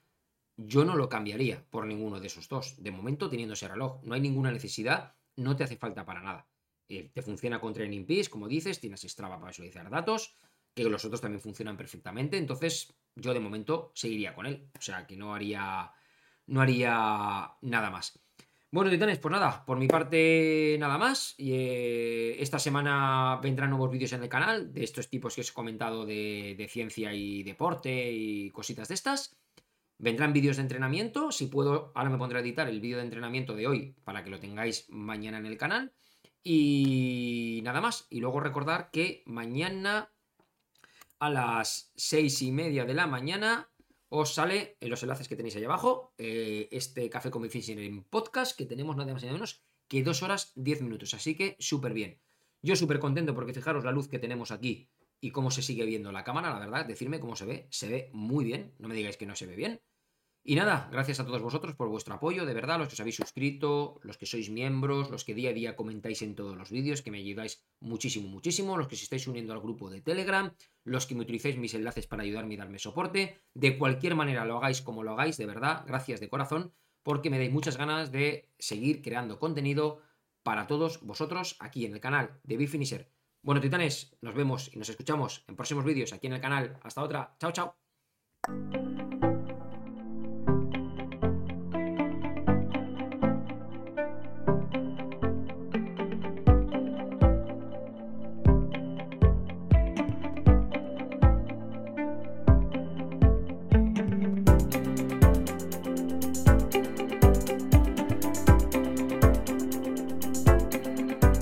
yo no lo cambiaría por ninguno de esos dos. De momento, teniendo ese reloj, no hay ninguna necesidad, no te hace falta para nada. Eh, te funciona con Training Peaks, como dices, tienes Strava para visualizar datos, que los otros también funcionan perfectamente. Entonces, yo de momento seguiría con él. O sea, que no haría, no haría nada más. Bueno, titanes, pues nada, por mi parte nada más. Eh, esta semana vendrán nuevos vídeos en el canal de estos tipos que os he comentado de, ciencia y deporte y cositas de estas. Vendrán vídeos de entrenamiento. Si puedo, ahora me pondré a editar el vídeo de entrenamiento de hoy para que lo tengáis mañana en el canal. Y nada más. Y luego recordar que mañana a las seis y media de la mañana os sale en los enlaces que tenéis ahí abajo eh, este Café con mi en podcast que tenemos nada más y nada menos que dos horas diez minutos. Así que súper bien. Yo súper contento porque fijaros la luz que tenemos aquí y cómo se sigue viendo la cámara, la verdad, decirme cómo se ve. Se ve muy bien, no me digáis que no se ve bien. Y nada, gracias a todos vosotros por vuestro apoyo, de verdad, los que os habéis suscrito, los que sois miembros, los que día a día comentáis en todos los vídeos, que me ayudáis muchísimo, muchísimo, los que os estáis uniendo al grupo de Telegram, los que me utilizáis mis enlaces para ayudarme y darme soporte. De cualquier manera lo hagáis como lo hagáis, de verdad, gracias de corazón, porque me dais muchas ganas de seguir creando contenido para todos vosotros aquí en el canal de Bifinisher. Bueno, titanes, nos vemos y nos escuchamos en próximos vídeos aquí en el canal. Hasta otra. Chao, chao.